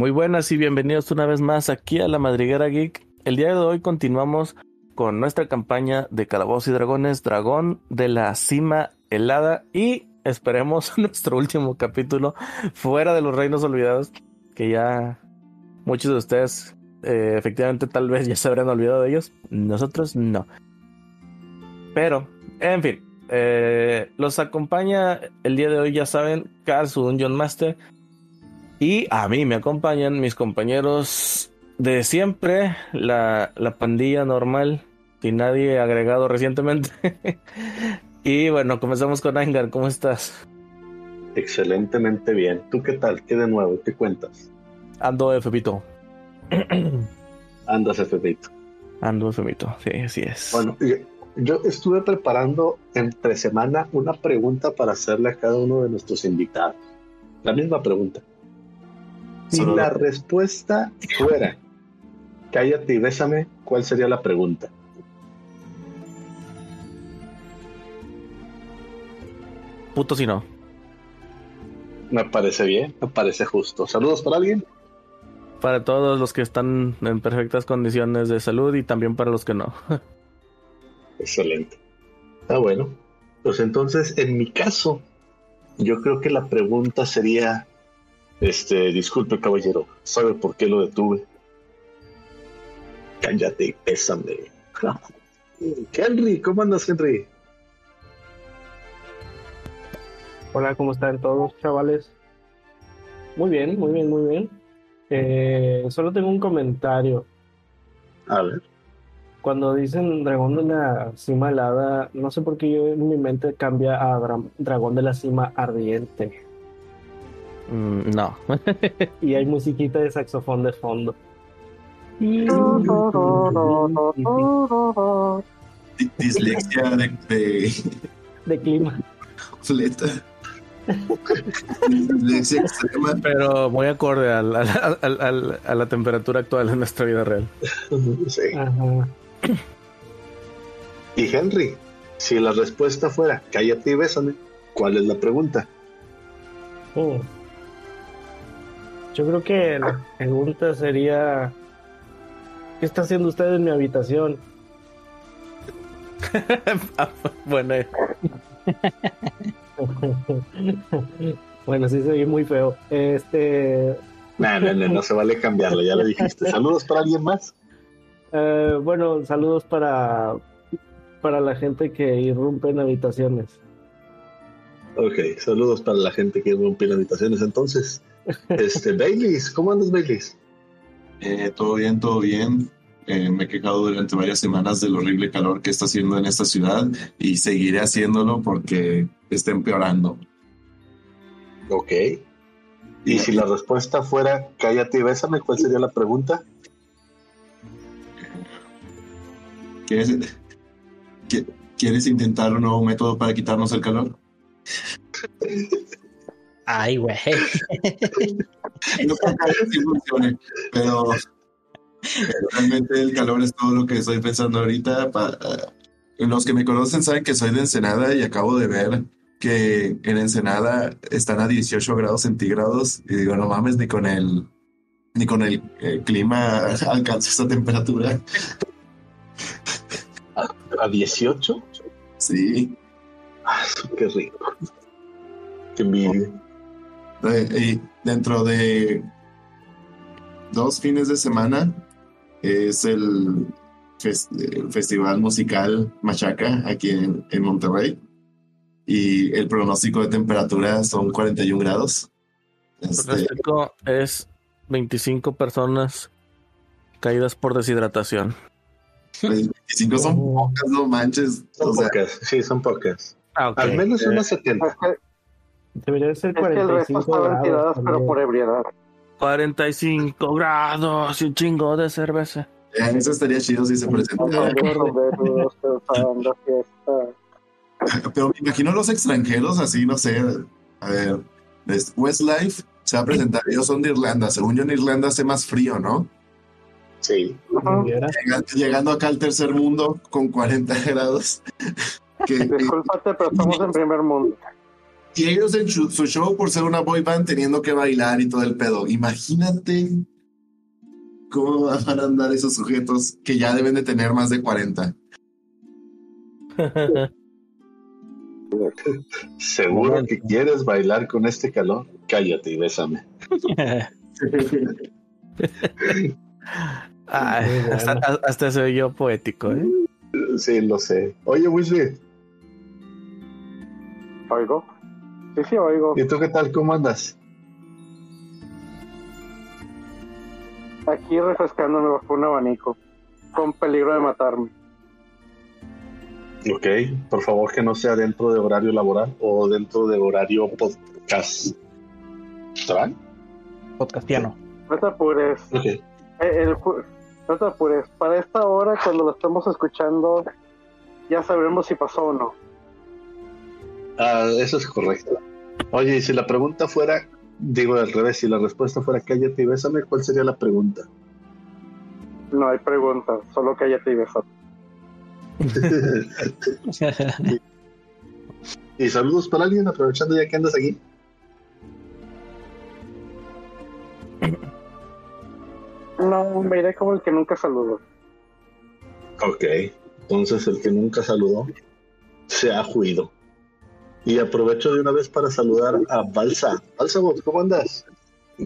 Muy buenas y bienvenidos una vez más aquí a la Madriguera Geek. El día de hoy continuamos con nuestra campaña de Calabozos y Dragones, Dragón de la Cima Helada y esperemos nuestro último capítulo fuera de los Reinos Olvidados, que ya muchos de ustedes eh, efectivamente tal vez ya se habrán olvidado de ellos, nosotros no. Pero, en fin, eh, los acompaña el día de hoy, ya saben, Carl, su Dungeon Master. Y a mí me acompañan mis compañeros de siempre, la, la pandilla normal, y nadie agregado recientemente. y bueno, comenzamos con Angar, ¿cómo estás? Excelentemente bien. ¿Tú qué tal? ¿Qué de nuevo? ¿Qué cuentas? Ando Fepito. Andas Fepito. Ando Fepito, sí, así es. Bueno, yo estuve preparando entre semana una pregunta para hacerle a cada uno de nuestros invitados. La misma pregunta. Si la respuesta fuera cállate y bésame, ¿cuál sería la pregunta? Puto si no. Me parece bien, me parece justo. Saludos para alguien. Para todos los que están en perfectas condiciones de salud y también para los que no. Excelente. Ah, bueno. Pues entonces, en mi caso, yo creo que la pregunta sería, este, disculpe caballero, ¿sabe por qué lo detuve? Cállate y pésame. Henry, ¿cómo andas, Henry? Hola, ¿cómo están todos, chavales? Muy bien, muy bien, muy bien. Eh, solo tengo un comentario. A ver cuando dicen dragón de la cima helada, no sé por qué yo en mi mente cambia a dragón de la cima ardiente. Mm, no. y hay musiquita de saxofón de fondo. Dislexia de, de... de clima. Dislexia extrema. Pero muy acorde a la temperatura actual en nuestra vida real. Sí. Ajá. Y Henry, si la respuesta fuera cállate y bésame, ¿cuál es la pregunta? Oh. Yo creo que la pregunta sería ¿Qué está haciendo usted en mi habitación? bueno. bueno, sí se ve muy feo. Este. No, no, no, no se vale cambiarlo, ya lo dijiste. Saludos para alguien más. Eh, bueno, saludos para, para la gente que irrumpe en habitaciones. Ok, saludos para la gente que irrumpe en habitaciones. Entonces, este, Baileys, ¿cómo andas, Baileys? Eh, todo bien, todo bien. Eh, me he quejado durante varias semanas del horrible calor que está haciendo en esta ciudad y seguiré haciéndolo porque está empeorando. Ok. Y si la respuesta fuera cállate y bésame, ¿cuál sería la pregunta? ¿Quieres, ¿Quieres intentar un nuevo método para quitarnos el calor? Ay, güey. no creo que funcione, pero, realmente el calor es todo lo que estoy pensando ahorita. los que me conocen saben que soy de Ensenada y acabo de ver que en Ensenada están a 18 grados centígrados y digo, no mames, ni con el ni con el, el clima alcanza esa temperatura. ¿A, 18? Sí. Ah, qué rico. Qué envidia. Y dentro de dos fines de semana es el, festival musical Machaca aquí en, Monterrey. Y el pronóstico de temperatura son 41 grados. El este, pronóstico es 25 personas caídas por deshidratación. 25 son pocas, no manches. Son pocas, sí, son pocas. Ah, Al menos unas 70. Debería ser 45 grados. Tiradas, pero por ebriedad. 45 grados y un chingo de cerveza. eso estaría chido si se presentara. pero me imagino los extranjeros así, no sé. A ver, Westlife se va a presentar. Ellos son de Irlanda. Según yo, en Irlanda hace más frío, ¿no? Sí. Llegando, acá al tercer mundo con 40 grados. Disculpate, pero estamos en primer mundo. Y ellos en su, su show, por ser una boy band, teniendo que bailar y todo el pedo. Imagínate cómo van a andar esos sujetos que ya deben de tener más de 40. ¿Seguro que quieres bailar con este calor? Cállate y bésame. Ay, hasta, hasta se oyó poético, ¿eh? Sí, lo sé. Oye, Weasley, ¿Oigo? Sí, sí, oigo. ¿y tú qué tal? ¿Cómo andas? Aquí refrescándome bajo un abanico, con peligro de matarme. Ok, por favor que no sea dentro de horario laboral o dentro de horario podcast. ¿Saben? Podcastiano. No te apures. Ok. Eh, el no te apures. Para esta hora, cuando lo estemos escuchando, ya sabremos si pasó o no. Ah, eso es correcto. Oye, y si la pregunta fuera, digo al revés, si la respuesta fuera cállate y bésame, ¿cuál sería la pregunta? No hay preguntas, solo cállate y besate. y saludos para alguien, aprovechando ya que andas aquí. No, me iré como el que nunca saludó. Ok, entonces el que nunca saludó se ha juido. Y aprovecho de una vez para saludar a Balsa. Balsa, vos, ¿cómo andas?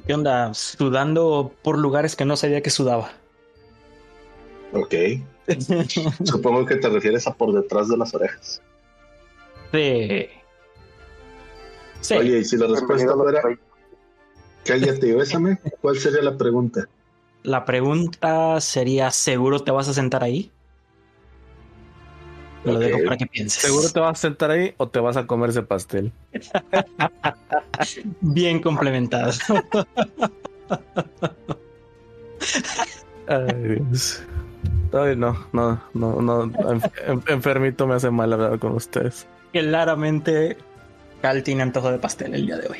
¿Qué onda? Sudando por lugares que no sabía que sudaba. Ok, supongo que te refieres a por detrás de las orejas. Sí. Sí. Oye, y si la respuesta Bienvenido a los fuera países. cállate y bésame, ¿cuál sería la pregunta? La pregunta sería, ¿seguro te vas a sentar ahí? Lo dejo para que pienses. ¿Seguro te vas a sentar ahí o te vas a comer ese pastel? Bien complementado. Ay, Dios. Ay, no, no, no, no. enf- enf- enfermito me hace mal hablar con ustedes. Claramente, Cal tiene antojo de pastel el día de hoy.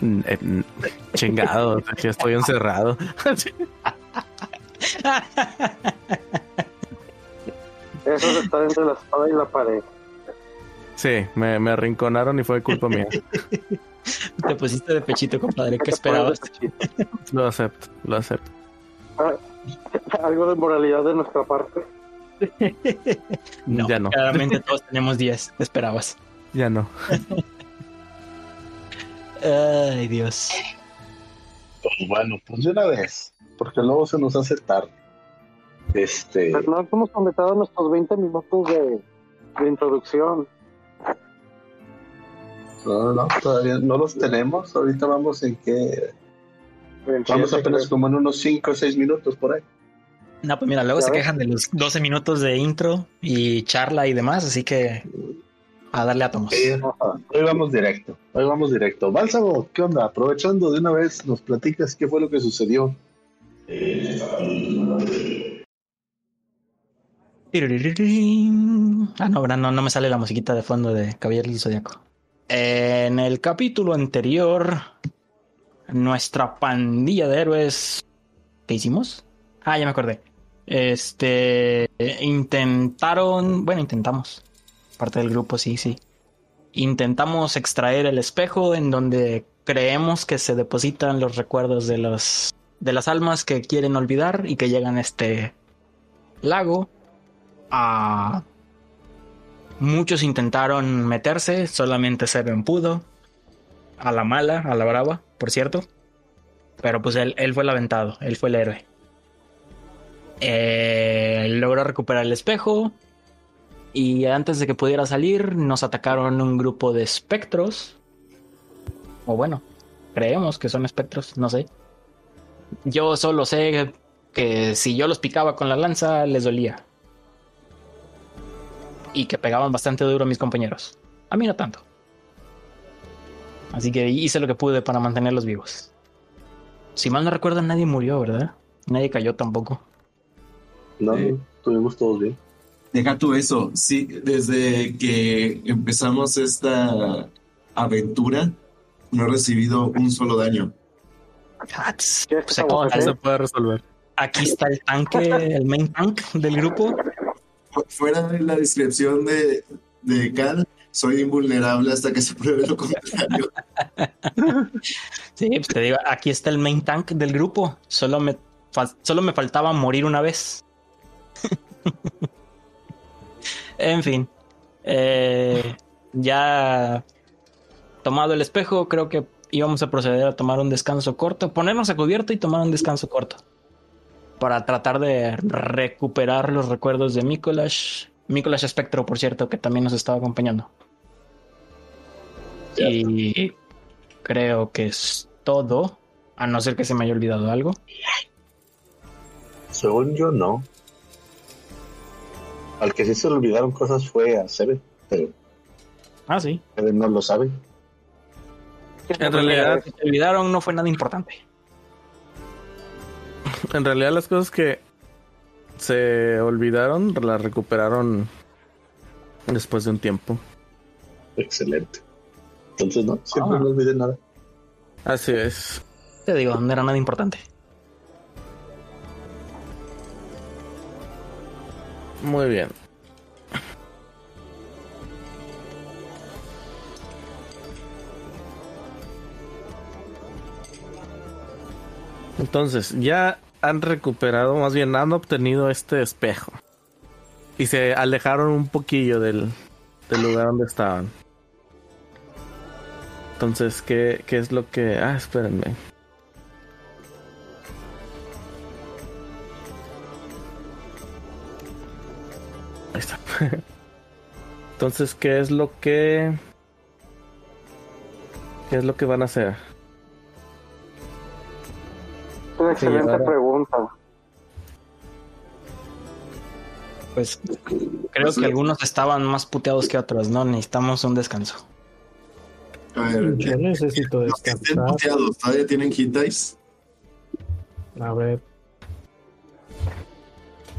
Mm, eh, mm, Chingado, estoy encerrado. Eso de estar entre la espada y la pared. Sí, me, me arrinconaron y fue culpa mía. Te pusiste de pechito, compadre. ¿Qué esperabas? Lo acepto, lo acepto. Algo de moralidad de nuestra parte. No, Ya no. claramente todos tenemos 10. ¿Qué esperabas? Ya no. Ay, Dios. Pues bueno, pues de una vez, porque luego se nos hace tarde. Este, no hemos completado nuestros 20 minutos de, de introducción. no, no, todavía no los tenemos. Ahorita vamos en que vamos apenas como en unos 5 o 6 minutos por ahí. No, pues mira, luego se ves. quejan de los 12 minutos de intro y charla y demás, así que a darle átomos. Ajá. Hoy vamos directo, hoy vamos directo. Bálsamo, ¿qué onda? Aprovechando de una vez, nos platicas qué fue lo que sucedió. Ah, no, no, no me sale la musiquita de fondo de Caballero del Zodiaco. En el capítulo anterior, nuestra pandilla de héroes. ¿Qué hicimos? Ah, ya me acordé. Este. Intentaron. Bueno, intentamos. Parte del grupo, sí, sí. Intentamos extraer el espejo en donde creemos que se depositan los recuerdos de los. de las almas que quieren olvidar y que llegan a este lago. Muchos intentaron meterse, solamente Seven pudo. A la mala, a la brava, por cierto. Pero pues él, él fue el aventado, él fue el héroe. Eh, logró recuperar el espejo. Y antes de que pudiera salir, nos atacaron un grupo de espectros. O bueno, creemos que son espectros, no sé. Yo solo sé que si yo los picaba con la lanza, les dolía y que pegaban bastante duro a mis compañeros. A mí no tanto. Así que hice lo que pude para mantenerlos vivos. Si mal no recuerdo, nadie murió, ¿verdad? Nadie cayó tampoco. No, Sí. no, estuvimos todos bien. Deja tú eso. Sí, desde que empezamos esta aventura, no he recibido un solo daño. Ah, tss, ¿Qué pues se puede resolver. aquí está el tanque, el main tank del grupo. Fu- Fuera de la descripción de, de Cal, soy invulnerable hasta que se pruebe lo contrario. Sí, pues te digo, aquí está el main tank del grupo. Solo me, solo me faltaba morir una vez. en fin. eh, ya tomado el espejo, creo que íbamos a proceder a tomar un descanso corto, ponernos a cubierto y tomar un descanso corto. Para tratar de recuperar los recuerdos de Mikolash. Mikolash Espectro, por cierto, que también nos estaba acompañando. Y creo que es todo. A no ser que se me haya olvidado algo. Según yo, no. Al que sí se le olvidaron cosas fue a Seven, pero Ah, sí. Seven no lo sabe. En realidad, se olvidaron, no fue nada importante. en realidad las cosas que se olvidaron las recuperaron después de un tiempo. Excelente. Entonces, no, siempre Ah. no olviden nada. Así es. Te digo, no era nada importante. Muy bien. Entonces, ya han recuperado, más bien han obtenido este espejo. Y se alejaron un poquillo del, del lugar donde estaban. Entonces, ¿qué, ¿qué es lo que...? Ah, espérenme. Ahí está. Entonces, ¿qué es lo que... ¿Qué es lo que van a hacer? Una excelente ahora- pregunta. Pues creo que algunos estaban más puteados que otros, ¿no? Necesitamos un descanso. A ver, Yo necesito los que estén puteados, ¿todavía tienen hit dice? A ver,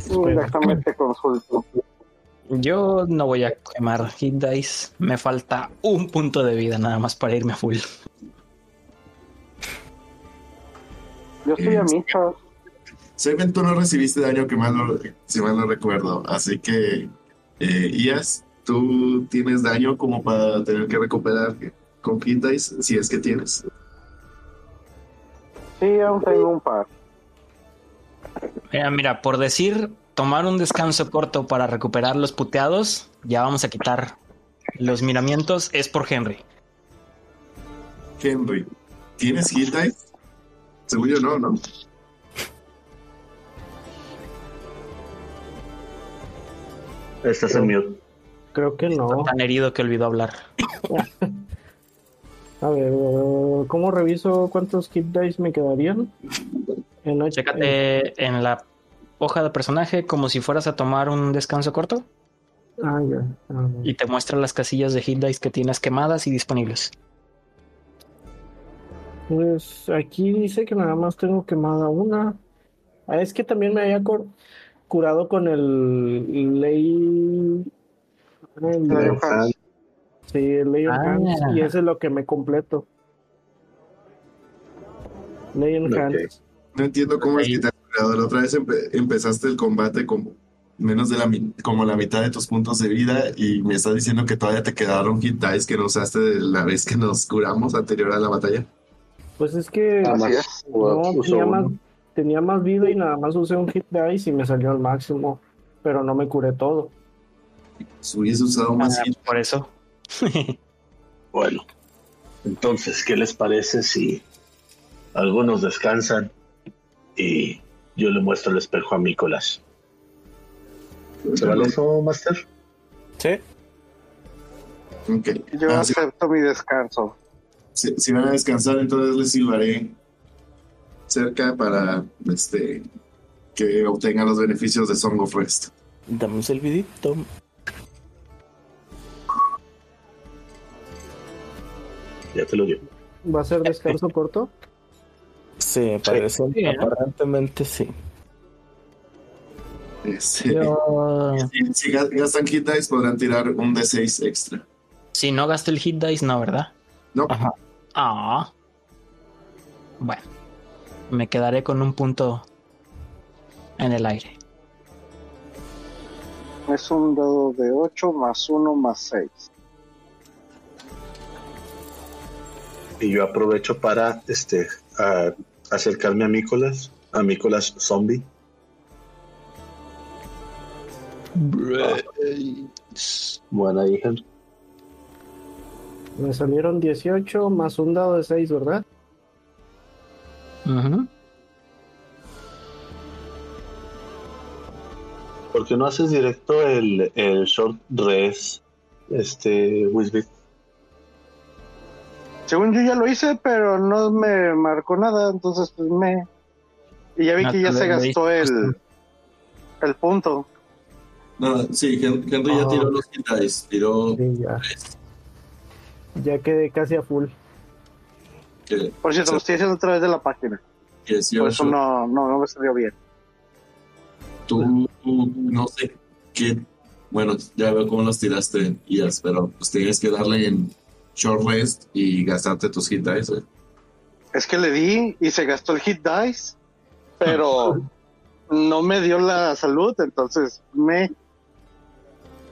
Mm, Déjame te consulto. Yo no voy a quemar hit dice. Me falta un punto de vida nada más para irme a full. Yo estoy a michas. Seven, tú no recibiste daño, que mal no- si mal no recuerdo. Así que, eh, Ias, tú tienes daño como para tener que recuperar con hit dice, si es que tienes. Sí, aún tengo un par. Mira, mira, por decir tomar un descanso corto para recuperar los puteados, ya vamos a quitar los miramientos, es por Henry. Henry, ¿tienes hit dice? Según yo no, ¿no? Estás en mute. creo que no. Tan herido que olvidó hablar. A ver, ¿cómo reviso cuántos hit dice me quedarían? En Chécate en la hoja de personaje como si fueras a tomar un descanso corto Ah, ya. Ah, y te muestra las casillas de hit dice que tienes quemadas y disponibles. Pues aquí dice que nada más tengo quemada una. Ah, es que también me había cor- curado con el ley. el-. Sí, el Ley Ah. Hands. Y ese es lo que me completo. Ley. Hands. No entiendo cómo es que te has curado. La otra vez empe- empezaste el combate con menos de la mi- como la mitad de tus puntos de vida y me estás diciendo que todavía te quedaron hit dice que no usaste de la vez que nos curamos anterior a la batalla. Pues es que u- no, tenía más. Tenía más vida y nada más usé un hit dice y me salió al máximo. Pero no me curé todo. Si hubiese usado más Ah, hit, por eso. Bueno, entonces, ¿qué les parece si algunos descansan y yo le muestro el espejo a Nicolás? ¿Se vale eso, Master? Sí. Ok. Yo Ah, acepto mi descanso. si- si van a descansar, entonces les silbaré cerca para este que obtengan los beneficios de Song of Rest. Dame un servidito. Ya te lo digo. ¿Va a ser descanso corto? Sí, parece. Sí, ¿no? Aparentemente sí. Este, Yo, si, si ga- gastan hit dice, podrán tirar un D6 extra. si no gasto el hit dice, no, ¿verdad? No, Ajá. Ah. Bueno, me quedaré con un punto en el aire. Es un dado de 8 más 1 más 6. Y yo aprovecho para este a acercarme a Mícolas, a Mícolas Zombie. Buena hija. Me salieron 18 más un dado de 6, ¿verdad? Ujú. ¿Por qué no haces directo el, el short res, este, Wisbit? Según yo ya lo hice, pero no me marcó nada, entonces pues me... Y ya vi No, que ya se gastó el, el punto. No, sí, Hen- Henry ya Ah. tiró los hit dice, tiró Sí, ya. Ya quedé casi a full. Que, Por cierto, lo estoy haciendo a través de la página. Por eso 18. no, no, no me salió bien. Tú, tú, no sé qué. Bueno, ya veo cómo los tiraste, Ias, pero pues tienes que darle en short rest y gastarte tus hit dice. eh. Es que le di y se gastó el hit dice, pero no me dio la salud, entonces me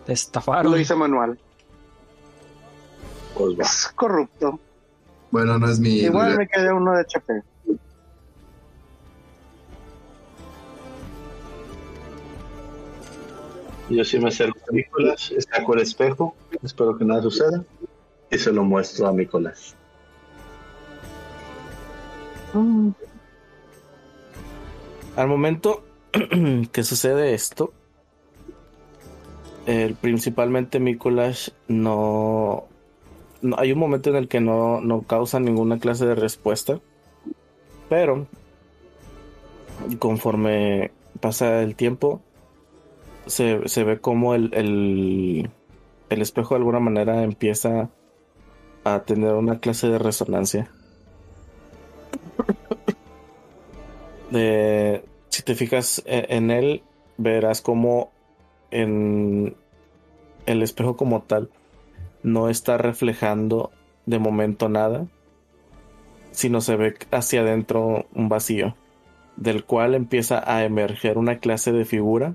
Te estafaron. lo hice manual. Pues va. Es corrupto. Bueno, no es mi. Igual me quedé uno de HP. Yo sí me acerco a Mícolas, saco el espejo, espero que nada suceda, y se lo muestro a Mícolas. Al momento que sucede esto, el, principalmente Mikulash no, Hay un momento en el que no, no causa ninguna clase de respuesta, pero conforme pasa el tiempo, se, se ve como el, el, el espejo de alguna manera empieza a tener una clase de resonancia. de si te fijas e- en él verás como en el espejo como tal no está reflejando de momento nada sino se ve hacia adentro un vacío del cual empieza a emerger una clase de figura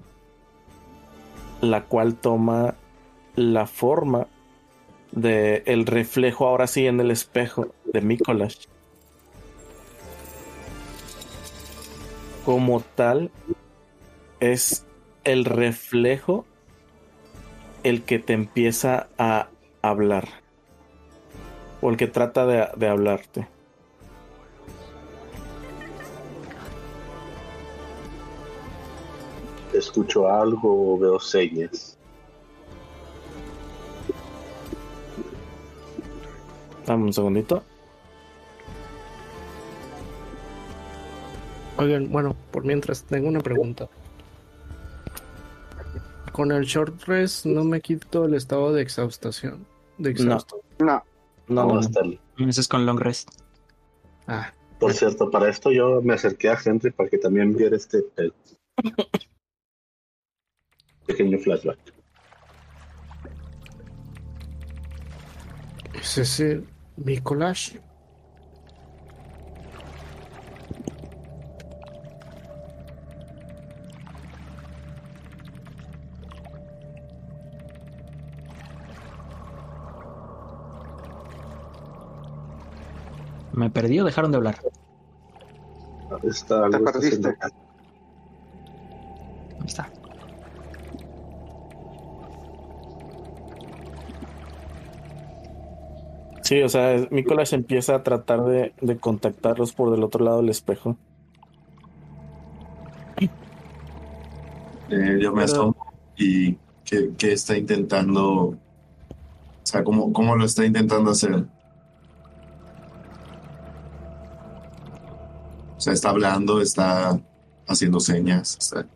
la cual toma la forma de el reflejo ahora sí en el espejo de Mikolash como tal es el reflejo el que te empieza a hablar o el que trata de, de hablarte. Escucho algo o veo señas. Dame un segundito. Oigan, bueno, por mientras tengo una pregunta. Con el short rest no me quito el estado de exhaustación. De exhausto. No, No, no, no. Eso es con long rest. Ah, Por cierto, para esto yo me acerqué a Henry para que también viera este el pequeño flashback. ¿es ese Mikolash? Me perdí o dejaron de hablar. Está, Te está perdiste. Ahí está. Sí, o sea, Mikolash empieza a tratar de, de contactarlos por del otro lado del espejo. Eh, yo me asomo y ¿qué, qué está intentando? O sea, ¿cómo, cómo lo está intentando hacer? Sea, está hablando, está haciendo señas. está-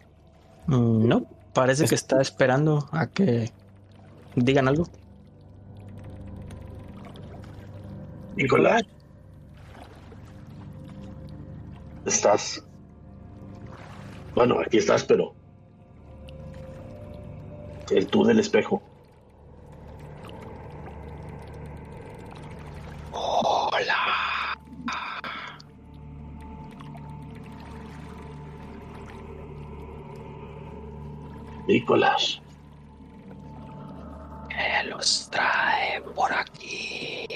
Mm, No, parece que está esperando a que digan algo. Nicolás. Estás. Bueno, aquí estás, pero. El tú del espejo. Eh, los traen por aquí.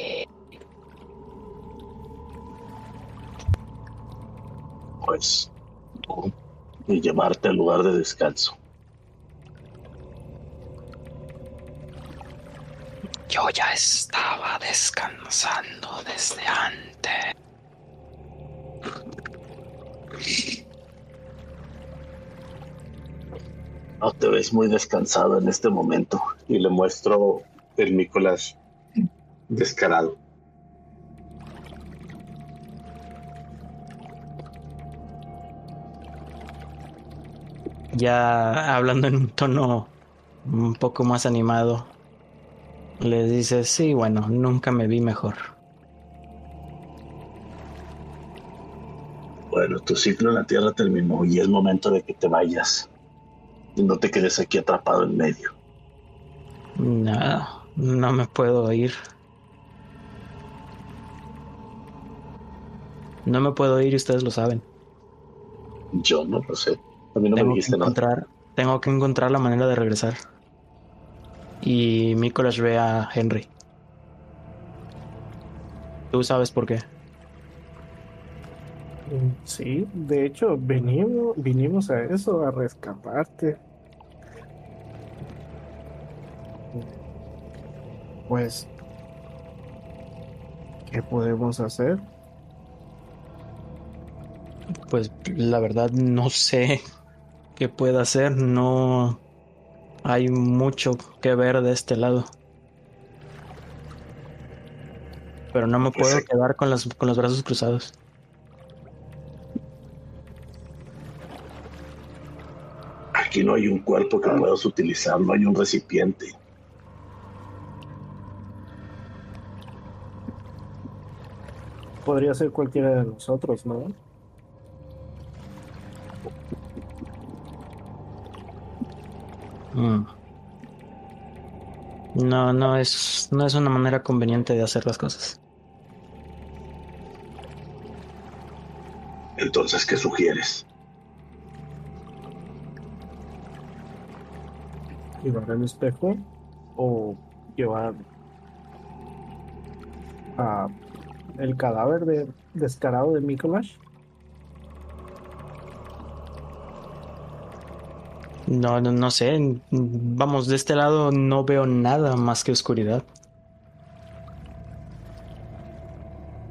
Pues tú y llevarte al lugar de descanso. Yo ya estaba descansando desde antes. Ves muy descansado en este momento. Y le muestro el Nicolás descarado. Ya hablando en un tono un poco más animado, le dice, sí, bueno, nunca me vi mejor. Bueno, tu ciclo en la Tierra terminó y es momento de que te vayas. Y no te quedes aquí atrapado en medio. No, no me puedo ir. No me puedo ir y ustedes lo saben. Yo no lo sé. A mí no me tengo, que dijiste nada. encontrar, tengo que encontrar la manera de regresar. Y Nicholas ve a Henry. Tú sabes por qué. Sí, de hecho, venimos, vinimos a eso, a rescatarte. Pues, ¿qué podemos hacer? Pues la verdad no sé qué pueda hacer. No hay mucho que ver de este lado. Pero no me Pues puedo sí. quedar con los, con los brazos cruzados. Aquí no hay un cuerpo que puedas utilizar, no hay un recipiente. Podría ser cualquiera de nosotros, ¿no? Mm. No, no es, no es una manera conveniente de hacer las cosas. Entonces, ¿qué sugieres? Llevar el espejo o llevar a el cadáver de descarado de Mikolash. No, no, no sé. Vamos, de este lado no veo nada más que oscuridad.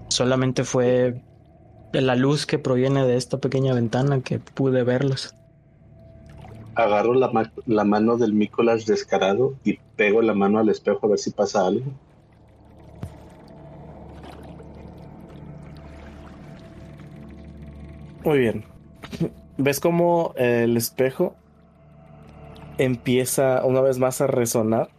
Solamente fue la luz que proviene de esta pequeña ventana que pude verlos. Agarro la, ma- la mano del Nicolás descarado y pego la mano al espejo a ver si pasa algo. Muy bien. ¿Ves cómo el espejo empieza una vez más a resonar?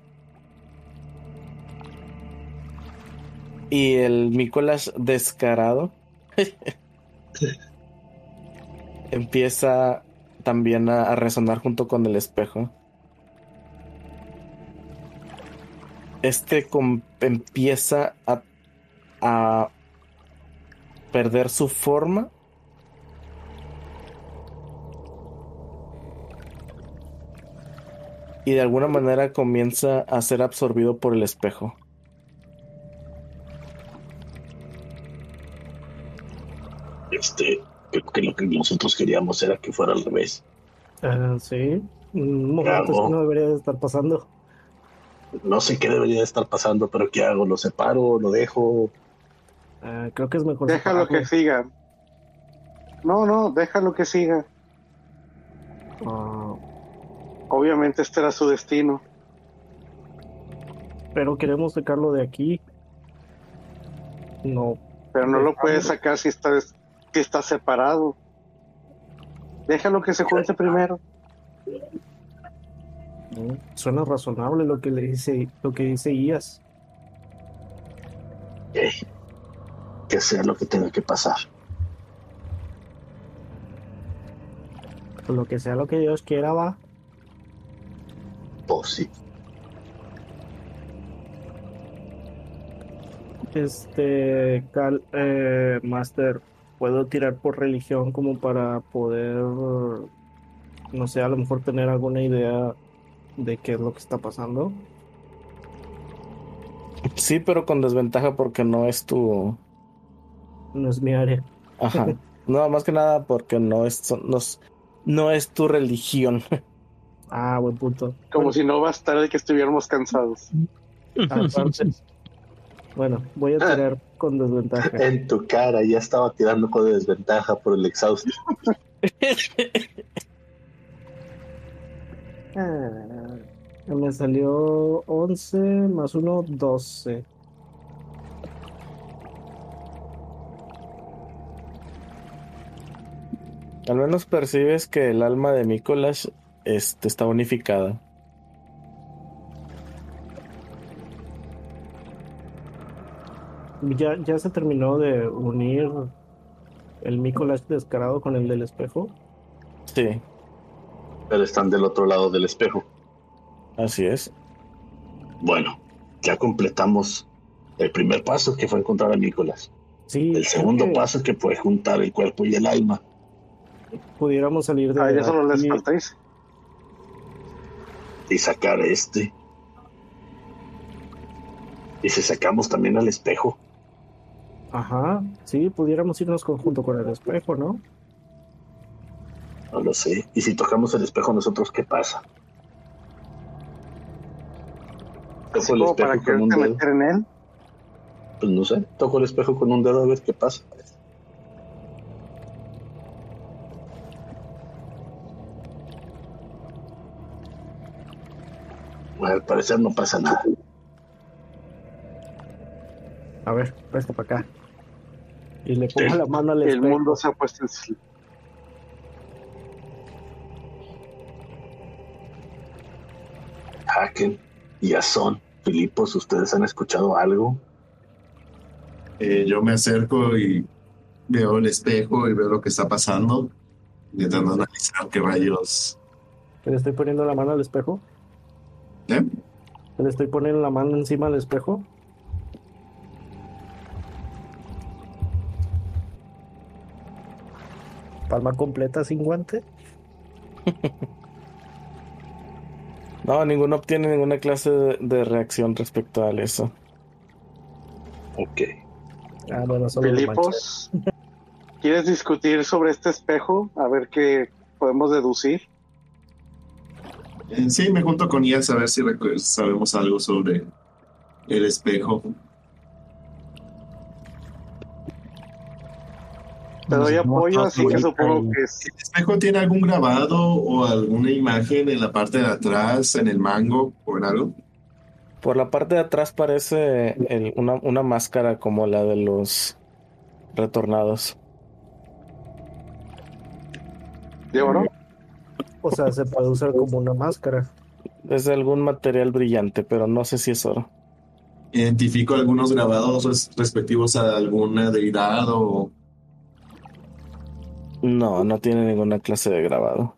Y el Nicolás descarado empieza también a, a resonar junto con el espejo. Este empieza a, a perder su forma y de alguna manera comienza a ser absorbido por el espejo. Este, creo que lo que nosotros queríamos era que fuera al revés. Ah, sí, un momento que no debería de estar pasando. No sé qué debería de estar pasando, pero ¿qué hago? ¿Lo separo? ¿Lo dejo? Ah, creo que es mejor Déjalo que siga. No, no, déjalo que siga. Ah, Obviamente este era su destino. pero queremos sacarlo de aquí. No, Pero no lo puedes sacar si está, si está separado. Déjalo que se junte primero. no, suena razonable lo que le dice, lo que dice Ias. Que sea lo que tenga que pasar. Lo que sea lo que Dios quiera va. Pues sí. Este, Cal, eh, Master, puedo tirar por religión como para poder, no sé, a lo mejor tener alguna idea de qué es lo que está pasando. Sí, pero con desventaja porque no es tu... No es mi área. Ajá. No, más que nada porque no es, no es, no es tu religión. Ah, buen punto. Como si no bastara de que estuviéramos cansados. Aparte. Bueno, voy a tirar con desventaja. En tu cara, ya estaba tirando con desventaja por el exhausto. Ah, me salió 11 más 1, 12. Al menos percibes que el alma de Mikolash este, está unificada. ¿Ya, ya se terminó de unir el Mikolash descarado con el del espejo? Sí, Pero están del otro lado del espejo. así es. Bueno, ya completamos el primer paso que fue encontrar a Nicolás. Sí, El segundo que paso que fue juntar el cuerpo y el alma. Pudiéramos salir de A ellos solo les aquí. Y sacar este. Y si sacamos también al espejo, Ajá, sí, pudiéramos irnos con- junto con el espejo, ¿no? no lo sé. Y si tocamos el espejo nosotros, ¿qué pasa? Toco el como para espejo con un dedo. meter en él. Pues no sé, toco el espejo con un dedo a ver qué pasa. Al parecer no pasa nada. A ver, presta para acá. Y le pongo Sí. la mano al El espejo. mundo se ha puesto en. Haken y Azón, Filipos, ¿ustedes han escuchado algo? Eh, yo me acerco y veo el espejo y veo lo que está pasando, intentando analizar qué rayos. Le estoy poniendo la mano al espejo. ¿Eh? Le estoy poniendo la mano encima del espejo. Palma completa sin guante. No, ninguno obtiene ninguna clase de, de reacción respecto a eso. Ok. Ah, bueno. Filipos, ¿quieres discutir sobre este espejo? A ver qué podemos deducir. Sí, me junto con Ias a ver si sabemos algo sobre el espejo. Te doy apoyo, así que supongo que es. ¿El espejo tiene algún grabado o alguna imagen en la parte de atrás, en el mango o en algo? Por la parte de atrás parece el- una, una máscara como la de los retornados. de oro. O sea, se puede usar como una máscara. Es de algún material brillante, pero no sé si es oro. Identifico algunos grabados res- respectivos a alguna deidad o No, no tiene ninguna clase de grabado.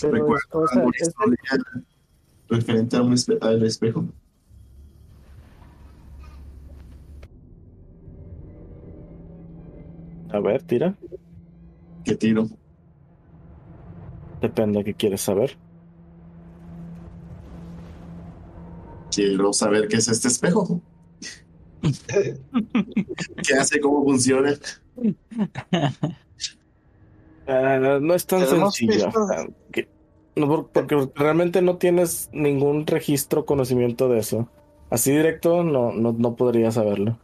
Pero es- recuerdo o sea, alguna es- historia referente a un espe- al espejo. A ver, tira. ¿Qué tiro? Depende de qué quieres saber. Quiero saber qué es este espejo. ¿Qué hace? ¿Cómo funciona? Ah, no es tan ¿Tenemos sencillo. que- no, por- porque realmente no tienes ningún registro o conocimiento de eso. Así directo no, no, no podría saberlo.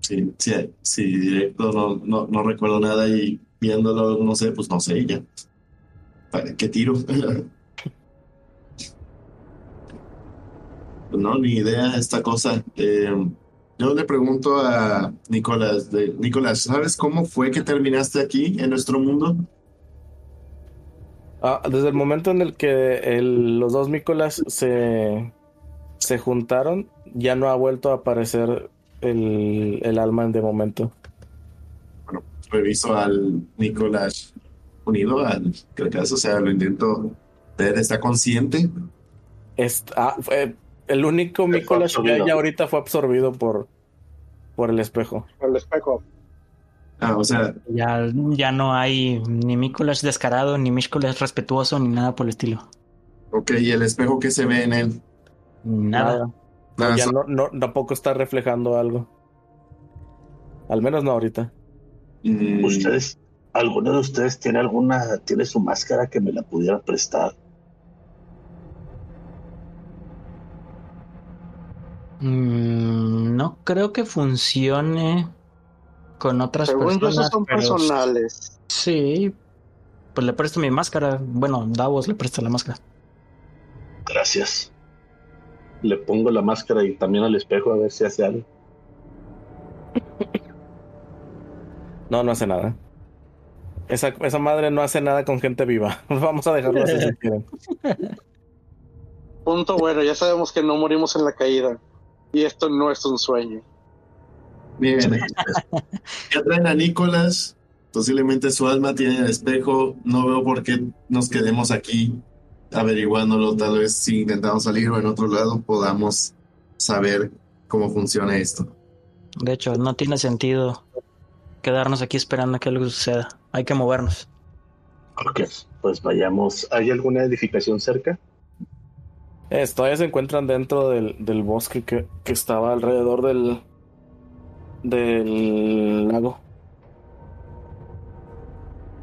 Sí, sí, sí, directo, no, no, no recuerdo nada y viéndolo, no sé, pues no sé, ya. ¿Para ¿Qué tiro? Pues no, ni idea esta cosa. Eh, yo le pregunto a Nicolás, de, Nicolás, ¿sabes cómo fue que terminaste aquí en nuestro mundo? Ah, desde el momento en el que los dos Mícolas se, se juntaron, ya no ha vuelto a aparecer el, el alma de momento. Reviso al Nicolás unido al creo que eso, o sea, lo intento ver, ¿está consciente? Es- ah, fue- el único Mícolas que hay ahorita fue absorbido por, por el espejo. El espejo. Ah, o sea, Ya, ya no hay ni Mícolas descarado, ni Mícolas respetuoso, ni nada por el estilo. ok, ¿y el espejo que se ve en él? Nada. Nada, ya so- no, no, tampoco está reflejando algo. Al menos no ahorita. Mm, ¿Ustedes, alguno de ustedes tiene alguna, tiene su máscara que me la pudiera prestar? Mm, no creo que funcione con otras Según personas. son pero personales. Sí. Pues le presto mi máscara. Bueno, Davos le presta la máscara. Gracias. Le pongo la máscara y también al espejo a ver si hace algo. No, no hace nada. Esa, esa madre no hace nada con gente viva. Vamos a dejarlo así si quieren. Punto bueno, ya sabemos que no morimos en la caída. Y esto no es un sueño. Bien. Ya traen a Nicolás. Posiblemente su alma tiene el espejo. No veo por qué nos quedemos aquí averiguándolo. Tal vez si intentamos salir o en otro lado podamos saber cómo funciona esto. De hecho, no tiene sentido quedarnos aquí esperando a que algo suceda. Hay que movernos. Ok, pues vayamos. ¿Hay alguna edificación cerca? Eh, todavía se encuentran dentro del, del bosque que, que estaba alrededor del, del lago.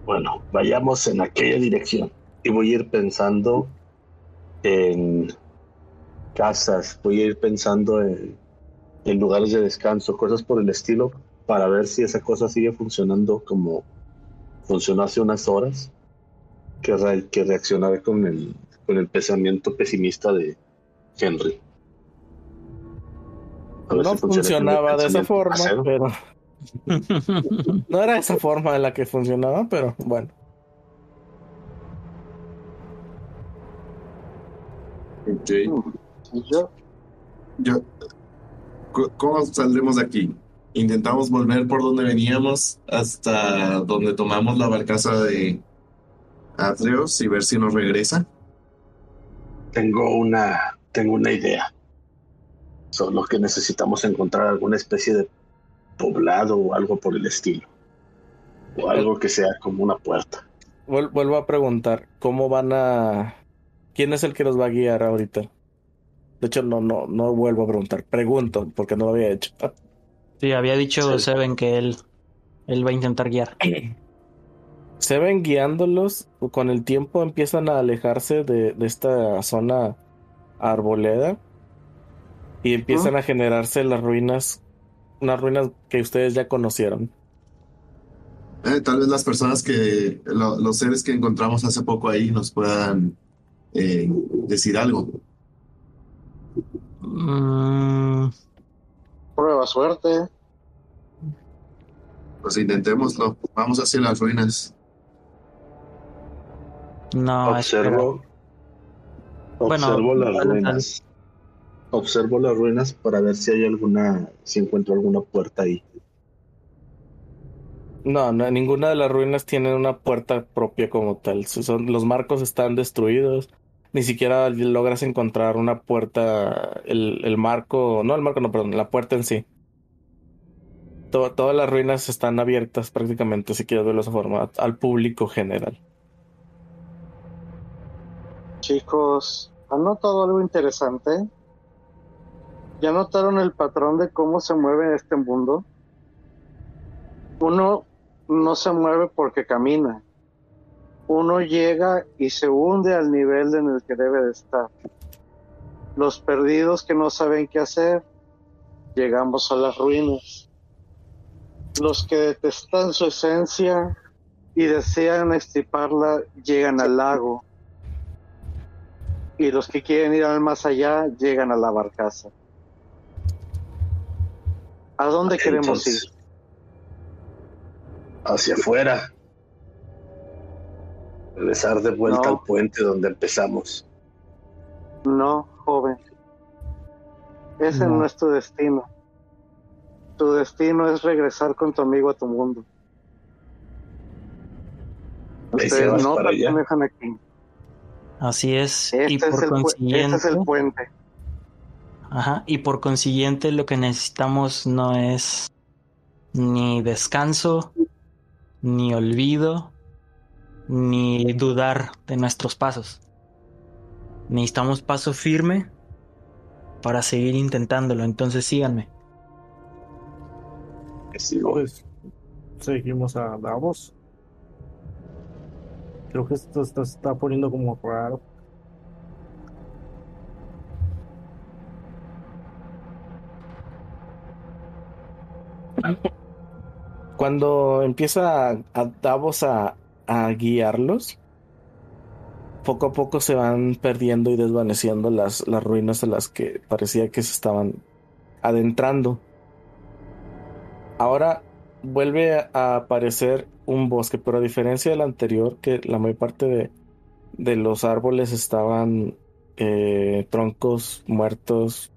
Bueno, vayamos en aquella dirección. Y voy a ir pensando en casas, voy a ir pensando en, en lugares de descanso, cosas por el estilo, para ver si esa cosa sigue funcionando como funcionó hace unas horas, que, re- que con el, con el pensamiento pesimista de Henry. No si funcionaba de esa forma, casero. pero no era esa forma en la que funcionaba, pero bueno. Ok. Y yo, ¿cómo saldremos de aquí? Intentamos volver por donde veníamos hasta donde tomamos la barcaza de Atreos y ver si nos regresa. Tengo una, tengo una idea. Solo que necesitamos encontrar alguna especie de poblado o algo por el estilo. O algo que sea como una puerta. Vuel- vuelvo a preguntar, ¿cómo van a... ¿Quién es el que los va a guiar ahorita? De hecho, no, no, no vuelvo a preguntar. Pregunto, porque no lo había hecho. Sí, había dicho Sí. Seven que él, él va a intentar guiar. Se ven guiándolos, con el tiempo empiezan a alejarse de, de esta zona arboleda y empiezan a generarse las ruinas, unas ruinas que ustedes ya conocieron. Eh, tal vez las personas que, lo- los seres que encontramos hace poco ahí nos puedan eh, decir algo. Mm, prueba suerte. Pues intentémoslo. Vamos hacia las ruinas. no, observo, Bueno, observo las ruinas. Observo las ruinas para ver si hay alguna, si encuentro alguna puerta ahí. No, no, ninguna de las ruinas tiene una puerta propia como tal. Son, los marcos están destruidos. Ni siquiera logras encontrar una puerta, el, el marco, no el marco, no, perdón, la puerta en sí. To- todas las ruinas están abiertas prácticamente, si quieres verlo de esa forma, al público general. Chicos, ¿han notado algo interesante? ¿Ya notaron el patrón de cómo se mueve este mundo? Uno no se mueve porque camina. Uno llega y se hunde al nivel en el que debe de estar. Los perdidos que no saben qué hacer, llegamos a las ruinas. Los que detestan su esencia y desean extirparla, llegan al lago y los que quieren ir al más allá llegan a la barcaza. ¿A dónde queremos ir? Hacia afuera. Regresar de vuelta No. al puente donde empezamos. No, joven. Ese No. no es tu destino. Tu destino es regresar con tu amigo a tu mundo. ¿Y si Ustedes no para allá? pertenecen aquí. así es. Este, y es por el, pu- este consiguiente, es el puente. ajá, y por consiguiente lo que necesitamos no es ni descanso, ni olvido, ni dudar de nuestros pasos. Necesitamos paso firme para seguir intentándolo. Entonces síganme. Sigo. Pues seguimos a Davos. Creo que esto está- se está poniendo como raro. Cuando empieza a Davos a, a guiarlos, poco a poco se van perdiendo y desvaneciendo las, las ruinas a las que parecía que se estaban adentrando. Ahora vuelve a aparecer un bosque, pero a diferencia del anterior, que la mayor parte de, de los árboles estaban eh, troncos muertos,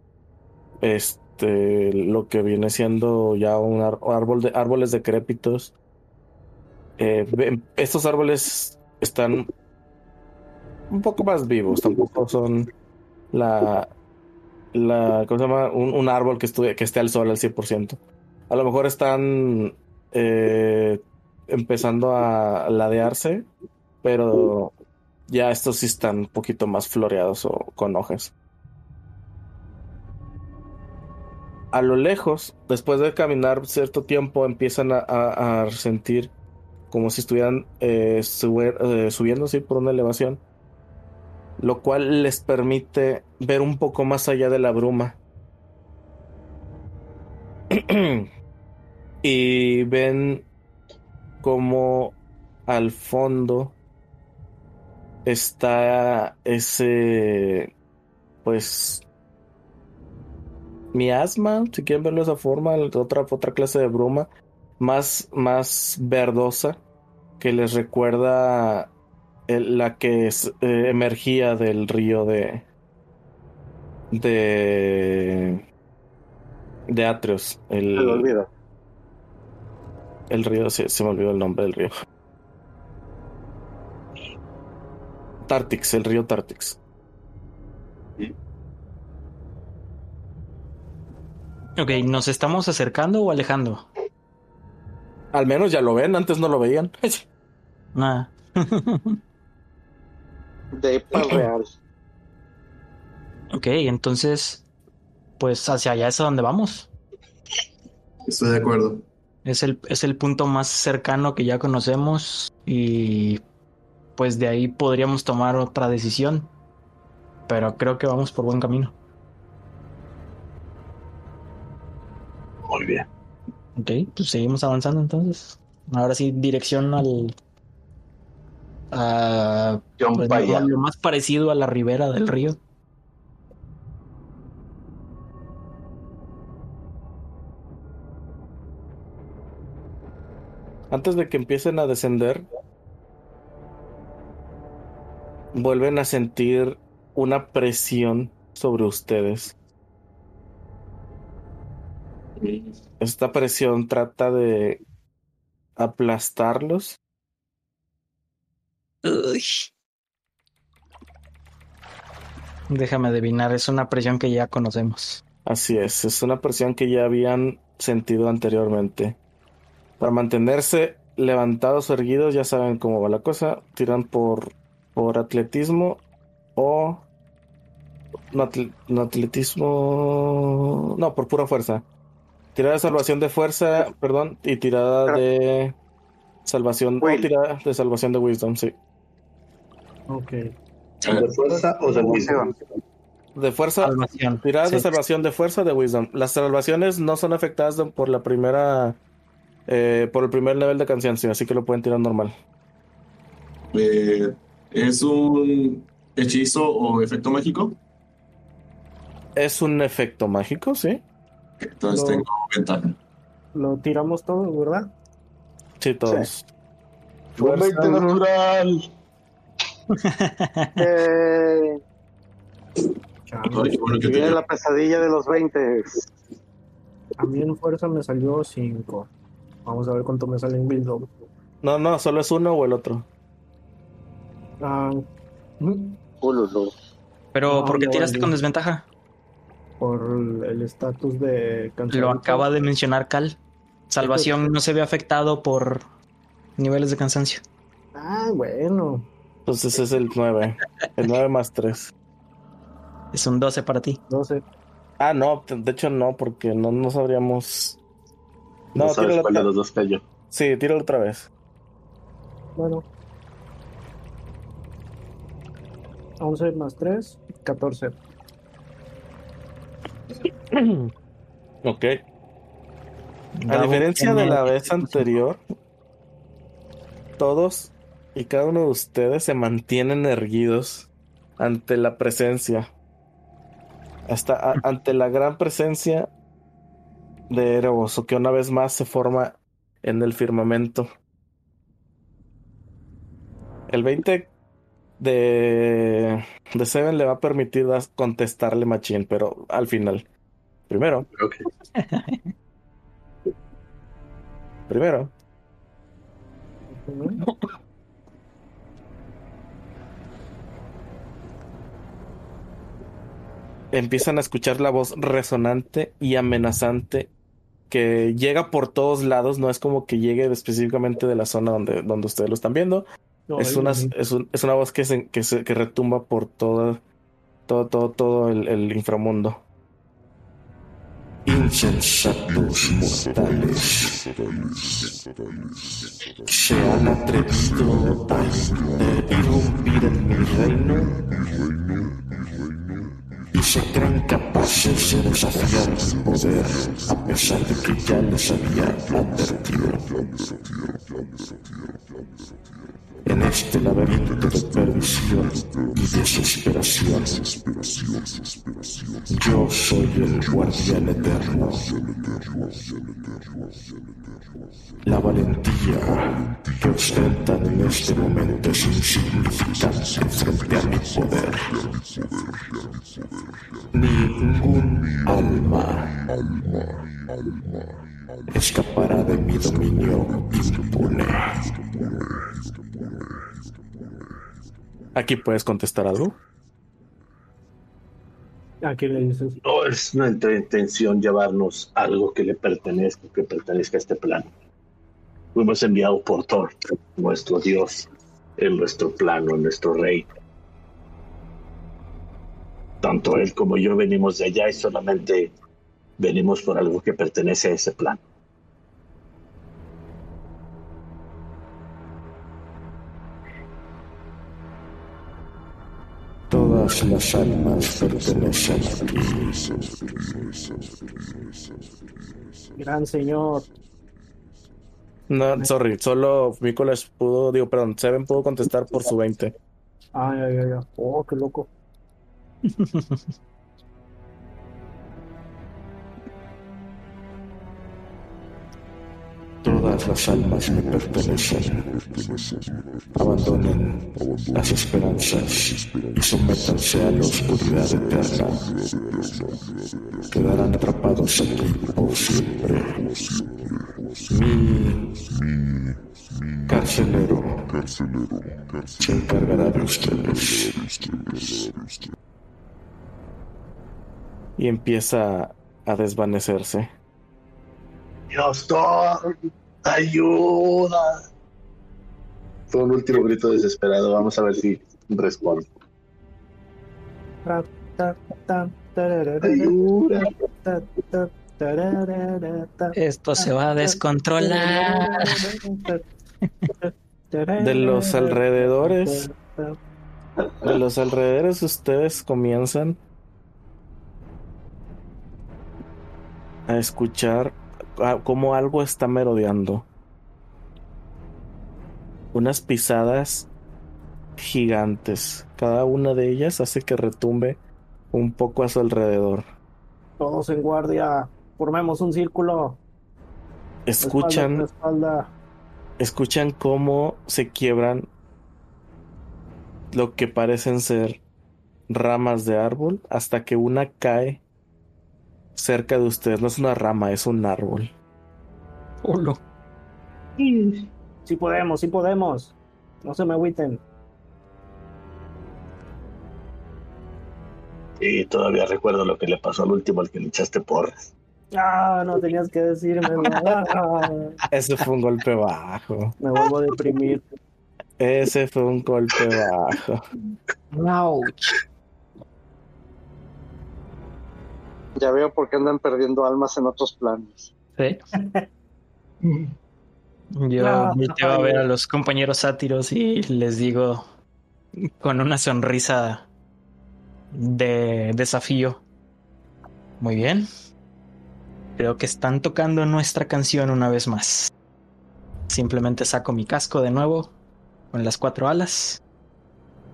este, lo que viene siendo ya un árbol de árboles decrépitos. Eh, estos árboles están un poco más vivos, tampoco son la, la ¿cómo se llama? Un, un árbol que, que esté al sol al 100%. A lo mejor están eh, empezando a ladearse, pero ya estos sí están un poquito más floreados o con hojas. A lo lejos, después de caminar cierto tiempo, empiezan a sentir como si estuvieran eh, eh, subiendo sí, por una elevación, lo cual les permite ver un poco más allá de la bruma. y ven como al fondo está ese, pues, miasma, si quieren verlo de esa forma, otra, otra clase de bruma, más, más verdosa, que les recuerda el- la que es, eh, emergía del río de, de, de Atreus, el, el río, se, se me olvidó el nombre del río. Tartix, el río Tartix. Ok, ¿nos estamos acercando o alejando? Al menos ya lo ven, antes no lo veían. Nada. De para real. ok, entonces, pues hacia allá es a donde vamos. Estoy de acuerdo. Es el, es el punto más cercano que ya conocemos y pues de ahí podríamos tomar otra decisión. Pero creo que vamos por buen camino. Muy bien. Ok, pues seguimos avanzando entonces. Ahora sí, dirección al... a- pues, allá. lo más parecido a la ribera del río. Antes de que empiecen a descender, vuelven a sentir una presión sobre ustedes. Esta presión trata de aplastarlos. Déjame adivinar, es una presión que ya conocemos. Así es, es una presión que ya habían sentido anteriormente. Para mantenerse levantados o erguidos, ya saben cómo va la cosa. Tiran por, por atletismo o... No atletismo... No, por pura fuerza. Tirada de salvación de fuerza, perdón, y tirada de salvación... O Will. tirada de salvación de wisdom, sí. Ok. ¿De fuerza o de wisdom? De fuerza, Salvación. Tiradas de Sí. salvación de fuerza de Wisdom. Las salvaciones no son afectadas de- por la primera. eh, por el primer nivel de cansancio, así que lo pueden tirar normal. Eh, ¿Es un hechizo o efecto mágico? Es un efecto mágico, sí. Entonces No. tengo ventaja. Lo tiramos todo, ¿verdad? Sí, todos. Un 20 natural. Eh. Ay, bueno que te- la pesadilla de los 20. A mí en fuerza me salió 5. Vamos a ver cuánto me sale en Wisdom. No, no, solo es uno o el otro. Ah, Ululu. Pero No, ¿por qué tiraste con desventaja? Por el estatus de Lo cansancio. acaba de mencionar Cal. Salvación no se ve afectado por niveles de cansancio. Ah, bueno. Entonces es el 9. El 9 más 3. Es un 12 para ti. 12. Ah, no, de hecho no, porque no, no sabríamos. No, No, sabes tíralo cuál de los dos cayó. Sí, tíralo otra vez. Bueno. 11 más 3, 14. Ok. A diferencia de la vez anterior, todos y cada uno de ustedes se mantienen erguidos ante la presencia. Hasta ante la gran presencia de Erebos, o que una vez más se forma en el firmamento. El 20 de, de Seven le va a permitir contestarle Machín, pero al final. Primero, primero, empiezan a escuchar la voz resonante y amenazante que llega por todos lados, no es como que llegue específicamente de la zona donde, donde ustedes lo están viendo, es, una, es, un- es una voz que, se, que, se- que retumba por todo, todo, todo, todo el, el inframundo. Insensatos mortales se han atrevido a irrumpir en mi reino y se creen capaces de desafiar mi poder a pesar de que ya les había advertido. En este laberinto de perdición y desesperación, yo soy el guardián eterno. La valentía que ostentan en este momento es insignificante frente a mi poder. Ningún alma escapará de mi dominio impune. Aquí puedes contestar algo. ¿A quién le dices? No es nuestra intención llevarnos algo que le pertenezca, que pertenezca a este plano. Fuimos enviados por Thor, nuestro Dios, en nuestro plano, en nuestro rey. Tanto él como yo venimos de allá y solamente venimos por algo que pertenece a ese plano. Todas las almas pertenecen a ti. Gran señor. No, sorry, solo Nicholas pudo, digo, perdón, Seven pudo contestar por su 20. Ay, ay, ay, ay. Oh, qué loco. Todas las almas me pertenecen. Abandonen las esperanzas y sométanse a la oscuridad eterna. Quedarán atrapados aquí por siempre. Mi carcelero se encargará de ustedes. Y empieza a desvanecerse. Dios, Thor, ayuda. Fue un último grito desesperado. Vamos a ver si responde. Ayuda. Esto se va a descontrolar. De los alrededores, de los alrededores ustedes comienzan a escuchar como algo está merodeando. Unas pisadas gigantes. Cada una de ellas hace que retumbe un poco a su alrededor. Todos en guardia. Formemos un círculo. Escuchan, Espalda, espalda. escuchan cómo se quiebran lo que parecen ser ramas de árbol hasta que una cae cerca de ustedes. No es una rama, es un árbol. Olo. Sí podemos, sí podemos. No se me agüiten. Y todavía recuerdo lo que le pasó al último al que le echaste porras. Ah, no tenías que decirme. Ese fue un golpe bajo. me vuelvo a deprimir. Ese fue un golpe bajo. Ouch. Ya veo por qué andan perdiendo almas en otros planos. Sí. Yo Ah, volteo a ay. ver a los compañeros sátiros y les digo con una sonrisa de desafío. Muy bien. Creo que están tocando nuestra canción una vez más. Simplemente saco mi casco de nuevo con las cuatro alas.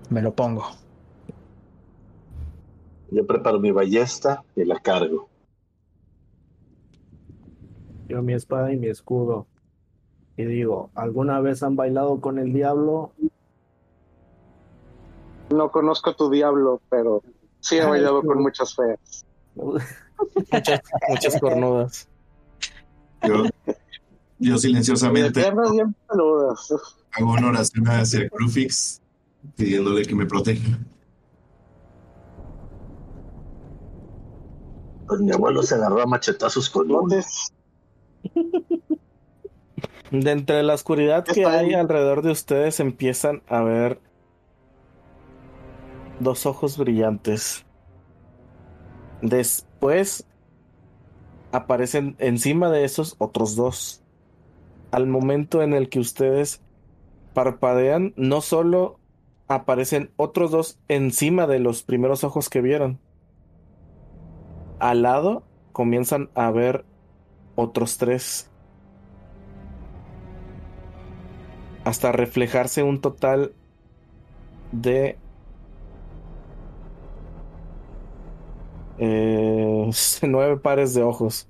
Me lo pongo. Yo preparo mi ballesta y la cargo. Yo mi espada y mi escudo. Y digo, ¿alguna vez han bailado con el diablo? No conozco tu diablo, pero sí he Ay, bailado con muchas feas. Muchas, muchas cornudas. Yo, yo silenciosamente piernas bien peludas. hago una oración hacia Crufix pidiéndole que me proteja. Pues mi abuelo se agarró a machetazos con. Entonces, De entre la oscuridad que hay alrededor de ustedes empiezan a ver dos ojos brillantes. Después aparecen encima de esos otros dos. Al momento en el que ustedes parpadean, no solo aparecen otros dos encima de los primeros ojos que vieron. Al lado comienzan a ver otros tres. hasta reflejarse un total de eh, nueve pares de ojos.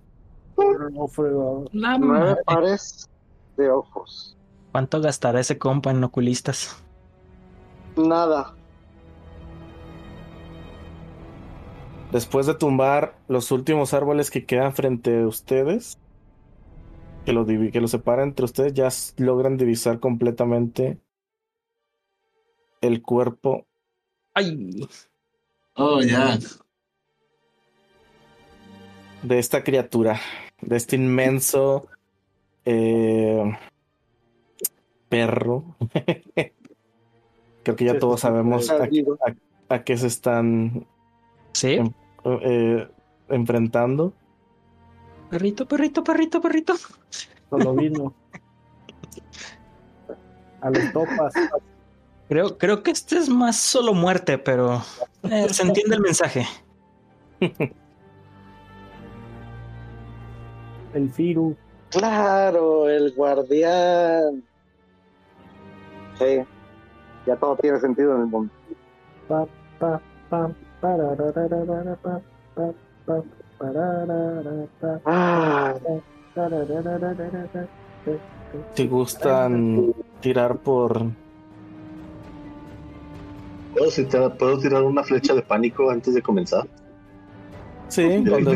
Nueve pares de ojos. ¿Cuánto gastará ese compa en oculistas? Nada. Después de tumbar los últimos árboles que quedan frente a ustedes, que lo, divi- que lo separan entre ustedes, ya logran divisar completamente el cuerpo ¡Ay! Oh, ya. de esta criatura, de este inmenso eh, perro. Creo que ya todos sabemos a, a qué se están ¿Sí? Eh, enfrentando. Perrito, perrito, perrito, perrito. Solo vino. A los topas. Creo, creo que este es más solo muerte, pero eh, se entiende el mensaje. El Firu. Claro, el guardián. Sí. Ya todo tiene sentido en el mundo. Pa, pa, pam, pararararara, pa, Ah, Si gustan tirar por ¿Puedo, citar- ¿Puedo tirar una flecha de pánico antes de comenzar? sí, con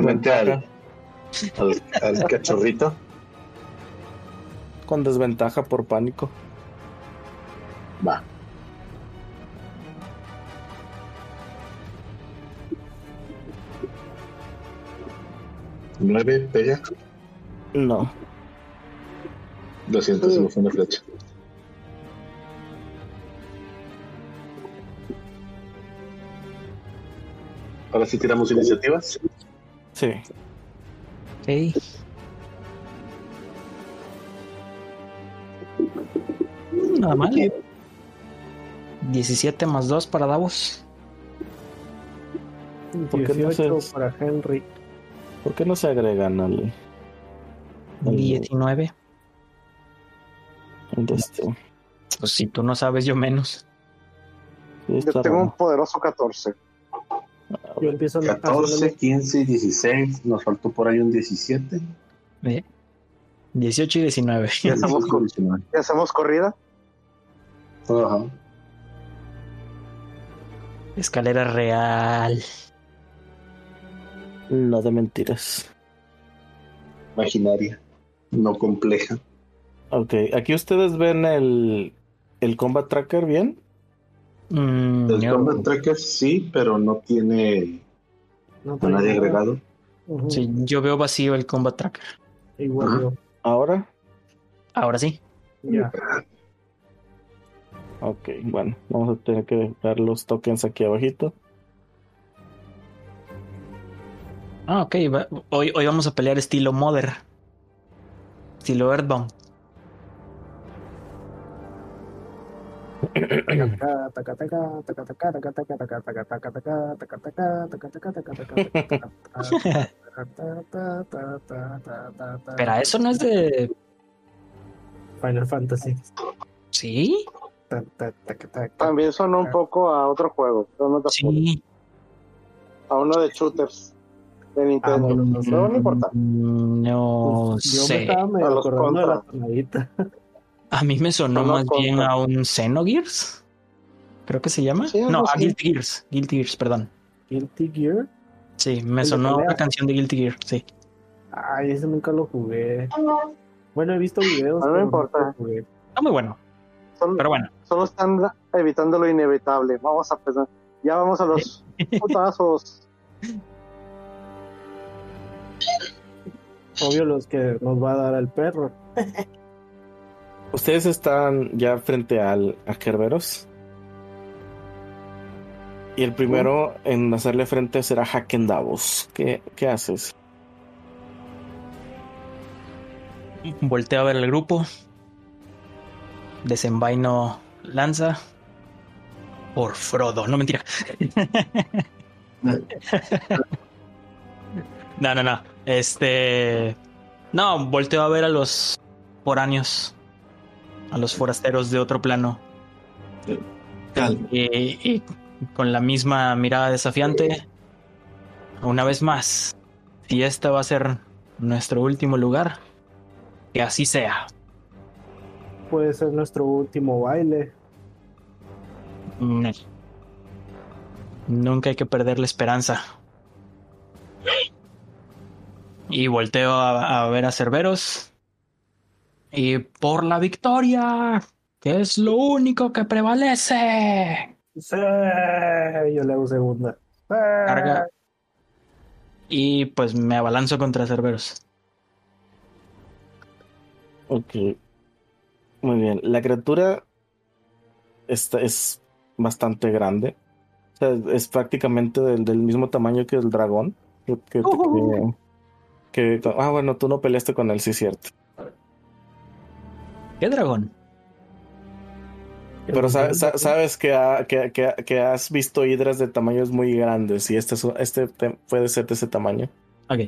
al, al cachorrito. Con desventaja por pánico. Va. Nueve, pega. No. Lo siento, se me fue una flecha. Ahora sí tiramos iniciativas. Sí. Ok. Nada mal. 17 más 2 para Davos. ¿Por qué no 18 se- para Henry. ¿Por qué no se agregan al, al- 19. al de este? Pues si tú no sabes, yo menos. Sí, yo tengo un poderoso 14. Yo empiezo a 14, 15, 16. Nos faltó por ahí un 17. ¿Ve? 18 y 19. Ya 19. ¿Ya hacemos corrida? Ajá. Escalera real. No de mentiras. Imaginaria. No compleja. Ok, aquí ustedes ven el, el Combat Tracker bien. Mm, El Combat Tracker sí, pero no tiene No nadie nada. agregado. Sí, yo veo vacío el combat tracker. Igual Ajá. yo. Ahora. Ahora sí. Ya. Ok, bueno, vamos a tener que dar los tokens aquí abajito. Ah, ok. va- Hoy, hoy vamos a pelear estilo Mother. estilo Earthbound. Pero eso no es de. Final Fantasy. ¿Sí? También sonó un poco a otro juego, pero no. Sí. a uno de shooters de Nintendo. Ah, no, no, no. Mm, No Pues yo me sé. estaba medio A los acordando de la tonadita. A mí me sonó más contra. bien a un Xenogears. Creo que se llama. Sí, no, a. Guilty Gears. Guilty Gears, perdón. Guilty Gear. Sí, me sonó la canción de Guilty Gear, sí. Ay, ese nunca lo jugué. Bueno, he visto videos. No importa. jugué. Está muy bueno, Solo, pero bueno. solo están evitando lo inevitable. Vamos a pensar. Ya vamos a los putazos. Obvio los que nos va a dar el perro. Ustedes están ya frente al a Kerberos. Y el primero en hacerle frente será Haken Davos. ¿Qué, qué haces? Volteo a ver el grupo. Desenvaino lanza. Por Frodo, no mentira. no, no, no. Este. No, volteo a ver a los foráneos. A los forasteros de otro plano. Y, y con la misma mirada desafiante. Una vez más. Si este va a ser nuestro último lugar. Que así sea. Puede ser nuestro último baile. No. Nunca hay que perder la esperanza. Y volteo a, a ver a Cerberos. Y por la victoria, que es lo único que prevalece. Sí, yo le hago segunda. Sí. Carga. Y pues me abalanzo contra Cerberos. Ok. Muy bien. La criatura esta es bastante grande. O sea, es prácticamente del, del mismo tamaño que el dragón. Que, que- Ujú. que- que- ah, bueno, tú no peleaste con él, sí, cierto. ¿Qué dragón? Pero sa- sa- sabes que, ha- que, que- que has visto hidras de tamaños muy grandes y este, es este te- puede ser de ese tamaño. Ok.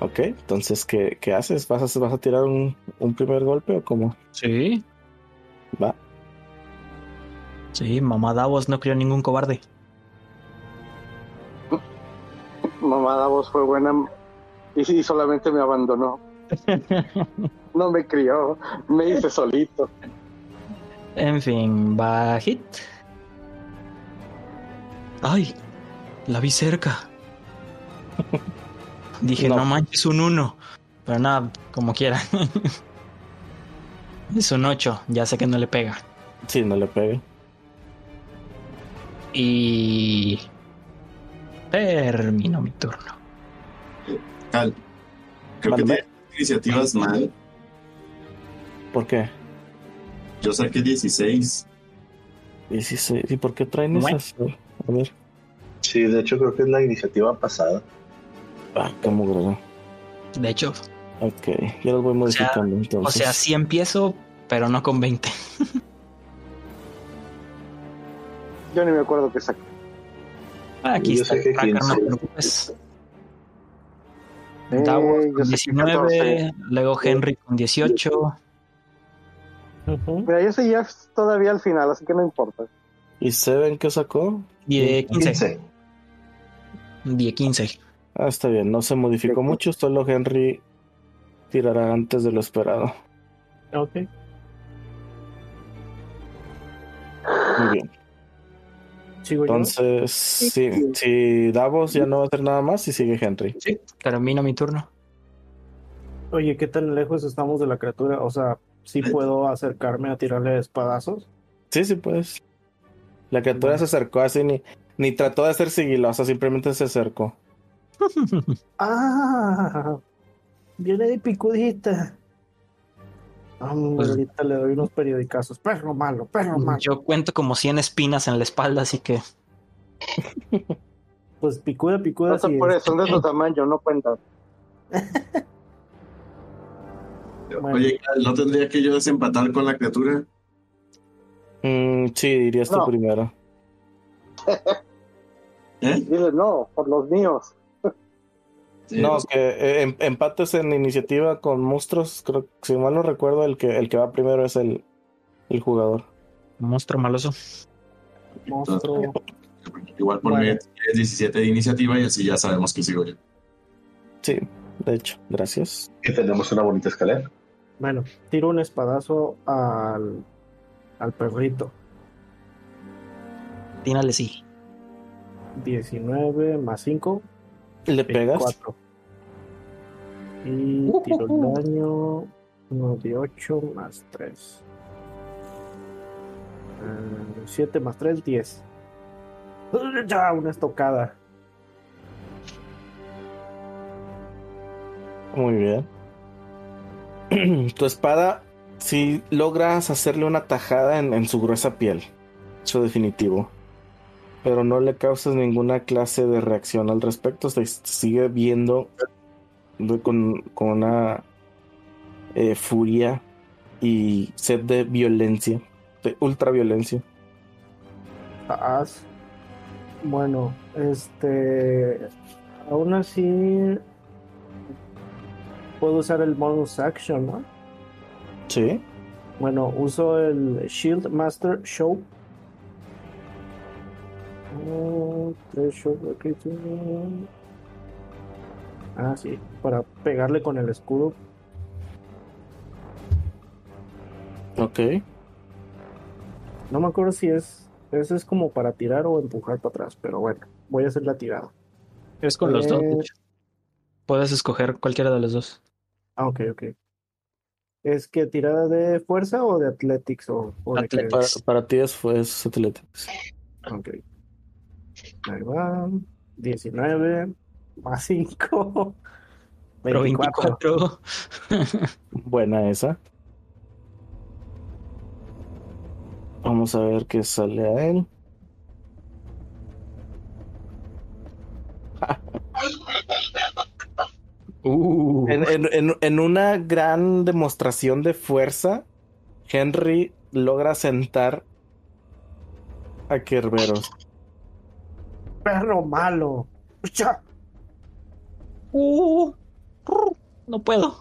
Ok, entonces, ¿qué, qué haces? ¿Vas a, ¿Vas a tirar un, un primer golpe o cómo? Sí. Va. Sí, mamá Davos no crió ningún cobarde. Mamá Davos fue buena y, y solamente me abandonó. No me crió, me hice solito. En fin, va hit. Ay, la vi cerca. Dije, No. no, manches, un 1. Pero nada, como quiera. es un 8, ya sé que no le pega. Sí, no le pegue. Y. Termino mi turno. Cal. Creo que Mande. tiene iniciativas mal. ¿Por qué? Yo saqué 16. 16. ¿Y por qué traen Bueno. esas? A ver. Sí, de hecho creo que es la iniciativa pasada. Ah, qué mugre. De hecho, Ok, yo los voy modificando o entonces. sea, sí empiezo, pero no con 20. Yo ni me acuerdo qué saqué. Aquí Yo está el tracker, no 15. te preocupes. Eh, Davos con saqué 19, 14. luego Henry con 18. Ujú. Mira, yo seguía todavía al final, así que no importa. ¿Y Seven qué sacó? Y de 15. 15. De 15. Ah, está bien, no se modificó mucho, solo Henry tirará antes de lo esperado. Ok. Muy bien. Sigo yo. Entonces, sí, si Davos ya no va a hacer nada más y sigue Henry. Sí, termino mi turno. Oye, ¿qué tan lejos estamos de la criatura? O sea, ¿sí puedo acercarme a tirarle espadazos? Sí, sí, puedes. La criatura se acercó así, ni, ni trató de ser sigilosa, simplemente se acercó. ¡Ah! Viene de picudita. Hombre, Pues- ahorita le doy unos periodicazos. Perro malo, perro malo. Yo cuento como 100 espinas en la espalda, así que Pues picuda, picuda. No te sí apures, es. son de tu tamaño, no cuentan. Bueno. Oye, ¿no tendría que yo desempatar con la criatura? Mm, sí, dirías tú primero. ¿Eh? Dile no, por los míos. Sí, no, que eh, em- empates en iniciativa con monstruos. Creo que si mal no recuerdo, el que, el que va primero es el, el jugador. Monstruo maloso. Monstruo. Igual ponme Bueno. 17 de iniciativa y así ya sabemos que sigo yo. Sí, de hecho, gracias. Y tenemos una bonita escalera. Bueno, tiro un espadazo al, al perrito. Tínale sí. 19 más 5. ¿Le pegas? 24. Y tiro el daño. Uno de 8 más 3. 7 más 3, 10. Ya, una estocada. Muy bien. tu espada, si logras hacerle una tajada en, en su gruesa piel. Eso definitivo. Pero no le causas ninguna clase de reacción al respecto. Se sigue viendo con, con una eh, furia y sed de violencia. De ultraviolencia. Haz. Bueno, este. Aún así. Puedo usar el bonus action, ¿no? Sí. Bueno, uso el Shield Master Show. Ah, sí, para pegarle con el escudo. Ok. No me acuerdo si es. Ese es como para tirar o empujar para atrás, pero bueno, voy a hacer la tirada. Es con los dos. de Eh. hecho. Puedes escoger cualquiera de los dos. Ah, ok, ok. ¿Es que tirada de fuerza o de athletics o, o de? Athletics. Para, para ti es, es Athletics. Ok. Ahí va. 19 más 5. Pero 24. 24. Buena esa. Vamos a ver qué sale a él. Uh, En, en- en- en una gran demostración de fuerza, Henry logra sentar a Kerberos. Perro malo. ¡Ucha! uh, no puedo.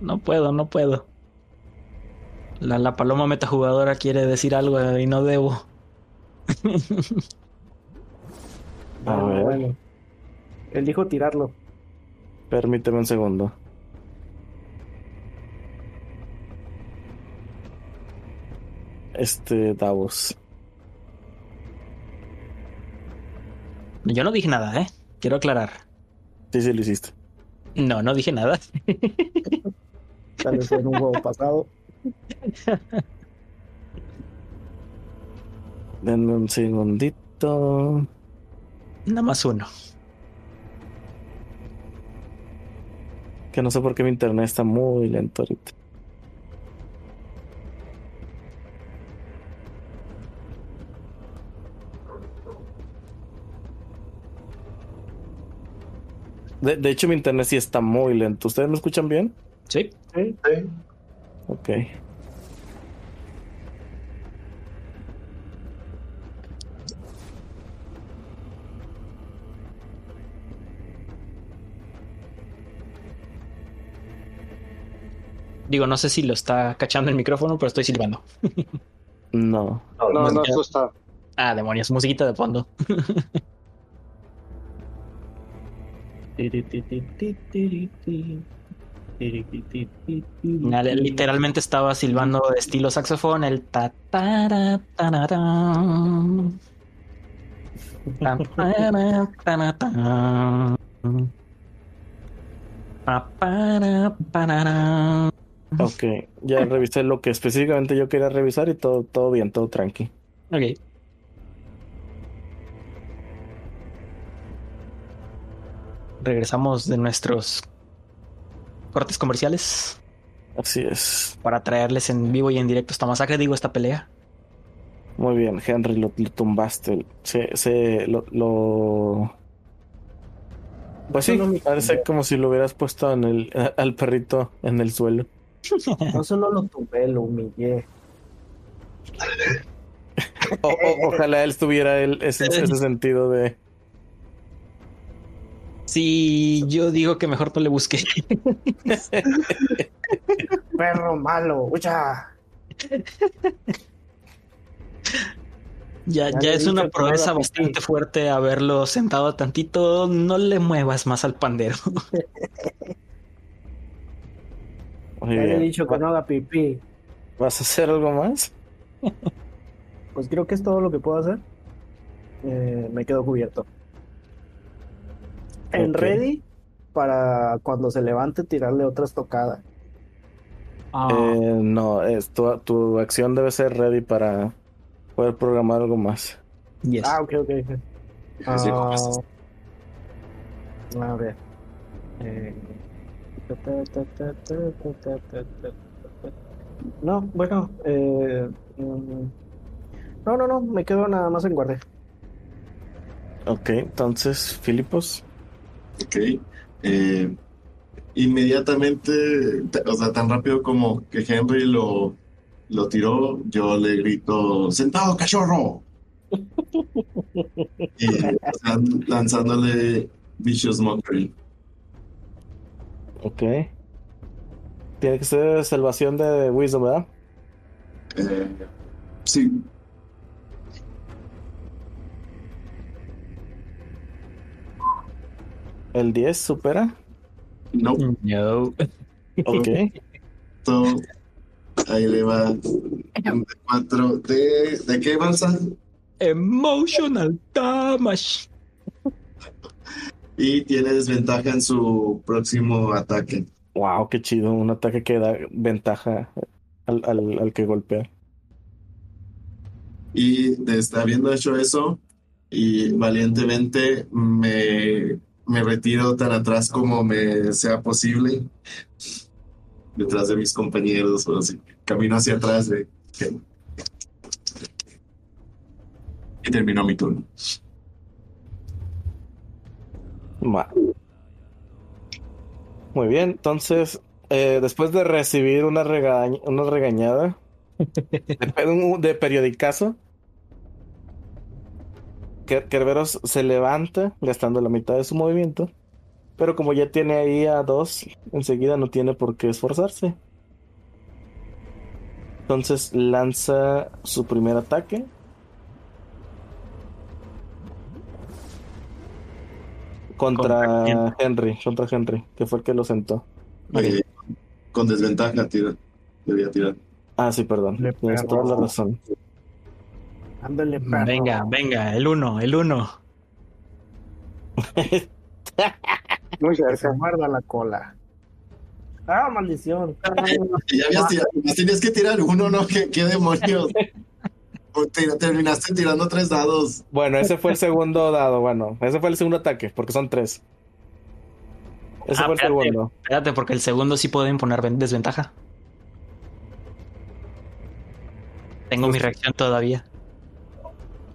No puedo, no puedo. La, la paloma metajugadora quiere decir algo y no debo. A Ah, ver. bueno. Elijo tirarlo. Permíteme un segundo. Este Davos. Yo no dije nada, ¿eh? Quiero aclarar. Sí, sí lo hiciste. No, no dije nada. Tal vez en un juego pasado. Denme un segundito. Nada más uno. Que no sé por qué mi internet está muy lento ahorita. De, de hecho, mi internet sí está muy lento. ¿Ustedes me escuchan bien? Sí. Sí. Sí. Ok. Digo, no sé si lo está cachando el micrófono, pero estoy silbando. No. No, No, no, ya. eso está. Ah, demonios, musiquita de fondo. Literalmente estaba silbando estilo saxofón, el ta. Ta, tararán. Pa, para, pararán. Ok. Ya revisé lo que específicamente yo quería revisar y todo, todo bien, todo tranqui. Ok. Regresamos de nuestros cortes comerciales Así es. para traerles en vivo y en directo esta masacre, digo, esta pelea. Muy bien, Henry, lo, lo tumbaste. Se, se, lo, lo, Pues sí, parece como si lo hubieras puesto en el, al perrito en el suelo. No solo lo tumbé, lo humillé. O- o- ojalá él tuviera el, ese, ese sentido de... Sí, yo digo que mejor no le busqué. Perro malo, ucha. Ya, Ya ya es una proeza bastante fuerte haberlo sentado tantito. No le muevas más al pandero. Muy Ya le he dicho que no haga pipí. ¿Vas a hacer algo más? Pues creo que es todo lo que puedo hacer. Eh, me quedo cubierto. En ready para cuando se levante tirarle otra estocada. Ah. Eh, no, es tu, tu, acción debe ser ready para poder programar algo más. Ah, ok, ok. Ah, a ver. No, bueno. Eh, mm. no, no, no, me quedo nada más en guardia. Ok, entonces, Filipos. Ok. Eh, inmediatamente, o sea, tan rápido como que Henry lo, lo tiró, yo le grito, ¡Sentado, cachorro! Y lanzándole Vicious Mockery. Ok. Tiene que ser salvación de Wisdom, ¿verdad? Eh, sí, El 10 supera. no, No. Ok. to- ahí le va un de cuatro. ¿De, ¿de qué balsa? Emotional damage. Y tiene desventaja en su próximo ataque. Wow, qué chido. Un ataque que da ventaja al, al, al que golpea. Y desde habiendo hecho eso, y valientemente me, me retiro tan atrás como me sea posible, detrás de mis compañeros, o así, camino hacia atrás de... Y terminó mi turno. Va. Muy bien, entonces, eh, después de recibir una, regañ- una regañada de, un- de periodicazo, Kerberos se levanta gastando la mitad de su movimiento, pero como ya tiene ahí a dos, enseguida no tiene por qué esforzarse. Entonces lanza su primer ataque. Contra. Henry, contra Henry, que fue el que lo sentó. Con desventaja, tira. Debía tirar. Ah, sí, perdón. Le Tienes toda la razón. Ándale, perro. Venga, venga, el uno, el uno. Muy Que se cerca. muerda la cola. Ah, maldición. Ya habías tenías que tirar uno, ¿no? ¿Qué, qué demonios? Terminaste tirando tres dados. Bueno, ese fue el segundo dado. Bueno, ese fue el segundo ataque, porque son tres. Ese Ah, fue el espérate. segundo. Espérate, porque el segundo sí puede imponer ven- desventaja. Tengo mi reacción todavía.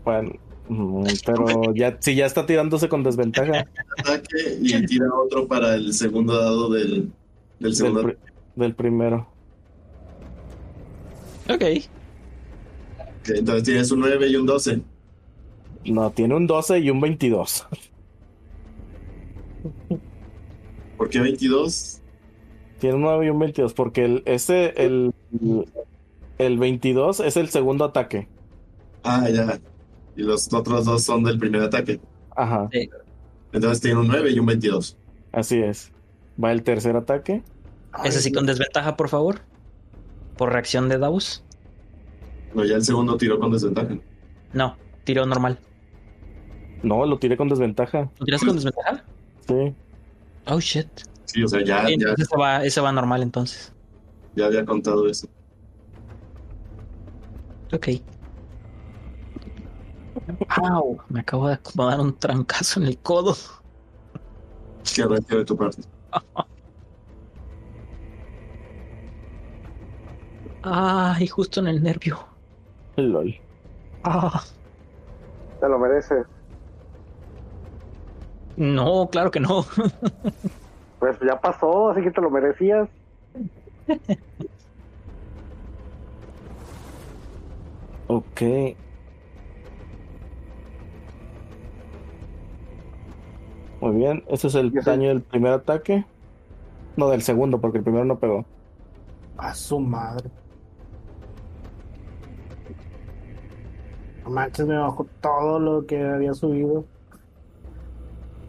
Bueno, mm, pero ya, si ya está tirándose con desventaja Ataque y tira otro para el segundo dado del, del del, segundo. pri- del primero. Ok. Ok, entonces tienes un 9 y un 12. No, tiene un 12 y un 22. ¿Por qué 22? Tiene un 9 y un 22, porque el, ese, el, el 22 es el segundo ataque. Ah, ya. Y los otros dos son del primer ataque. Ajá, Entonces tiene un 9 y un 22. así es. Va el tercer ataque. Ese sí con desventaja, por favor. Por reacción de Davos. No, ya el segundo tiró con desventaja. No, tiro normal. No, lo tiré con desventaja. ¿Lo tiras con desventaja? Sí. Oh shit. Sí, o sea, ya, ya, ese va, ese va normal entonces. ya había contado eso. Ok. Au, me acabo de acomodar un trancazo en el codo. Qué reacción de tu parte. Ay, justo en el nervio. LOL. Ah, Te lo mereces. No, claro que no. Pues ya pasó, así que te lo merecías. Ok. Muy bien, ese es el daño del primer ataque. No, del segundo, porque el primero no pegó. A su madre. No manches, me bajó todo lo que había subido.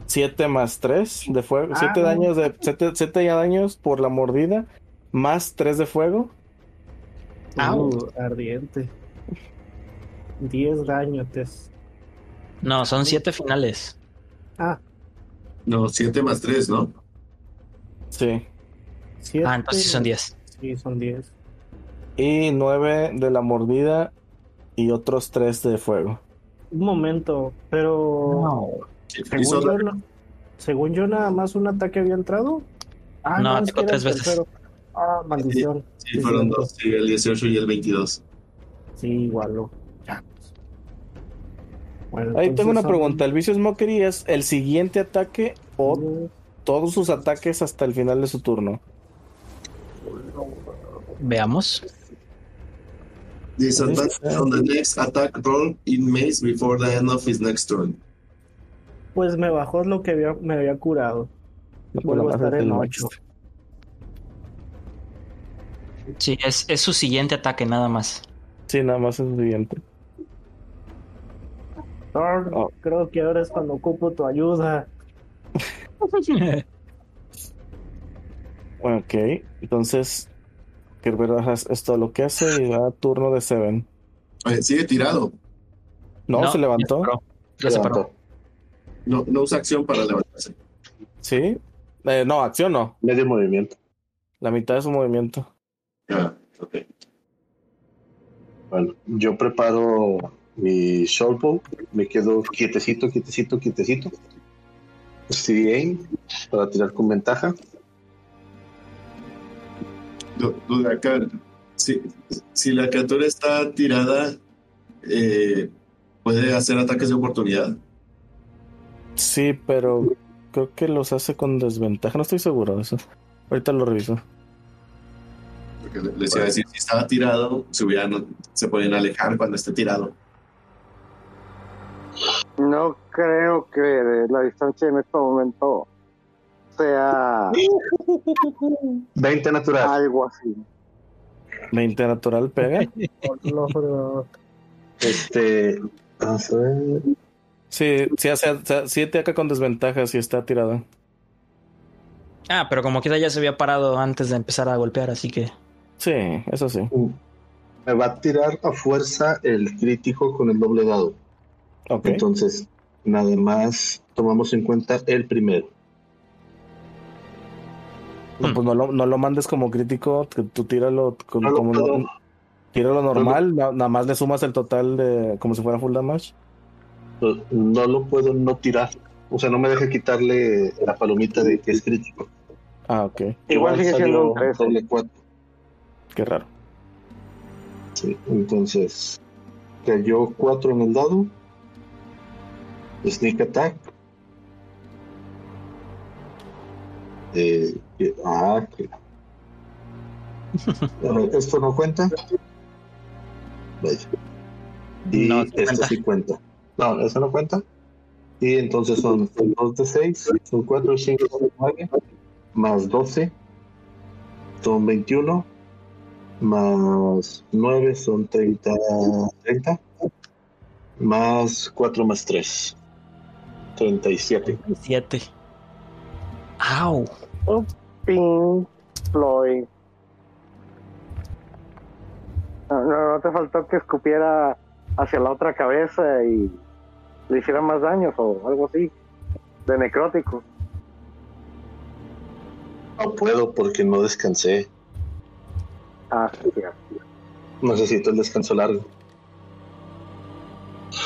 7 más 3 de fuego. Ah, 7 no. daños de 7 daños por la mordida. Más 3 de fuego. Au. Uh, ardiente. 10 daños. No, son siete finales. Ah, No, 7 más 3, ¿no? Sí. 7. Ah, entonces sí son diez. Sí, son 10. Y 9 de la mordida. Y otros 3 de fuego. Un momento, pero. Sí, Según yo, no- según yo, nada más un ataque había entrado. Ah, No, era el tres veces. tercero. Ah, maldición. Sí, fueron dos, sí, el 18 y el 22. Sí, igual lo. Ya. Bueno, Ahí tengo una pregunta. ¿El Vicious Mockery es el siguiente ataque o todos sus ataques hasta el final de su turno? Veamos. Disadvantage on the next attack roll in maze before the end of his next turn. Pues me bajó lo que había, me había curado. No, Vuelvo a estar es en el 8. next. Sí, es, es su siguiente ataque nada más. Sí, nada más es el siguiente. Thor, Oh. creo que ahora es cuando ocupo tu ayuda. Bueno, ok. Entonces, Kerber es es todo lo que hace y va a turno de Seven. Oye, sigue tirado. No, se levantó. Ya se paró. No, no usa acción para levantarse. Sí. Eh, no, acción no. Medio movimiento. La mitad de su movimiento. Ah, ok. Bueno, yo preparo mi shortbow, me quedo quietecito, quietecito, quietecito. Steady aim para tirar con ventaja. Du- Duda acá. Si, si la criatura está tirada, eh, puede hacer ataques de oportunidad. Sí, pero creo que los hace con desventaja. No estoy seguro de eso. Ahorita lo reviso. Porque le- les iba a decir, si estaba tirado, se, hubieran, se pueden alejar cuando esté tirado. No creo que la distancia en este momento sea 20 natural. algo así. 20 natural pega. Este. Vamos a ver. Sí, sí, hace, sí ataca con desventaja si está tirado. Ah, pero como quizá ya se había parado antes de empezar a golpear, así que. Sí, eso sí. Me va a tirar a fuerza el crítico con el doble dado. Entonces, nada más tomamos en cuenta el primero. No, pues no lo, no lo mandes como crítico, tú tíralo No como no- tíralo normal, na- nada más le sumas el total de como si fuera full damage. No lo puedo no tirar. O sea, no me deja quitarle la palomita de que es crítico. Ah, ok, Igual sigue siendo salió un 13. doble cuatro. qué raro. Sí, entonces cayó 4 en el dado. Sneak attack. Eh, que- ah, que- ver, esto no cuenta. Vaya. Y No, sí esto cuenta. sí cuenta. No, eso no cuenta. Y entonces son 2 de 6, son 4, 5, 9, más 12, son 21, más 9 son 30, 30, más 4 más 3, 37. Siete. ¡Au! Pink Floyd. No, no, no te faltó que escupiera hacia la otra cabeza y le hiciera más daños o algo así. De necrótico. No puedo porque no descansé. Ah, sí, ya. Necesito el descanso largo.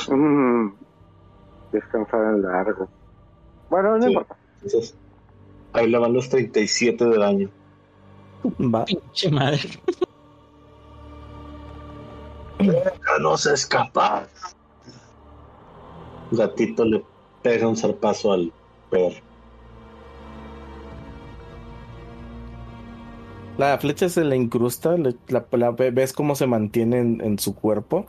Mm, descansar en largo. Bueno, no Sí. importa. Entonces, ahí le van los 37 de daño. Va. Pinche madre. Ya no se escapa. Gatito le pega un zarpazo al ver. La flecha se le incrusta, le- la, la- ves cómo se mantiene en, en su cuerpo.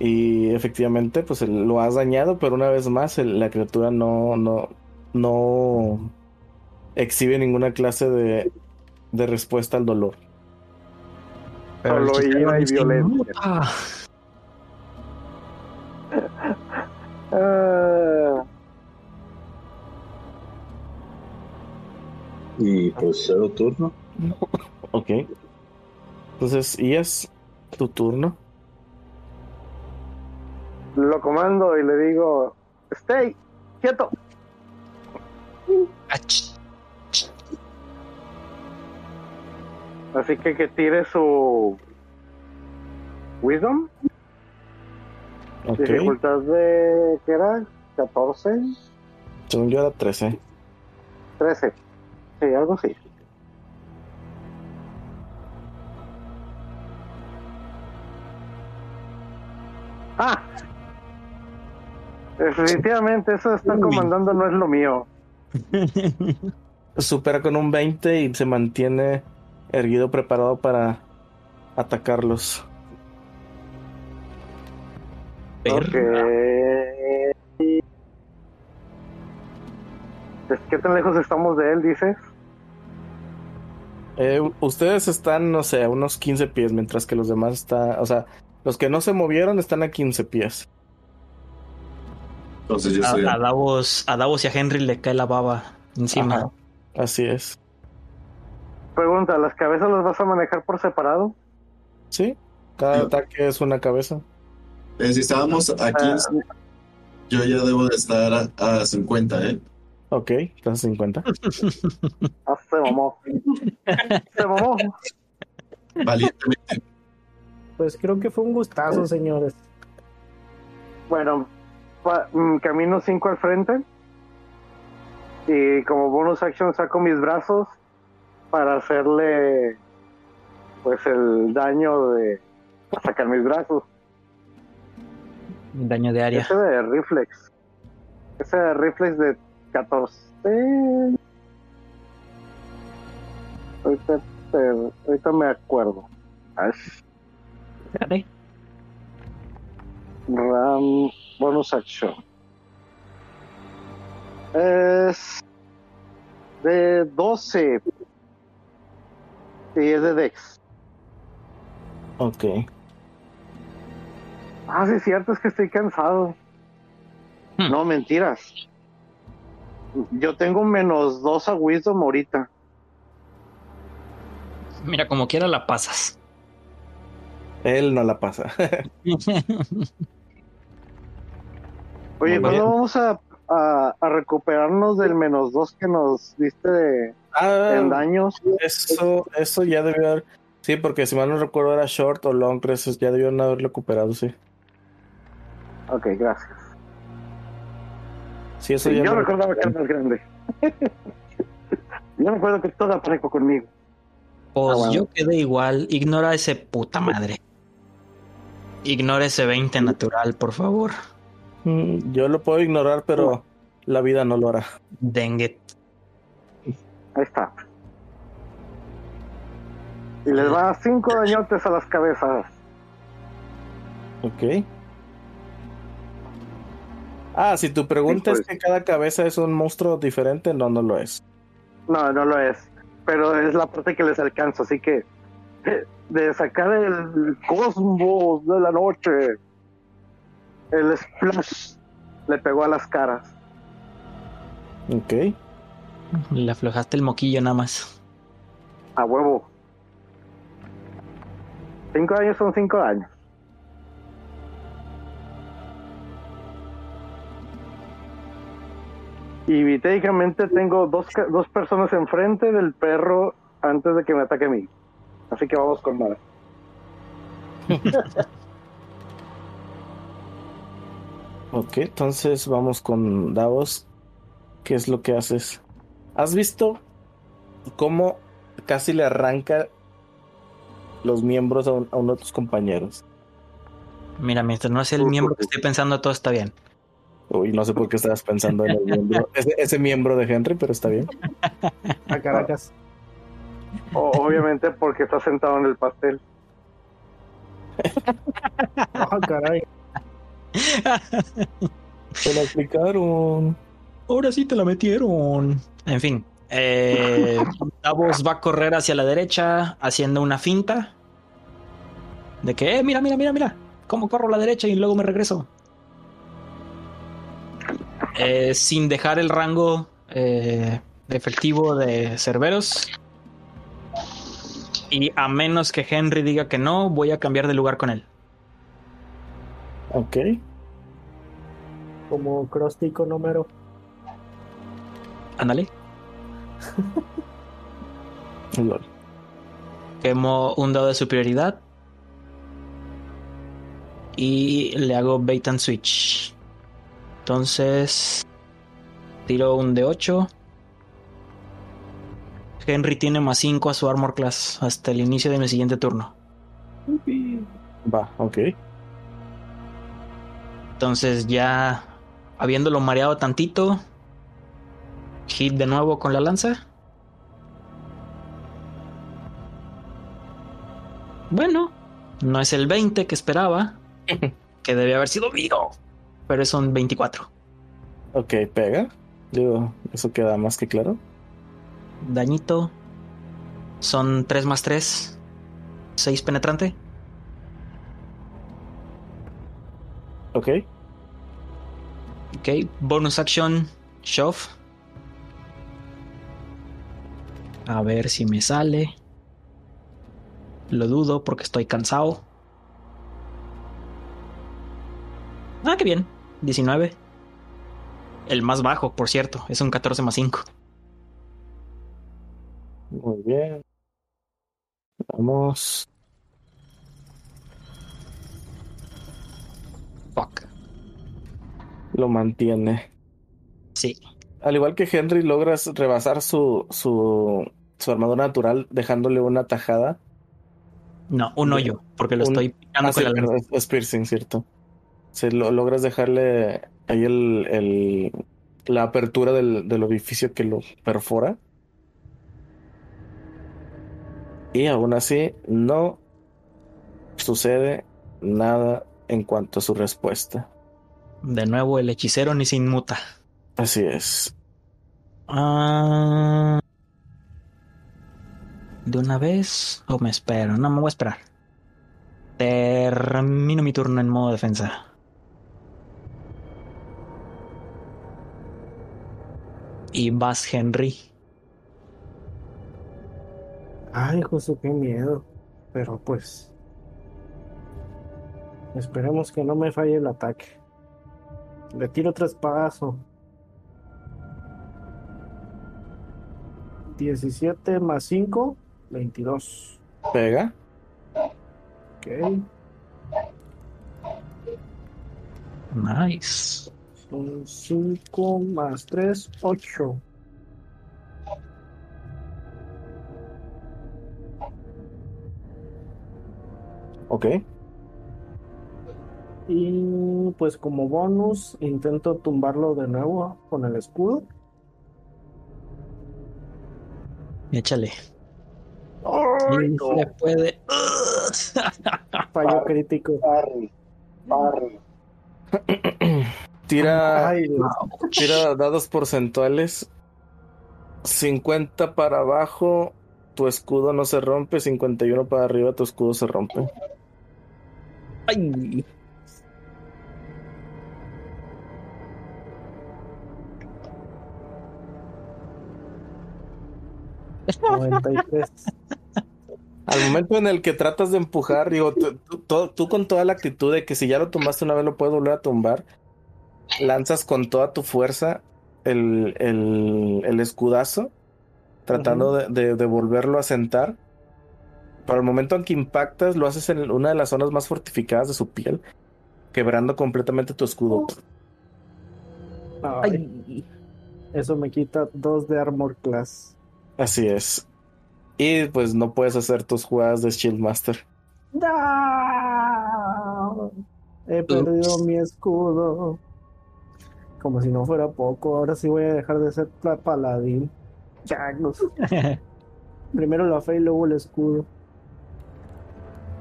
Y efectivamente, pues lo has dañado, pero una vez más el- la criatura no, no, no exhibe ninguna clase de, de respuesta al dolor. Pero Solo ira y violencia. muta. Ah, Y procedo turno. Ok. Entonces, y es tu turno. Lo comando y le digo, stay, quieto. Ach. Así que que tire su Wisdom. Ok. Dificultad de, ¿qué era? 14, Según yo era 13. 13. Sí, algo así. Ah. Definitivamente eso de estar Uy. comandando no es lo mío. Supera con un 20 y se mantiene erguido, preparado para atacarlos. Ok. ¿Qué tan lejos estamos de él, dices? Eh, ustedes están, no sé, a unos 15 pies, mientras que los demás están, o sea, los que no se movieron están a 15 pies. Entonces yo A, soy. a Davos, a Davos y a Henry le cae la baba encima. Ajá. Así es. Pregunta, ¿las cabezas las vas a manejar por separado? Sí, cada Sí. ataque es una cabeza. Eh, si estábamos a 15, yo ya debo de estar a, a 50, ¿eh? Ok, estás a 50. Ah, se mamó. se mamó. Valientemente. Pues creo que fue un gustazo, señores. Bueno, camino 5 al frente. Y como bonus action saco mis brazos para hacerle pues el daño de sacar mis brazos. Daño de área. Ese de reflex. Ese de reflex de 14. Ahorita, ahorita me acuerdo. Dale. Ram bonus action. Es de 12. Y es de Dex. Ok. Ah, sí, es cierto, es que estoy cansado. Hmm. No, mentiras. Yo tengo menos 2 a Wisdom ahorita. Mira, como quiera la pasas. Él no la pasa. Oye, ¿cuándo vamos a, a, a recuperarnos del menos 2 que nos diste de, ah, en daños? eso, eso ya debió haber. Sí, porque si mal no recuerdo era short o long rest, ya debieron haber recuperado, sí. Ok, gracias. Sí, eso Sí, ya yo recordaba que era más grande. yo me acuerdo que todo aparezco conmigo. Pues Ah, bueno. yo quedé igual. Ignora ese puta madre. Ignora ese 20 natural, por favor. Yo lo puedo ignorar, pero la vida no lo hará. Dengue. Ahí está. Y les va cinco dañotes a las cabezas. Ok. Ah, si tu pregunta Sí, es que cada cabeza es un monstruo diferente, no, no lo es. No, no lo es. Pero es la parte que les alcanza, así que eh, de sacar el cosmos de la noche, el splash le pegó a las caras. Ok. Le aflojaste el moquillo nada más. A huevo. Cinco años son cinco años. Y técnicamente tengo dos, ca- dos personas enfrente del perro antes de que me ataque a mí. Así que vamos con nada. Ok, entonces vamos con Davos. ¿Qué es lo que haces? ¿Has visto cómo casi le arranca los miembros a, un- a uno de tus compañeros? Mira, mientras no sea el miembro que estoy pensando, todo está bien. Uy, no sé por qué estabas pensando en el miembro, ese, ese miembro de Henry, pero está bien. A Caracas. O- obviamente porque está sentado en el pastel. Ah, caray. Se lo aplicaron. Ahora sí te la metieron. En fin. Eh, Davos va a correr hacia la derecha haciendo una finta. De que, eh, mira, mira, mira, mira. ¿Cómo corro a la derecha y luego me regreso? Eh, sin dejar el rango eh, efectivo de Cerberos. Y a menos que Henry diga que no, voy a cambiar de lugar con él. Ok. Como Krusty con Homero. Ándale. Lol. Quemo un dado de superioridad. Y le hago bait and switch. Entonces. Tiro un de 8. Henry tiene más 5 a su armor class hasta el inicio de mi siguiente turno. Va, ok. Entonces ya habiéndolo mareado tantito. Hit de nuevo con la lanza. Bueno, no es el 20 que esperaba. que debe haber sido mío. Pero es un 24. Ok, pega. Digo, eso queda más que claro. Dañito. Son 3 más 3. 6 penetrante. Ok. Ok, bonus action, shove. A ver si me sale. Lo dudo porque estoy cansado. Ah, qué bien. 19. El más bajo, por cierto. Es un 14 más 5. Muy bien. Vamos. Fuck. Lo mantiene. Sí. Al igual que Henry, logras rebasar su, su, su armadura natural dejándole una tajada. No, un hoyo, porque lo Un- estoy picando Ah, sí, con la perdón, lanza. es, es piercing, ¿cierto? Se lo, logras dejarle ahí el, el- la apertura del, del orificio que lo perfora. Y aún así no sucede nada en cuanto a su respuesta. De nuevo, el hechicero ni se inmuta. Así es. Ah, ¿De una vez o me espero? No, me voy a esperar. Termino mi turno en modo defensa. Y vas, Henry. Ay, José, qué miedo. Pero pues. Esperemos que no me falle el ataque. Le tiro tres pasos. 17 más 5, 22. Pega. Ok. Nice. Son 5 más 3, 8. Ok. Y pues como bonus intento tumbarlo de nuevo con el escudo. Échale. ¡Ay, no! se puede. Fallo crítico. Parry, parry. Tira, Ay, tira dados porcentuales. 50 para abajo, tu escudo no se rompe. 51 para arriba, tu escudo se rompe. Ay. Noventa y tres. Al momento en el que tratas de empujar, digo, tú, con toda la actitud de que si ya lo tumbaste una vez lo puedes volver a tumbar, lanzas con toda tu fuerza el, el, el escudazo, tratando de, de- de volverlo a sentar. Para el momento en que impactas, lo haces en una de las zonas más fortificadas de su piel, quebrando completamente tu escudo. Ay. eso me quita dos de armor class. Así es. Y pues no puedes hacer tus jugadas de Shield Master. ¡No! He perdido mi escudo. Como si no fuera poco, ahora sí voy a dejar de ser paladín. Changos. Primero la fe y luego el escudo.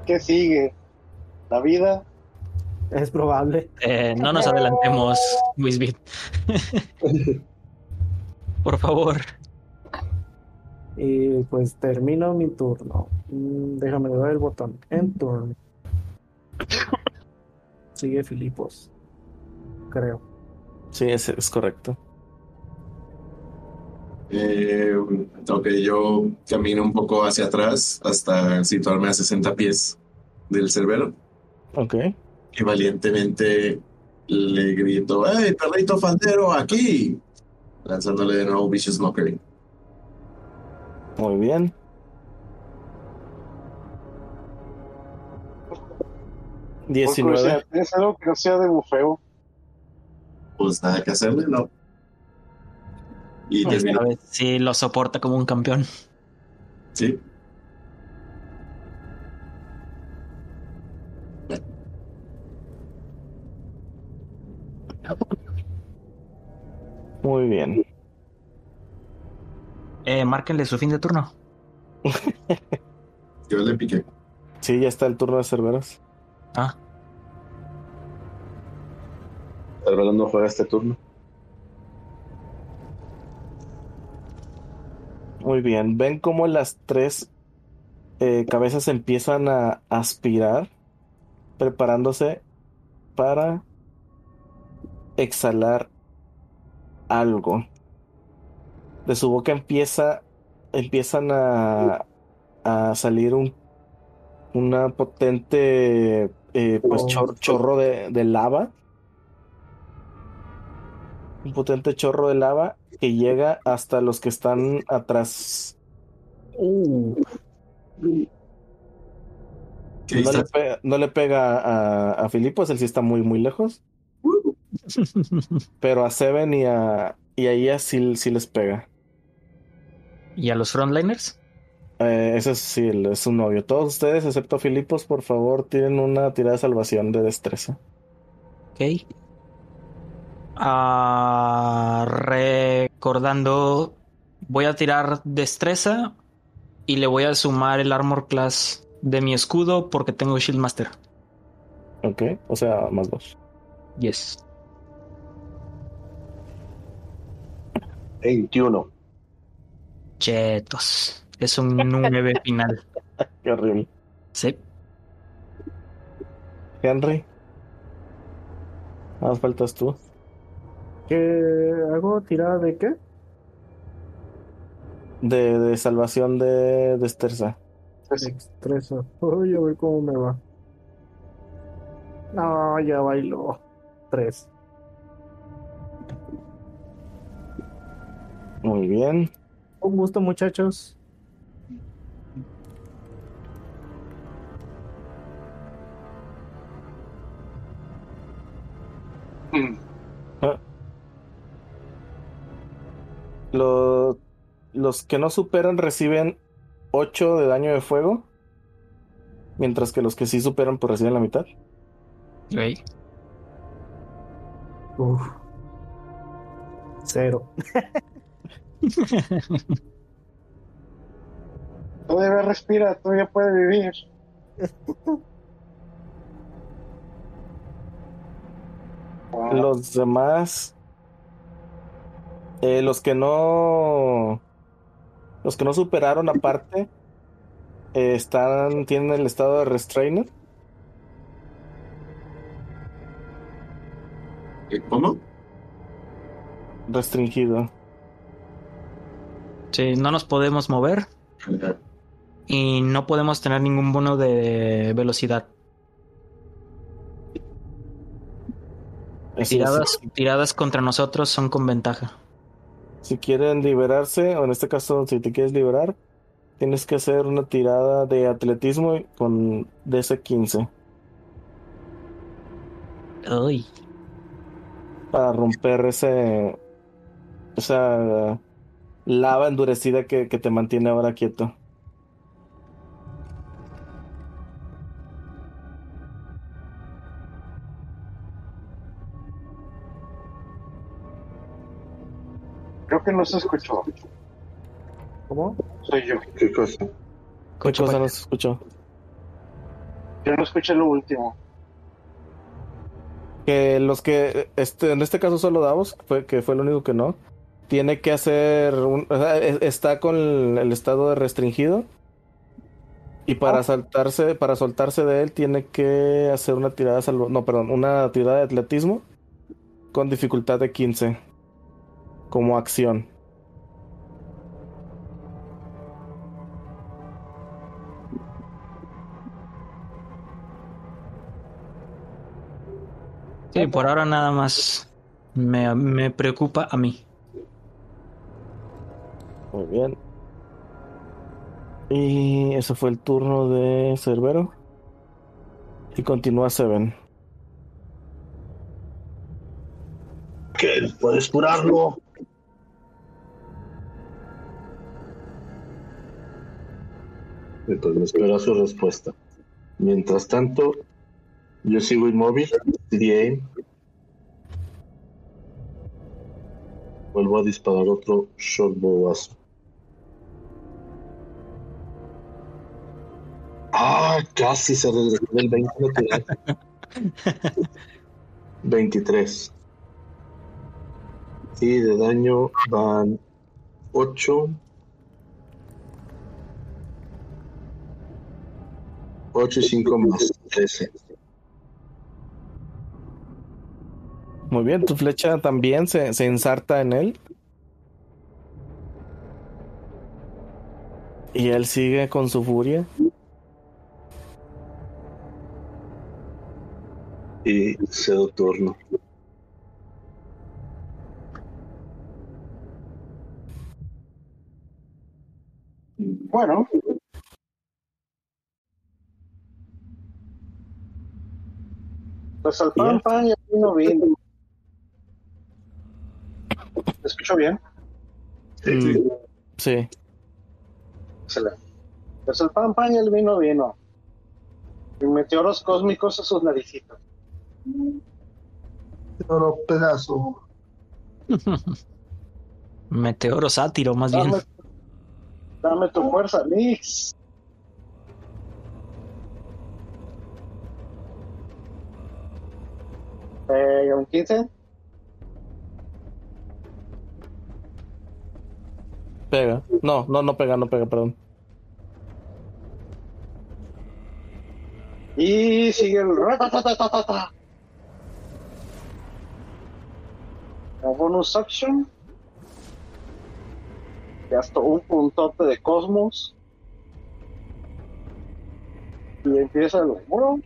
¿Qué sigue? ¿La vida? Es probable. Eh, no nos adelantemos, Wisbit. Por favor. Y pues termino mi turno. Mm, Déjame dar el botón. En turno. Sigue Filipos. Creo. Sí, es, es correcto. Eh, ok, yo camino un poco hacia atrás hasta situarme a 60 pies del cerbero Ok. y valientemente le grito, ¡Hey, perrito faldero, aquí! Lanzándole de nuevo Vicious Mockery. Muy bien. Por 19. curiosidad, ¿Tienes algo que no sea de bufeo? Pues nada que hacerle, ¿no? Y vez sí lo soporta como un campeón. ¿sí? Muy bien. Eh, márquenle su fin de turno. Yo le piqué. Sí, ya está el turno de Cerberos. Ah, Cervelo no juega este turno. Muy bien. Ven cómo las tres eh, cabezas empiezan a aspirar, preparándose para exhalar algo. De su boca empieza, empiezan a, a salir un, una potente eh, pues, chor- chorro de, de lava. Un potente chorro de lava que llega hasta los que están atrás. Uh, ¿Qué no, le hice? pe- no le pega a, a Filipos, él sí está muy, muy lejos. Pero a Seven y a, y a Ia sí, sí les pega. ¿Y a los frontliners? Eh, ese es, sí, es un novio. Todos ustedes, excepto Filipos, por favor, tienen una tirada de salvación de destreza. Ok. Ah, recordando, voy a tirar destreza y le voy a sumar el armor class de mi escudo porque tengo Shield Master. Ok, o sea, más dos. Yes. 21. Chetos. Es un 9 final. Qué horrible. Sí. Henry. Más faltas tú. ¿Qué hago? ¿Tirada de qué? De, de salvación de destreza. Destreza. Uy, a ver cómo me va. No, ya bailó. Tres. Muy bien. Un gusto, muchachos. Lo- los que no superan reciben 8 de daño de fuego. Mientras que los que sí superan, pues reciben la mitad. Uf. Cero. Todavía respira, todavía puede vivir. Los demás. eh, los que no. Los que no superaron aparte. eh, están. Tienen el estado de restrainer. ¿Eh, ¿Cómo? Restringido. Sí, no nos podemos mover y no podemos tener ningún bono de velocidad. Así es. Tiradas, tiradas contra nosotros son con ventaja. Si quieren liberarse, o en este caso, si te quieres liberar, tienes que hacer una tirada de atletismo con DC 15 Uy. para romper ese esa lava endurecida que, que te mantiene ahora quieto. Creo que no se escuchó. ¿Cómo? Soy yo. ¿Qué cosa? ¿Qué cosa no se escuchó? Yo no escuché lo último. Que los que, este, en este caso solo Davos, fue, que fue el único que no, tiene que hacer, un, o sea, e- está con el estado de restringido y para saltarse, para soltarse de él tiene que hacer una tirada, de salvo, no, perdón, una tirada de atletismo con dificultad de 15 como acción. Sí, por ahora nada más me, me preocupa a mí. Muy bien. Y ese fue el turno de Cerbero. Y continúa Seven. ¿Qué? ¿Puedes curarlo? Y pues me espero a su respuesta. Mientras tanto, yo sigo inmóvil. CDA. Vuelvo a disparar otro shortbowazo. Ah, casi se regresó del 20 natural. 23. Y de daño van 8. 8 y 5 más 13. Muy bien, tu flecha también se, se ensarta en él. Y él sigue con su furia. Y cedo turno. Bueno. Pues al pan, y al vino, vino. ¿Me escucho bien? Mm, sí. Excelente. Pues el pan, pan y el vino, vino. Y meteoros cósmicos a sus naricitas. Oro pedazo. Meteoro sátiro, más bien. Dame, dame tu fuerza, Nix. Eh, un 15. Pega. No, no, no pega, no pega, perdón. Y sigue el La bonus action. Gasto un puntote de cosmos. Y empieza el muro.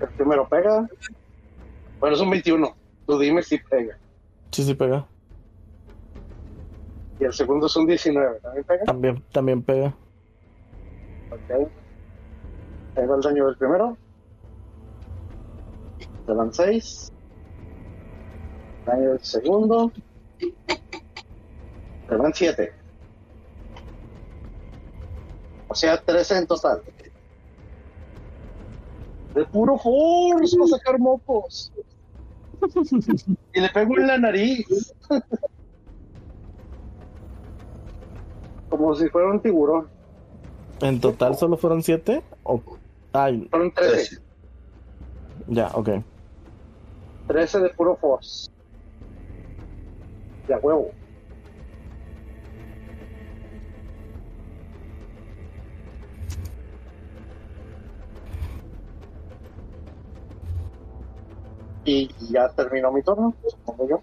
El primero pega. Bueno, es un 21. Tú dime si pega. Sí, sí pega. Y el segundo es un 19. ¿También pega? También, también pega. Ok. Va el daño del primero. Te dan 6. Daño del segundo. Te dan 7. O sea, 13 en total. De puro force para sacar mocos. y le pego en la nariz. Como si fuera un tiburón. ¿En total solo fueron siete? O... Ay, Fueron 13. ya, ok. 13 de puro force. De a huevo. Y ya terminó mi turno, supongo yo.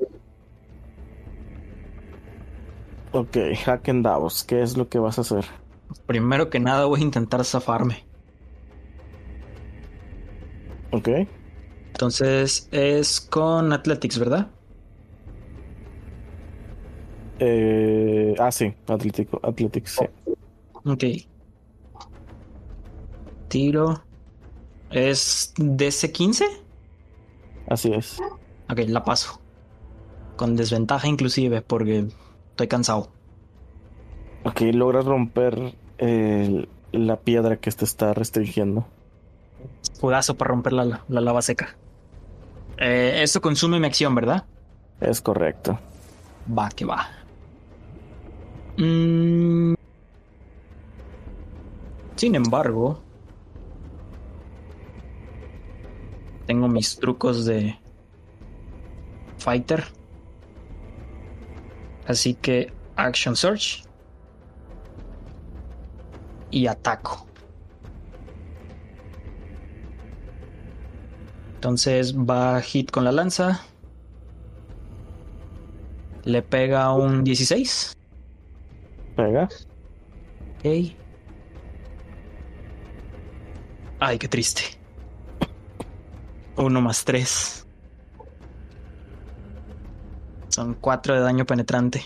Ok, Hack and Davos, ¿qué es lo que vas a hacer? Primero que nada voy a intentar zafarme. Ok. Entonces es con Athletics, ¿verdad? Eh, ah, sí, Atlético, Athletics, sí. Ok. Tiro. ¿Es DC15? Así es. Ok, la paso. Con desventaja inclusive porque estoy cansado. Ok, logras romper la piedra que te está restringiendo. Escudazo para romper la, la lava seca. Eh, esto consume mi acción, ¿verdad? Es correcto. Va, que va. Mm. Sin embargo, tengo mis trucos de fighter. Así que action search y ataco. Entonces va hit con la lanza. Le pega un 16. Pega. Ok. Ay, qué triste. Uno más tres. Son cuatro de daño penetrante.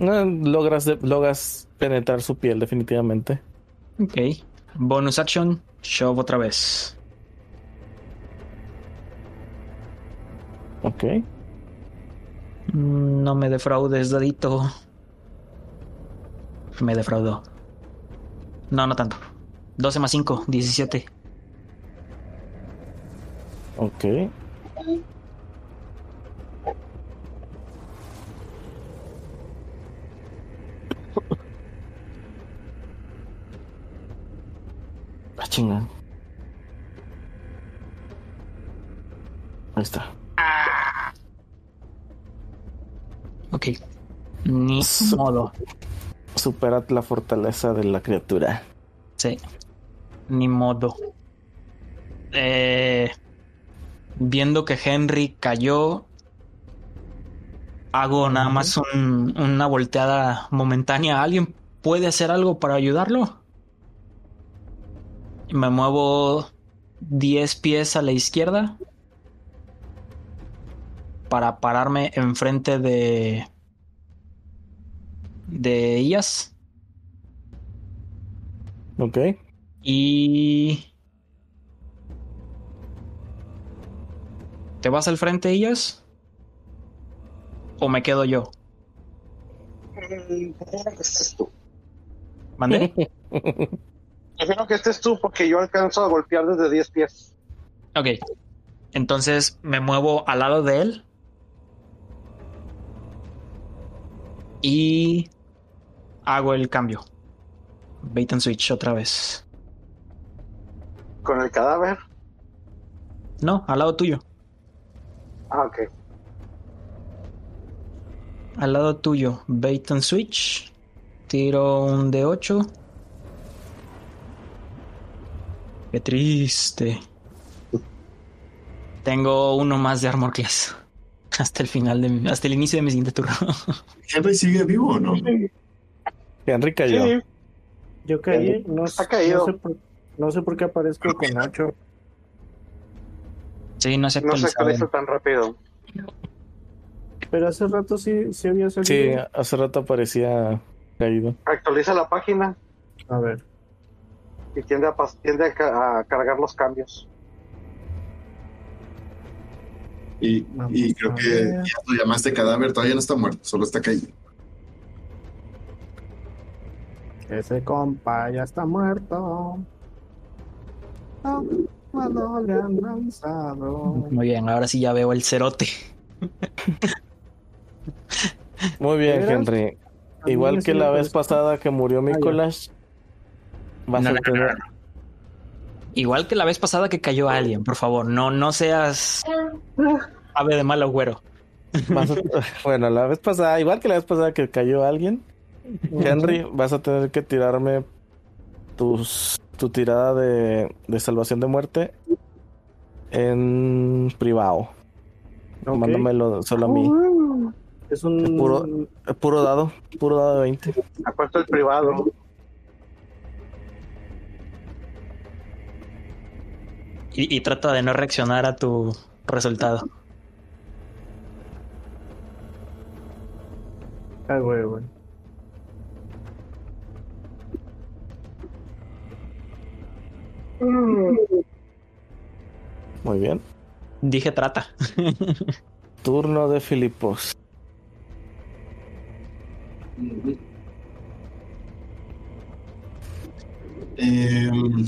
No, logras, logras penetrar su piel definitivamente. Ok. Bonus action. Shove otra vez. Ok. Mm, No me defraudes, dadito. Me defraudó. No, no tanto. 12 más 5, 17. Ok. Ah. Ahí está. Ok. Ni modo. Supera la fortaleza de la criatura. Sí. Ni modo. Eh, viendo que Henry cayó, hago nada más un- una volteada momentánea. ¿Alguien puede hacer algo para ayudarlo? Me muevo 10 pies a la izquierda para pararme enfrente de de ellas. Ok. Y... ¿Te vas al frente, ellas? ¿O me quedo yo? Tú. ¿Mandé? Prefiero que estés tú porque yo alcanzo a golpear desde 10 pies. Ok. Entonces me muevo al lado de él. Y hago el cambio. Bait and switch otra vez. ¿Con el cadáver? No, al lado tuyo. Ah, ok. Al lado tuyo, bait and switch. Tiro un D8. Qué triste. Tengo uno más de armor class. Hasta el final de mi- hasta el inicio de mi siguiente turno. ¿Henry sigue vivo o no? Henry cayó. Sí, Yo caí, no, Está sé- caído. no sé por, no sé por qué aparezco con 8. sí, no se no se actualiza tan rápido. Pero hace rato sí, sí había Sí, salido. hace rato parecía caído. Actualiza la página A ver. Y tiende a, tiende a, ca- a cargar los cambios. Y, y creo que ya lo llamaste cadáver, todavía no está muerto, solo está caído. Ese compa ya está muerto. No, no le han lanzado. Muy bien, ahora sí ya veo el cerote. Muy bien. Henry. Igual que la vez pasada que murió ya. Nicolás, vas No, a no, no, tener. Igual que la vez pasada que cayó alguien, por favor, no, no seas ave de mal agüero. vas a- bueno, la vez pasada, igual que la vez pasada que cayó alguien, Henry, vas a tener que tirarme tus, tu tirada de, de salvación de muerte en privado. Ok. Mándamelo solo a mí. Es un. Puro- Puro dado, puro dado de 20. Acuerdo el privado. Y, y trata de no reaccionar a tu resultado. Ah, güey, güey. Muy bien. Dije trata. Turno de Filipos. Em,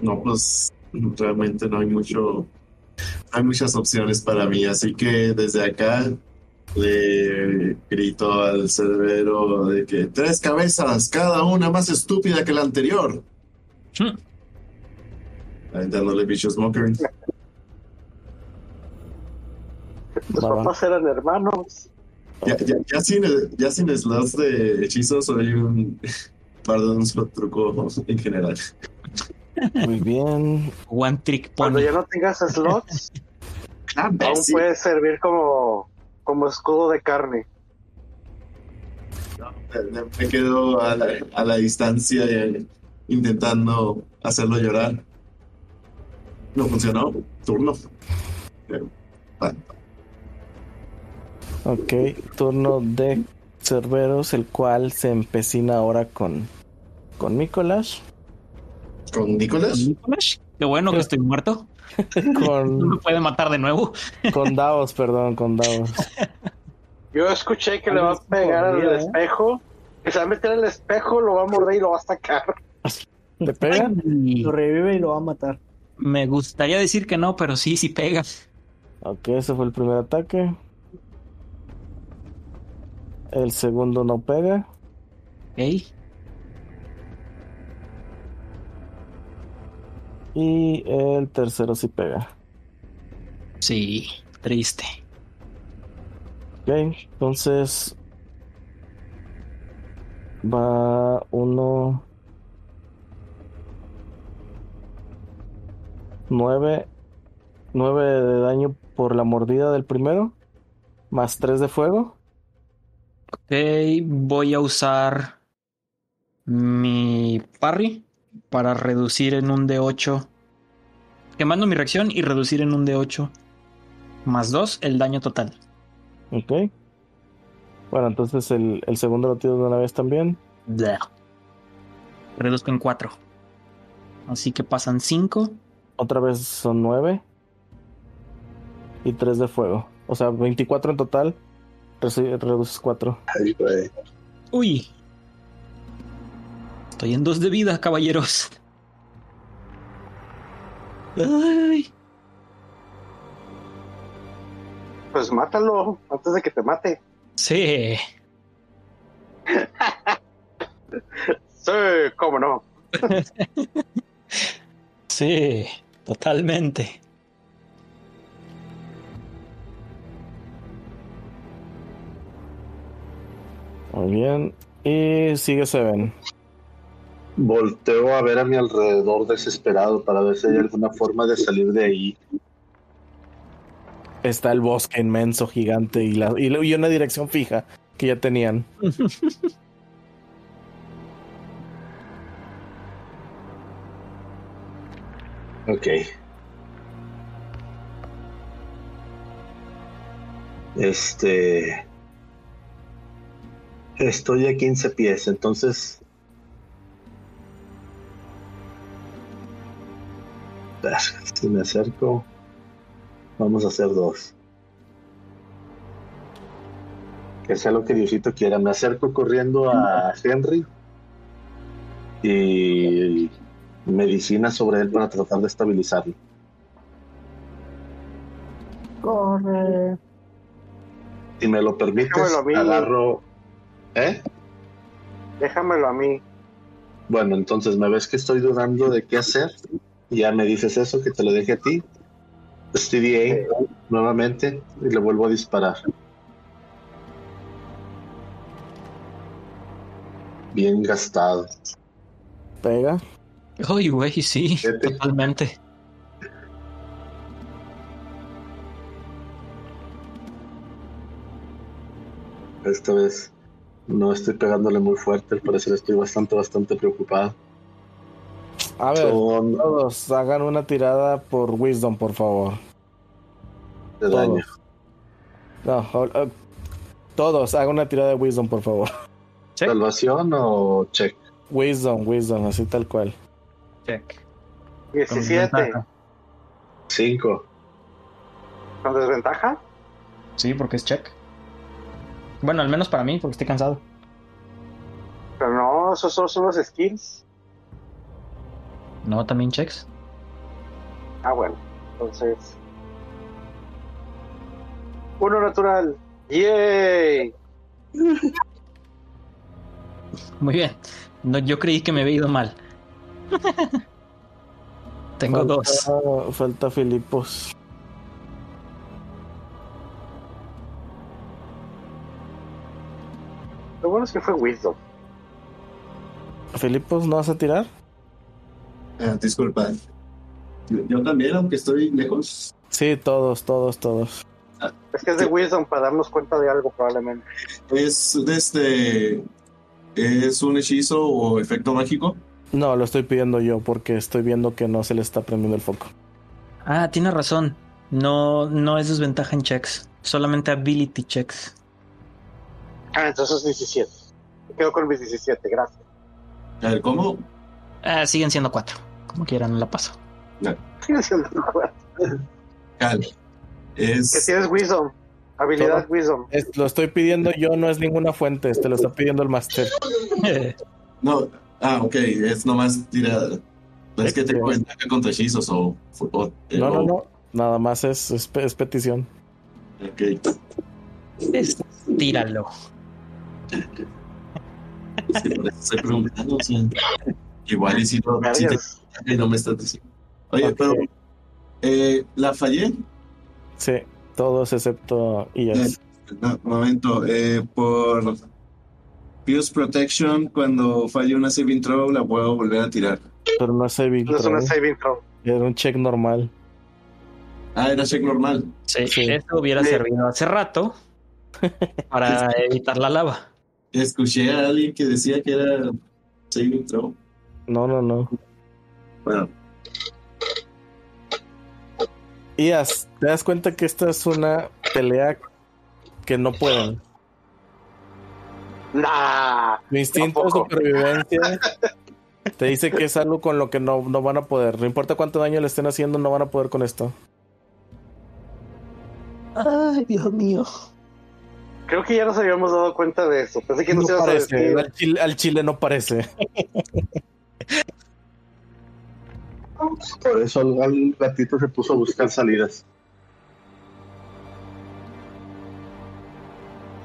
No, pues realmente no hay mucho, hay muchas opciones para mí, así que desde acá le grito al cerbero de que tres cabezas, cada una más estúpida que la anterior. Hmm. Aventándole bichos mockery. Los papás eran hermanos. Ya, ya, ya sin, ya sin slots de hechizos, soy un par de un slot truco en general. Muy bien. One trick Cuando pony. ya no tengas slots, Ah, aún puede servir como, como escudo de carne. Me- Me quedo a la, a la distancia eh, intentando hacerlo llorar. No funcionó. Turno. Pero, bueno, Ok, turno de Cerberos, el cual se empecina ahora con, con Nicolás. ¿Con Nicolás? Nicolás, Qué bueno que estoy muerto. No Con, me puede matar de nuevo. con Davos, perdón, con Davos. Yo escuché que le va a pegar al ¿eh? espejo, que se va a meter el espejo, lo va a morder y lo va a sacar. ¿Le pega? Ay, Lo revive y lo va a matar. me gustaría decir que no, pero sí, sí pega. Ok, ese fue el primer ataque. El segundo no pega. Ok. Y el tercero sí pega. Sí, triste. Ok, entonces va uno nueve nueve de daño por la mordida del primero más tres de fuego voy a usar mi parry para reducir en un D8. Quemando mi reacción y reducir en un D8 más 2 el daño total. ok bueno entonces el, el segundo lo tiro de una vez también Bleh. Reduzco en 4. Así que pasan 5. otra vez son nueve y tres de fuego o sea 24 en total reduces cuatro Ay, güey. Uy. Estoy en 2 de vida, caballeros. Ay. Pues mátalo antes de que te mate. Sí. Sí, cómo no. Sí, totalmente. Muy bien y sigue Seven Volteo a ver a mi alrededor desesperado para ver si hay alguna forma de salir de ahí. está el bosque inmenso, gigante y, la, y, y una dirección fija que ya tenían. Ok. Este. Estoy a 15 pies, entonces. Ah, Si me acerco, vamos a hacer dos. Que sea lo que Diosito quiera. Me acerco corriendo a Henry y medicina sobre él para tratar de estabilizarlo. Corre. Si me lo permites, agarro. ¿Eh? Déjamelo a mí. Bueno, entonces me ves que estoy dudando de qué hacer. y Ya me dices eso, que te lo deje a ti. STDA nuevamente y le vuelvo a disparar. Bien gastado. Pega. Ay, güey, sí, Siete. totalmente. Esta vez no estoy pegándole muy fuerte, al parecer estoy bastante, bastante preocupado. A ver, Son todos hagan una tirada por Wisdom, por favor. de daño. No, o- o- todos hagan una tirada de Wisdom, por favor. Check. ¿Salvación o check? Wisdom, Wisdom, así tal cual. Check. Con 17. ventaja. 5. ¿Con desventaja? Sí, porque es check. Bueno, al menos para mí, porque estoy cansado. Pero no, esos solo son los skills. No, también checks. Ah, bueno. Entonces. Uno natural. ¡Yay! Muy bien. No, yo creí que me había ido mal. Tengo falta, dos. Falta Filipos. Bueno es que fue Wisdom. ¿Filipos no vas a tirar? Ah, disculpa. Yo, también, aunque estoy lejos. Sí, todos, todos, todos. Es que es de Wisdom para darnos cuenta de algo, probablemente. Es de este. ¿Es un hechizo o efecto mágico? No, lo estoy pidiendo yo porque estoy viendo que no se le está prendiendo el foco. Ah, tiene razón. No, no es desventaja en checks. Solamente ability checks. Ah, entonces 17. Me quedo con mis 17, gracias. A ver, ¿cómo? Ah, siguen siendo cuatro. Como quieran, no la paso. Sigue siendo un juego. Cal. Que Es. tienes Wisdom. Habilidad Wisdom. Es- lo estoy pidiendo yo, no es ninguna fuente, te lo está pidiendo el máster. No. Ah, ok. Es nomás tirada. Es que tengo ventaja contra hechizos o. o- No, no, no. Nada más es, es, es petición. Ok. Es- tíralo. Es que por eso estoy preguntando. o sea, igual y si no, si te- Gracias. y no me estás diciendo. Oye, pero. Eh, ¿La fallé? Sí, todos excepto IAS. No, momento. Eh, por. Fuse Protection, cuando falle una saving throw, la puedo volver a tirar. Pero no es saving No es una throw, saving throw. Era un check normal. Ah, era check normal. Sí, Sí. Esto hubiera Sí. servido hace rato para evitar la lava. Escuché a alguien que decía que era saving throw. No, no, no. Bueno, IAS, ¿te das cuenta que esta es una pelea que no pueden? Nah. Mi instinto de supervivencia te dice que es algo con lo que no, no van a poder. No importa cuánto daño le estén haciendo, no van a poder con esto. Ay, Dios mío. Creo que ya nos habíamos dado cuenta de eso. Pensé que No a parece, al chile, al chile no parece. Por eso el, el gatito se puso a buscar salidas.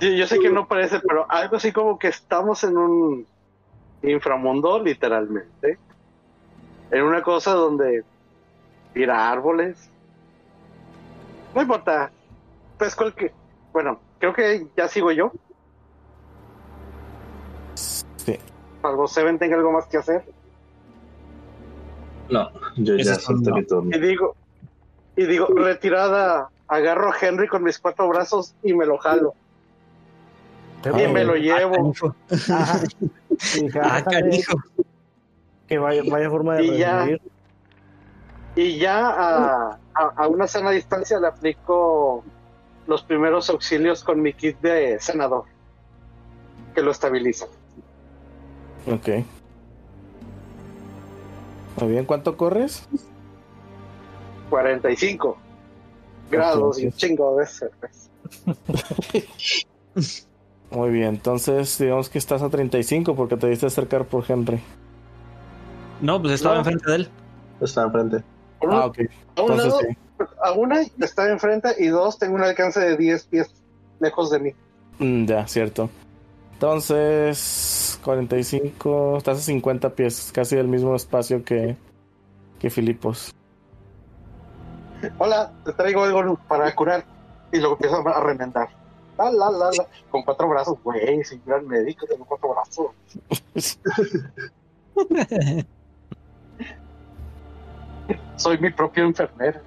Yo, yo sé que no parece, pero algo así como que estamos en un inframundo, literalmente. En una cosa donde tira árboles. No importa. Pues cualquier. Bueno, creo que ya sigo yo. Sí. Salvo Seven tenga algo más que hacer. No, yo ya solté no. mi turno. Y digo, y digo, retirada, agarro a Henry con mis cuatro brazos y me lo jalo. Y me lo llevo. Ah, canijo. que vaya, vaya forma de Y ya. Y ya a, a, a una sana distancia le aplico los primeros auxilios con mi kit de senador. Que lo estabiliza. Ok. Muy bien, ¿cuánto corres? 45 grados y un chingo de cerveza. Muy bien, entonces digamos que estás a 35 porque te diste acercar por Henry. No, pues estaba No. enfrente de él. Está enfrente. Ah, ok. a un Entonces lado, sí. A una está enfrente y dos tengo un alcance de 10 pies lejos de mí. Mm, ya, cierto. Entonces, 45, estás a 50 pies, casi del mismo espacio que, que Filipos. Hola, te traigo algo para curar. Y luego empiezo a remendar. La, la, la, la. Con cuatro brazos, güey, un gran médico, tengo cuatro brazos. Soy mi propio enfermero.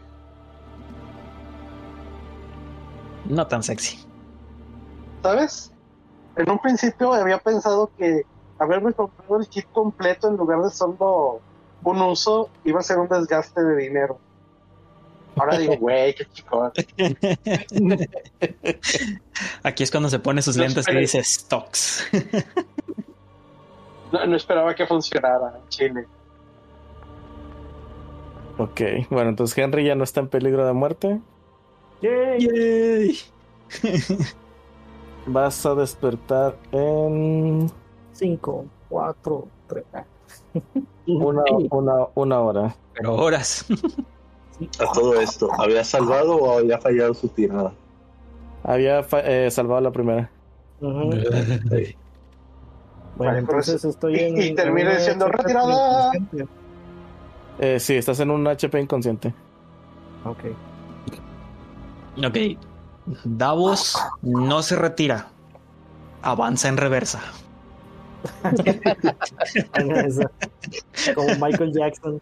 No tan sexy. ¿Sabes? En un principio había pensado que haberme comprado el kit completo en lugar de solo un uso iba a ser un desgaste de dinero. Ahora digo, güey, qué chico. Aquí es cuando se pone sus No lentes y esperes. dice stocks. No, no esperaba que funcionara en Chile. Ok, bueno, entonces Henry ya no está en peligro de muerte. Yay. Yay. Vas a despertar en 5, 4, 3. una, una, una hora. Pero horas. A todo esto, ¿había salvado o había fallado su tirada? Había fa- eh, salvado la primera. Bueno, Vale, entonces pues, estoy en. y- y siendo retirada. Eh, sí, estás en un HP inconsciente. Ok. Ok. Davos no se retira. Avanza en reversa. Como Michael Jackson.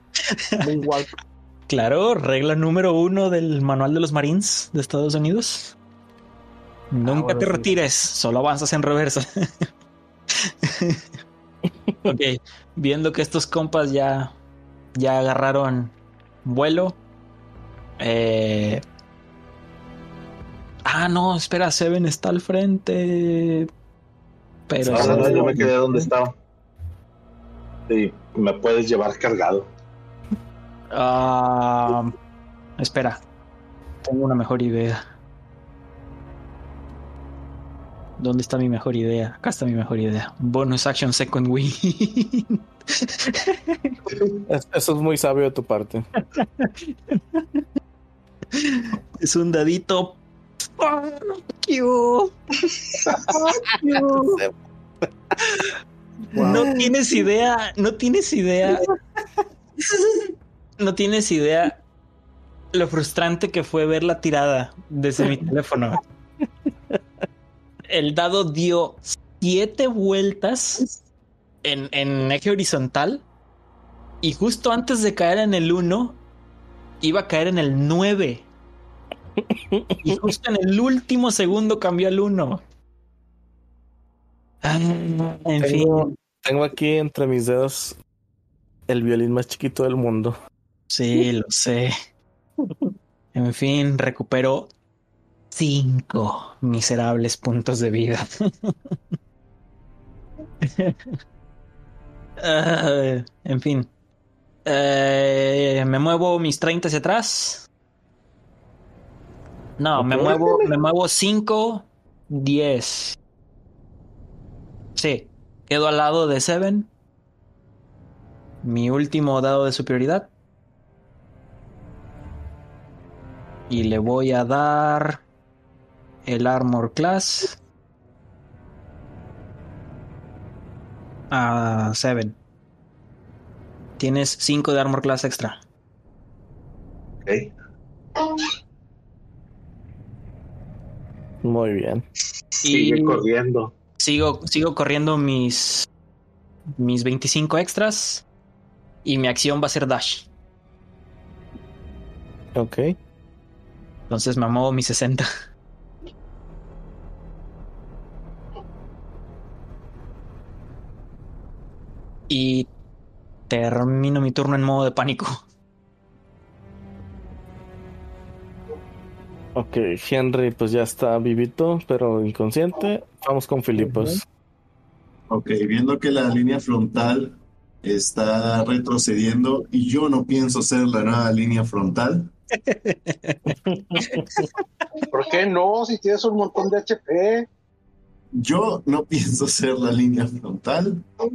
Claro, regla número uno del manual de los Marines de Estados Unidos. Nunca bueno, te sí. retires, solo avanzas en reversa. ok, viendo que estos compas ya, ya agarraron vuelo. eh, Ah, no, espera, Seven está al frente. Pero No, no, no, yo me quedé donde estaba. Sí, me puedes llevar cargado. Ah, espera, tengo una mejor idea. ¿Dónde está mi mejor idea? Acá está mi mejor idea. Bonus action second win. Es- Eso es muy sabio de tu parte. es un dadito. Fuck you. No tienes idea, no tienes idea. No tienes idea lo frustrante que fue ver la tirada desde mi teléfono. El dado dio siete vueltas en, en eje horizontal y justo antes de caer en el 1 iba a caer en el 9. Y justo en el último segundo cambió al 1. Ah, en Tengo, fin. tengo aquí entre mis dedos el violín más chiquito del mundo. Sí, lo sé. En fin, recuperó cinco miserables puntos de vida. Ah, en fin. Eh, me muevo mis 30 hacia atrás. No, me muevo, me muevo 5, 10. Sí, quedo al lado de Seven. Mi último dado de superioridad. Y le voy a dar el Armor Class a Seven. Tienes 5 de Armor Class extra. Ok. Muy bien. Sigue Y- corriendo. Sigo, sigo corriendo mis, mis 25 extras. Y mi acción va a ser dash. Ok. Entonces me muevo mis 60. Y termino mi turno en modo de pánico. Ok, Henry pues ya está vivito, pero inconsciente. Vamos con Filipos. Ok, viendo que la línea frontal está retrocediendo y yo no pienso ser la nueva línea frontal, ¿Por qué no? Si tienes un montón de HP. yo no pienso ser la línea frontal. Pero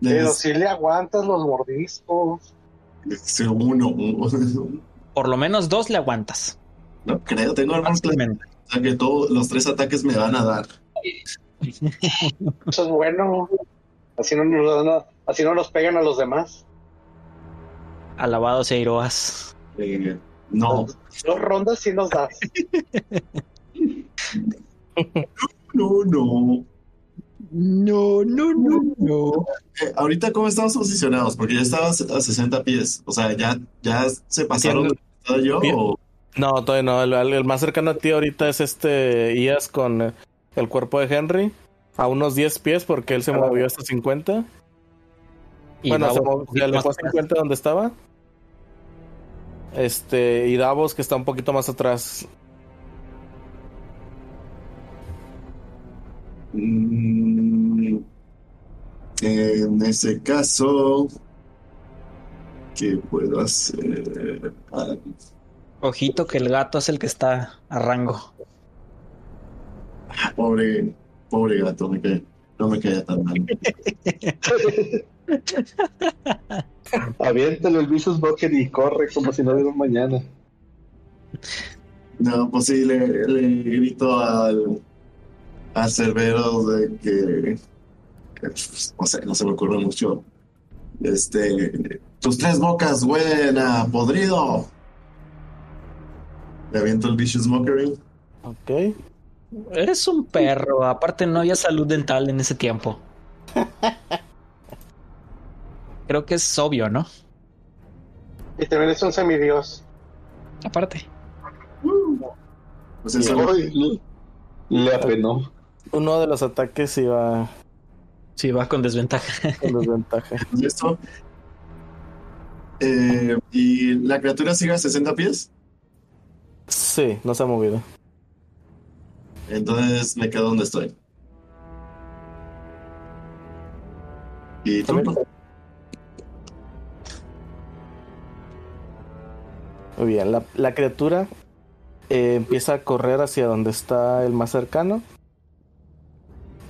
Les- si le aguantas los mordiscos. uno- Por lo menos dos le aguantas. No creo, tengo armor class, Fácilmente. o sea que todos los tres ataques me van a dar. Eso es bueno. Así no, nos- no- así no nos pegan a los demás. Alabados e Iroas. Eh, no, Dos rondas sí nos das. no, no. No, no, no, no. Eh, ahorita, ¿cómo estamos posicionados? Porque ya estabas a 60 pies. O sea, ¿ya, ya se pasaron estaba yo? O- No, todavía no. El, el más cercano a ti ahorita es este Ias con eh, el cuerpo de Henry. A unos 10 pies porque él se movió hasta 50. Y bueno, se, Davos se alejó a más atrás. 50 donde estaba. Este, y Davos que está un poquito más atrás. Mm, en ese caso, ¿qué puedo hacer? Ah, Ojito que el gato es el que está a rango. Pobre, pobre gato, me cae- no me caía tan mal. Aviéntale el Vicious Bucket y corre como si no hubiera mañana. No, pues sí, le, le grito al, a Cerberus de que, que, no sé, no se me ocurre mucho. Este, tus tres bocas huelen a podrido. Le aviento el Vicious Mockery. Ok. Eres un perro. Aparte, no había salud dental en ese tiempo. Creo que es obvio, ¿no? Y también es un semidios. Aparte. Pues eso, Ay, Le apenó. Uno de los ataques iba Sí, va con desventaja. con desventaja. esto. Eh, ¿Y la criatura sigue a 60 pies? Sí, no se ha movido. Entonces me quedo donde estoy. ¿Y tú? Muy bien, la, la criatura eh, empieza a correr hacia donde está el más cercano.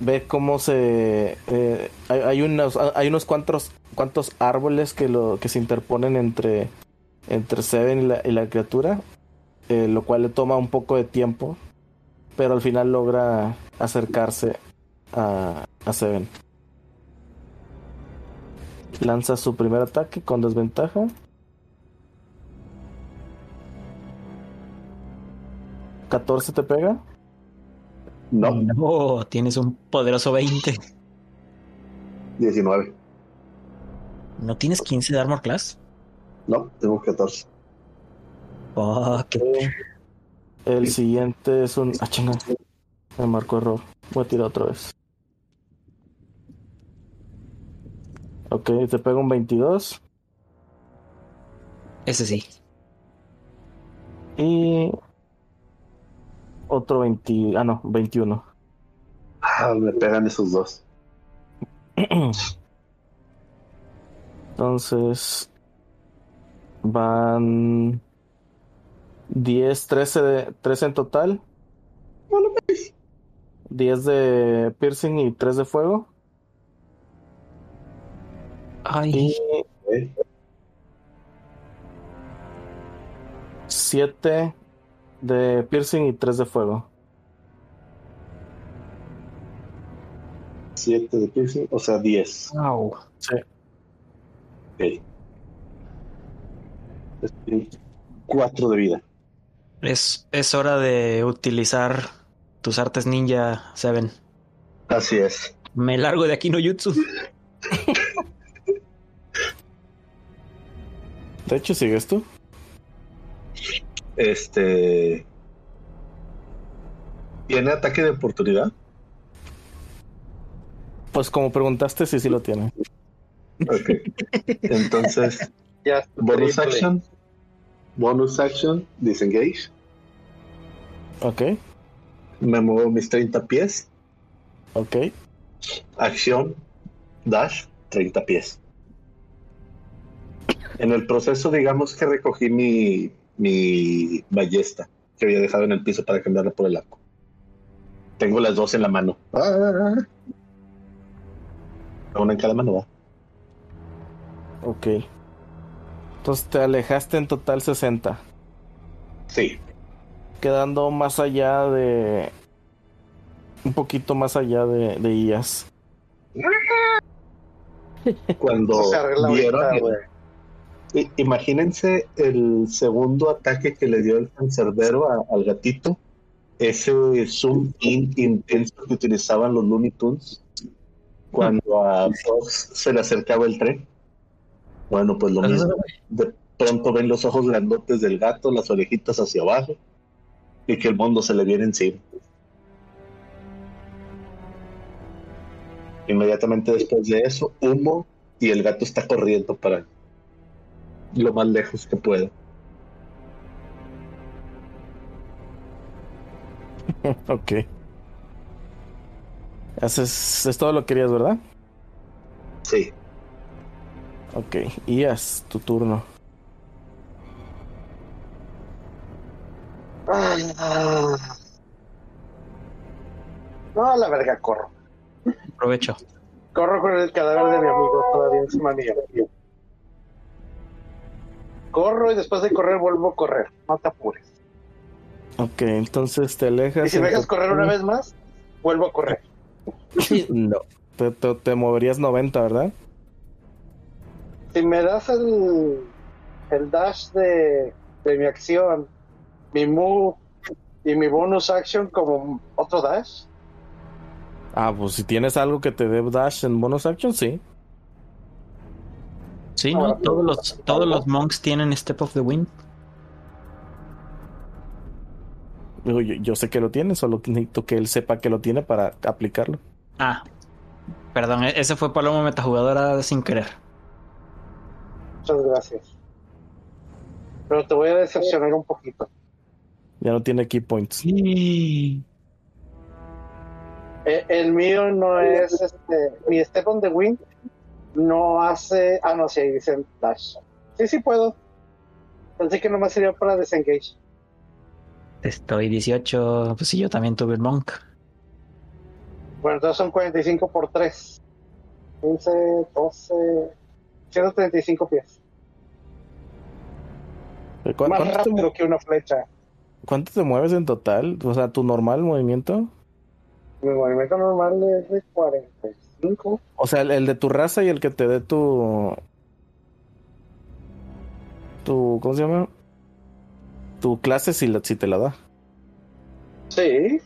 Ve cómo se... eh, hay, hay unos, hay unos cuantos, cuantos árboles que, lo, que se interponen entre, entre Seven y la, y la criatura, eh, lo cual le toma un poco de tiempo, pero al final logra acercarse a, a Seven. Lanza su primer ataque con desventaja. ¿14 te pega? No, No, tienes un poderoso 20. 19. ¿No tienes 15 de Armor Class? No, tengo 14. Fuck. El siguiente es un. Ah, chinga. Me marcó error. Voy a tirar otra vez. Ok, te pega un 22. Ese sí. Y. Otro 20. Ah, no, 21. Ah, me pegan esos dos. Entonces. Van. 10, 13, de, 13 en total. 10 de piercing y 3 de fuego. Ay. Y 7 de piercing y 3 de fuego. 7 de piercing, o sea, 10. Au. Sí. Ok. 4 de vida. Es, es hora de utilizar tus artes ninja, Seven. Así es. Me largo de aquí no jutsu. De hecho, sigues tú. Este. ¿Tiene ataque de oportunidad? Pues como preguntaste, sí, sí lo tiene. Ok. Entonces, bonus action. Bonus action, disengage. Ok, Me muevo mis 30 pies. ok. Acción, dash, 30 pies. En el proceso, digamos que recogí mi, mi ballesta que había dejado en el piso para cambiarla por el arco. Tengo las dos en la mano. Ah. Una en cada mano, va. Ok. Entonces te alejaste en total 60. Sí. Quedando más allá de. Un poquito más allá de, de Ias. Cuando se vieron ahorita, el- Imagínense el segundo ataque que le dio el cancerbero a- al gatito. Ese zoom in intenso que utilizaban los Looney Tunes cuando a Fox se le acercaba el tren. Bueno, pues lo mismo. De pronto ven los ojos grandotes del gato, las orejitas hacia abajo y que el mundo se le viene encima. Inmediatamente después de eso, humo y el gato está corriendo para lo más lejos que pueda. ok. Haces. Es todo lo que querías, ¿verdad? Sí. Ok. Ias, tu turno. Ah. No, a la verga, corro. Aprovecho. Corro con el cadáver de mi amigo todavía encima mío. Corro y después de correr vuelvo a correr. No te apures. Ok, entonces te alejas. Y si me dejas correr una vez más, vuelvo a correr. No. Te, te- te moverías 90, ¿verdad? Si me das el, el dash de, de mi acción, mi move y mi bonus action como otro dash, Ah, pues si tienes algo que te dé dash en bonus action, sí. Sí, ¿no? Todos los, todos los monks tienen Step of the Wind. Yo, yo sé que lo tiene, solo necesito que él sepa que lo tiene para aplicarlo. Ah, perdón, e- ese fue Paloma metajugadora sin querer. muchas gracias. Pero te voy a decepcionar un poquito. Ya no tiene key points. Eh, el mío no es este. Mi Step on the Wing no hace. Ah, no, sí, ahí dice dash. Sí, sí puedo. Pensé que nomás sería para desengage. Estoy 18. Pues sí, yo también tuve el monk. Bueno, entonces son 45 por 3. 15, 12, 135 pies. ¿Cu- ¿Cuánto, Más rápido que una flecha. Cuánto te mueves en total? O sea, tu normal movimiento. Mi movimiento normal es de 45. O sea, el, el de tu raza y el que te dé tu. Tu. ¿Cómo se llama? Tu clase si, la- si te la da. Sí.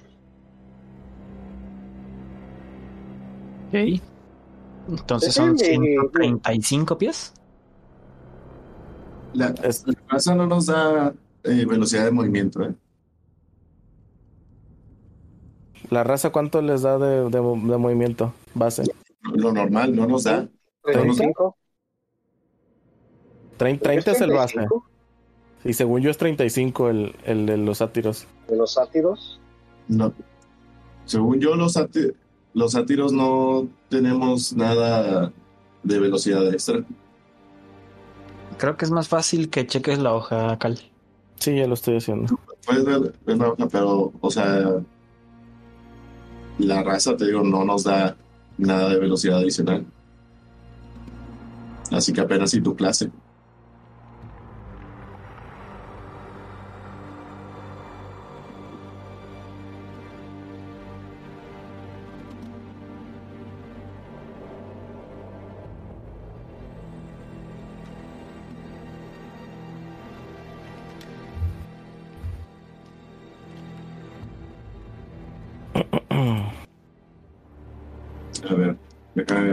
Ok. Entonces son es mi- 135 pies. La, la raza no nos da eh, velocidad de movimiento, ¿eh? ¿La raza cuánto les da de, de- de movimiento base? Lo normal no nos da. 35. 30, 30 es el base. 35 Y según yo es 35 el, el de los sátiros. De los sátiros. No. Según yo, los, sáti- los sátiros no tenemos nada de velocidad extra. Creo que es más fácil que cheques la hoja, Cal. Sí, ya lo estoy haciendo. Puedes ver, ver la hoja, pero, o sea, la raza, te digo, no nos da nada de velocidad adicional. Así que apenas si tu clase.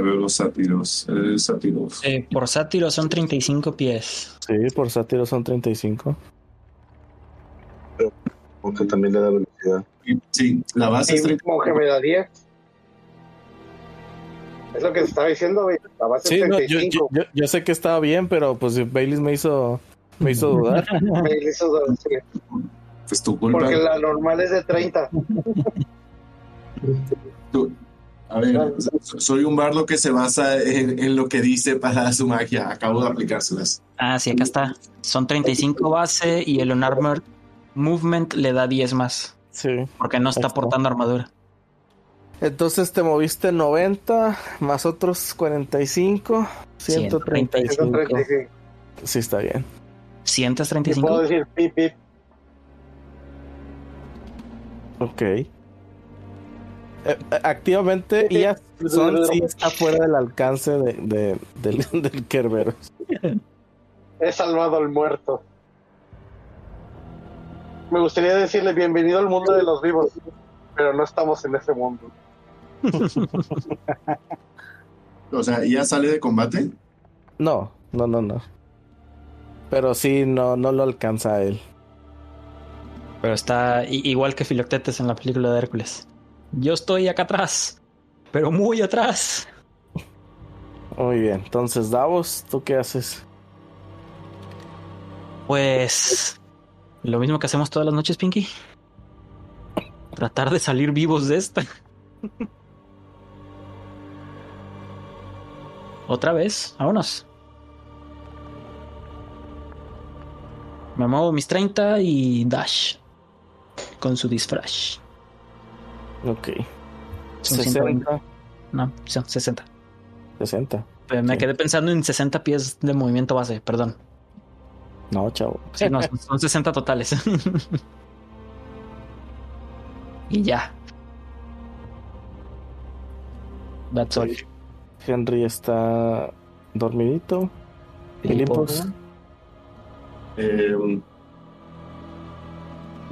Ver los sátiros. Eh, sátiros. Eh, por sátiro son 35 pies. Sí, por sátiro son 35. Porque también le da velocidad. Sí, la base es Y 30. monje me da 10. Es lo que te estaba diciendo, güey. La base Sí, es no, yo, 35. yo, yo- sé que estaba bien, pero pues Baileys me hizo, me hizo dudar. Me hizo dar- sí, Pues tu culpa. Porque la normal es de 30. Tú- a ver, soy un bardo que se basa en, en lo que dice para su magia. Acabo de aplicárselas. Ah, sí, acá está. Son 35 base y el Unarmored Movement le da 10 más. Sí. Porque no está está. portando armadura. Entonces te moviste 90 más otros 45, 135. 135. Sí, está bien. ¿Sientes Y puedo 35? decir pip, pip. Ok. Eh, eh, activamente, ya son, sí está fuera del alcance de, de- del, del Kerbero. He salvado al muerto. Me gustaría decirle bienvenido al mundo de los vivos, pero no estamos en ese mundo. O sea, ¿ya sale de combate? No, no, no, no. Pero sí, no, no lo alcanza a él. Pero está igual que Filoctetes en la película de Hércules. Yo estoy acá atrás, pero muy atrás. Muy bien. Entonces, Davos, ¿tú qué haces? Pues lo mismo que hacemos todas las noches, Pinky. Tratar de salir vivos de esta. Otra vez, vámonos. Me muevo mis 30 y dash. con su disfraz. Ok. Son 60. No, son 60. 60. Pero me Sí. quedé pensando en 60 pies de movimiento base, perdón. No, chavo. Sí, no, son- son 60 totales. y ya. That's all. Henry está dormidito. Filipos. Eh,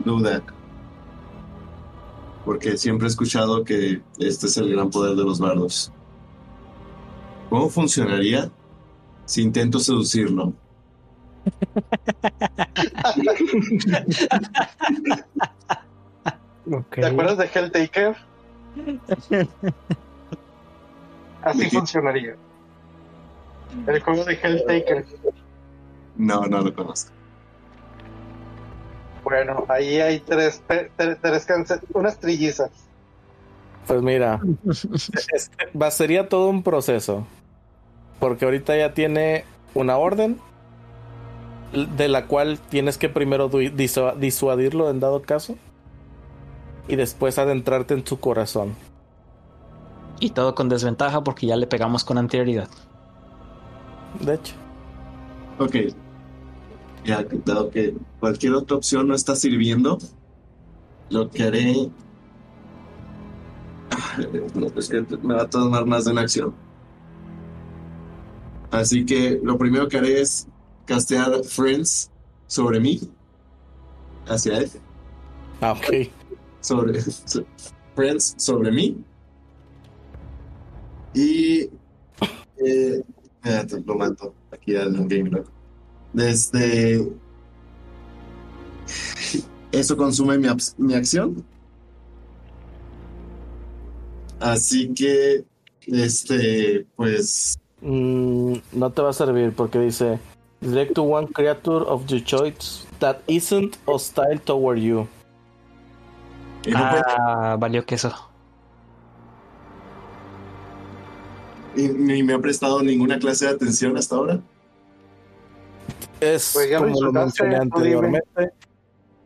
duda. Porque siempre he escuchado que este es el gran poder de los bardos. ¿Cómo funcionaría si intento seducirlo? ¿Te acuerdas de Helltaker? Así funcionaría. El juego de Helltaker. No, no lo conozco. Bueno, ahí hay tres, tres cance- unas trillizas. Pues mira, va, sería todo un proceso. Porque ahorita ya tiene una orden de la cual tienes que primero disuadirlo en dado caso y después adentrarte en su corazón. Y todo con desventaja porque ya le pegamos con anterioridad. De hecho, Ok. Ya, dado que cualquier otra opción no está sirviendo, lo que haré. No, es que me va a tomar más de una acción. Así que lo primero que haré es castear Friends sobre mí. Hacia él. ah, ok. Sobre. so- Friends sobre mí. Y. Eh, lo mato aquí al Game Log. Desde. Eso consume mi, mi acción. Así que. Este. Pues. Mm, no te va a servir porque dice direct to one creature of your choice that isn't hostile toward you. Ah, valió queso. y ni me ha prestado ninguna clase de atención hasta ahora. Es Pues lo como lo mencioné anteriormente.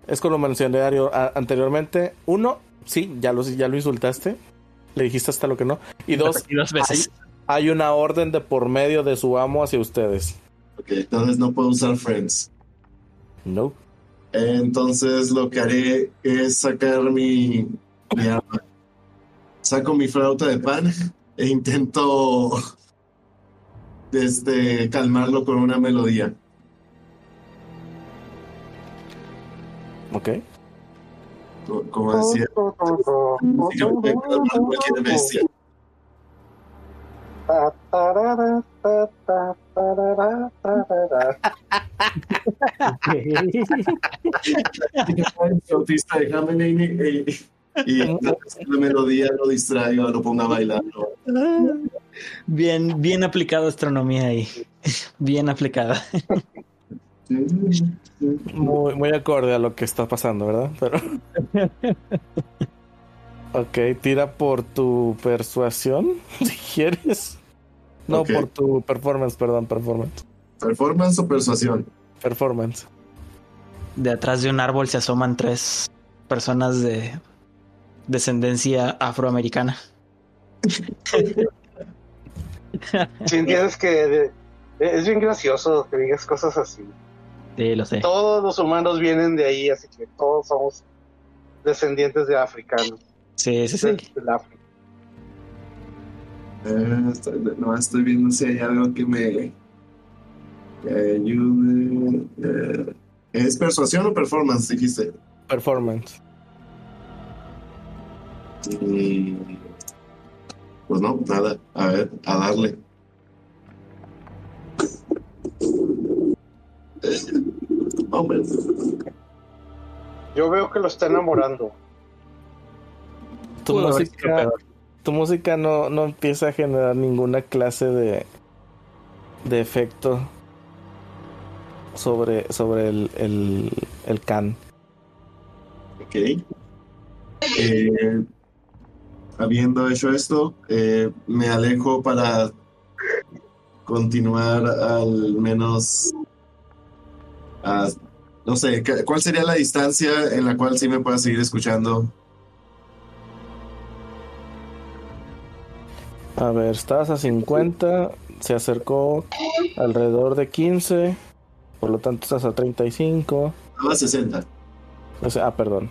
Es como lo mencioné anteriormente. Uno, sí, ya lo, ya lo insultaste. Le dijiste hasta lo que no. Y dos, Y dos veces. hay una orden de por medio de su amo hacia ustedes. Ok, entonces no puedo usar Friends. No. Entonces lo que haré es sacar mi, mi arma. Saco mi flauta de pan e intento este, calmarlo con una melodía. Ok. Co- Como decía, bestia. Autista de Hamelin y, y entonces la melodía lo distraiga, lo ponga a bailar. Bien, bien aplicada astronomía ahí. Bien aplicada. Muy, muy acorde a lo que está pasando, ¿verdad? Pero. ok, tira por tu persuasión, si quieres. No, por tu performance, perdón, performance. ¿Performance o persuasión? Performance. De atrás de un árbol se asoman tres personas de descendencia afroamericana. Si entiendes que es bien gracioso que digas cosas así. Sí, lo sé. Todos los humanos vienen de ahí, así que todos somos descendientes de africanos. Sí, sí, sí. Del África. Eh, estoy, no estoy viendo si hay algo que me que ayude. Eh, ¿Es persuasión o performance? Dijiste. Performance. Y, pues no, nada. A ver, a darle. Hombre, Yo veo que lo está enamorando. Tu música, tu música no, no empieza a generar ninguna clase de, de efecto sobre, sobre el, el, el can. ok. Eh, habiendo hecho esto, eh, me alejo para continuar al menos a No sé, ¿qué- ¿cuál sería la distancia en la cual sí me pueda seguir escuchando? A ver, estás a 50, se acercó alrededor de 15, por lo tanto estás a 35. Estaba a 60. O sea, ah, perdón.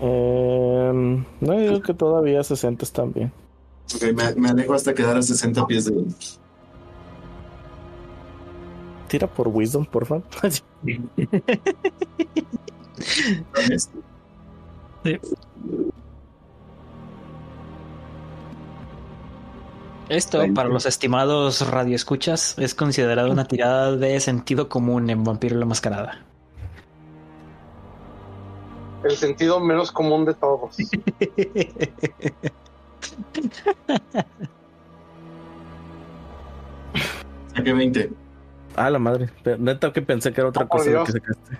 Em, no yo digo que todavía 60 están bien. Ok, me, me alejo hasta quedar a 60 pies de. Tira por Wisdom, por favor. Esto, para los estimados radioescuchas, es considerado una tirada de sentido común en Vampiro la Mascarada. El sentido menos común de todos. Saqué 20. Ah, la madre. Neta que pensé que era otra Oh, cosa Dios. que sacaste.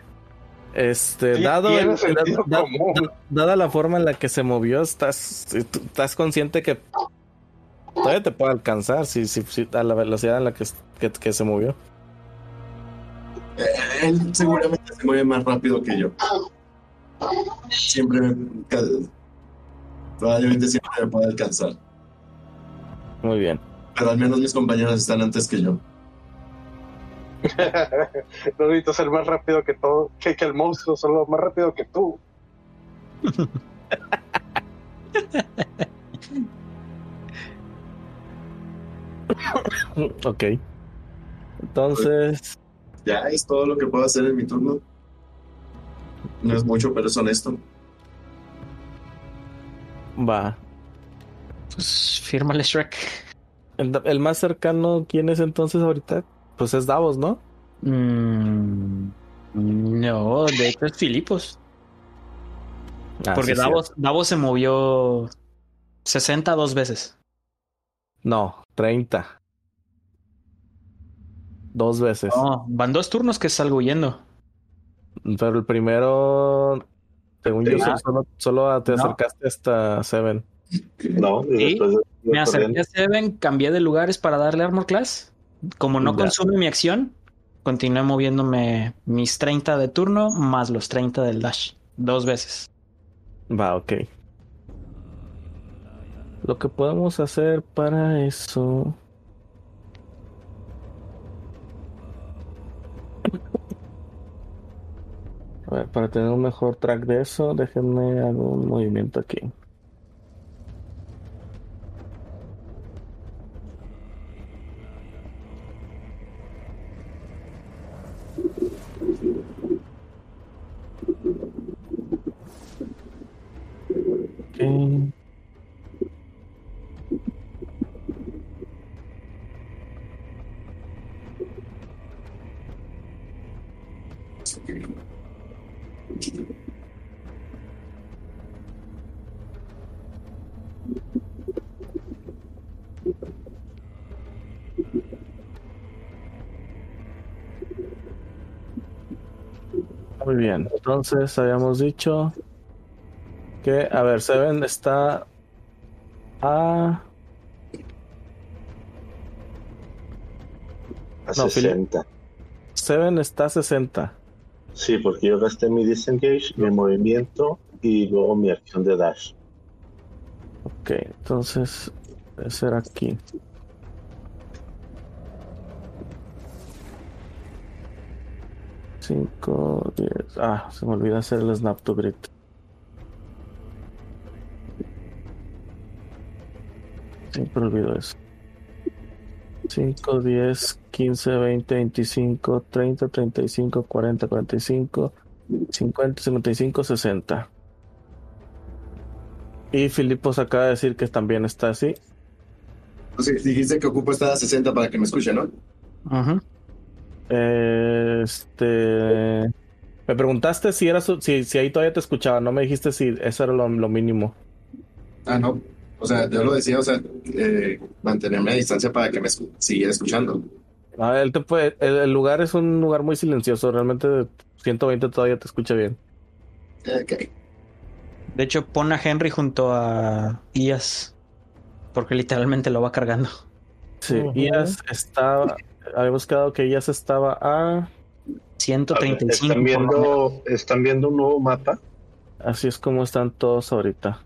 Este, Sí, dado, el- dada la forma en la que se movió, estás, estás consciente que todavía te puede alcanzar si, si, si- a la velocidad en la que, que, que se movió. Eh, Él seguramente se mueve más rápido que yo. Siempre me- Probablemente siempre me pueda alcanzar. Muy bien. Pero al menos mis compañeros están antes que yo. No necesito ser más rápido que todo, que, que el monstruo, solo más rápido que tú. Ok. Entonces, Ya es todo lo que puedo hacer en mi turno. No es mucho, pero es honesto. va. Pues fírmale Shrek. El, el más cercano, ¿quién es entonces ahorita? Pues es Davos, ¿no? Mm, no, de hecho es Filipos. Ah, porque sí, Davos. Davos se movió 60 dos veces. No, 30. Dos veces. No, van dos turnos que salgo huyendo. Pero el primero, según yo, so- solo, solo te No. acercaste hasta Seven. No, y Sí, después de- Me acerqué corriendo. a Seven, cambié de lugares para darle Armor Class. Como no Ya. consume mi acción, continué moviéndome mis 30 de turno más los 30 del dash. Dos veces. Va, ok. Lo que podemos hacer para eso. A ver, para tener un mejor track de eso, déjenme algún movimiento aquí. Muy bien, entonces habíamos dicho que, a ver, Seven está a... A No, Philip. 60. Seven está a 60. Sí, porque yo gasté mi disengage, mi movimiento y luego mi acción de dash. Ok, entonces debe ser aquí. Cinco, diez. Ah, se me olvidó hacer el snap to grid. Siempre olvido eso. 5, 10, 15, 20, 25, 30, 35, 40, 45, 50, 55, 60. Y Filipos acaba de decir que también está así. Dijiste que ocupo estar a 60 para que me escuche, ¿no? Ujú. Este. Me preguntaste si era su- si, si ahí todavía te escuchaba, no me dijiste si eso era lo, lo mínimo. Ah, no. O sea, yo lo decía, o sea, eh, mantenerme a distancia para que me escu- siguiera escuchando. Ah, él te puede, el, el lugar es un lugar muy silencioso, realmente 120 todavía te escucha bien. Ok. De hecho, pon a Henry junto a Ias. Porque literalmente lo va cargando. Sí. Ias estaba. Habíamos quedado que Ias estaba a 135. ¿Están viendo, ¿Están viendo un nuevo mapa? Así es como están todos ahorita.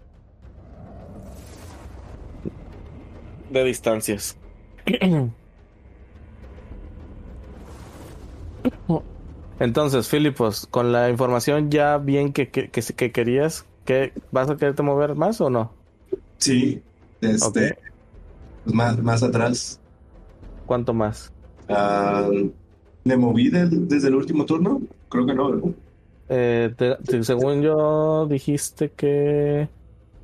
De distancias. Entonces, Filipos, con la información ya bien que, que, que, que querías, ¿qué, ¿vas a quererte mover más o no? Sí, este, más, más atrás. ¿Cuánto más? Ah, ¿Me moví desde el último turno? Creo que no. ¿verdad? Eh, te- te- según yo dijiste que...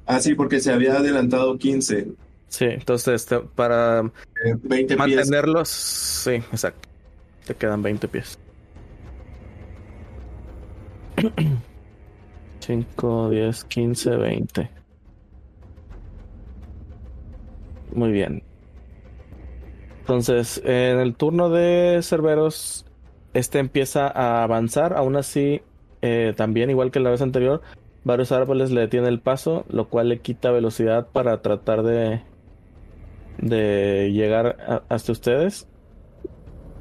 Ah, sí, porque se había adelantado 15. Sí, entonces este, para eh, 20 pies. mantenerlos... Sí, exacto. Te quedan 20 pies. 5, 10, 15, 20. Muy bien. Entonces, en el turno de Cerberos, este empieza a avanzar. Aún así, eh, también, igual que la vez anterior, varios árboles le detienen el paso, lo cual le quita velocidad para tratar de, de llegar hasta ustedes.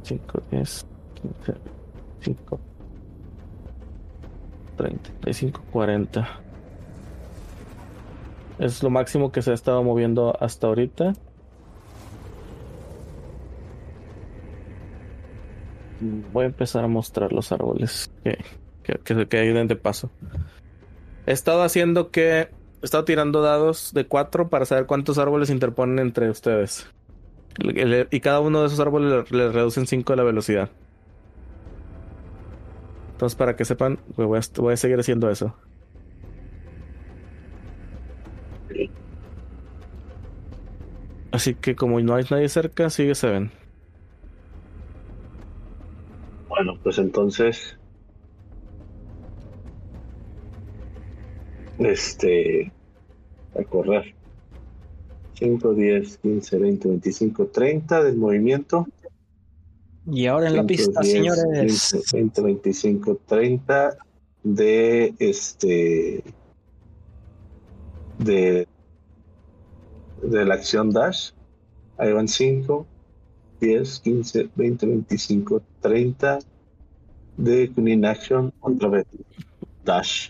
5, 10, 15, 5, 35, 40. Es lo máximo que se ha estado moviendo hasta ahorita. Voy a empezar a mostrar los árboles que, que, que, hay de paso. He estado haciendo que. He estado tirando dados de 4 para saber cuántos árboles interponen entre ustedes. Y cada uno de esos árboles le, reducen 5 de la velocidad. Entonces, para que sepan, voy a, voy a seguir haciendo eso. Así que como no hay nadie cerca, sigue se ven. Bueno, pues entonces. Este. A correr. 5, 10, 15, 20, 25, 30 del movimiento. Y ahora en la 5, pista, 10, señores. 15, 20, 25, 30 de este. De. De la acción dash. Ahí van 5, 10, 15, 20, 25, 30 de Queen Action otra vez. Dash.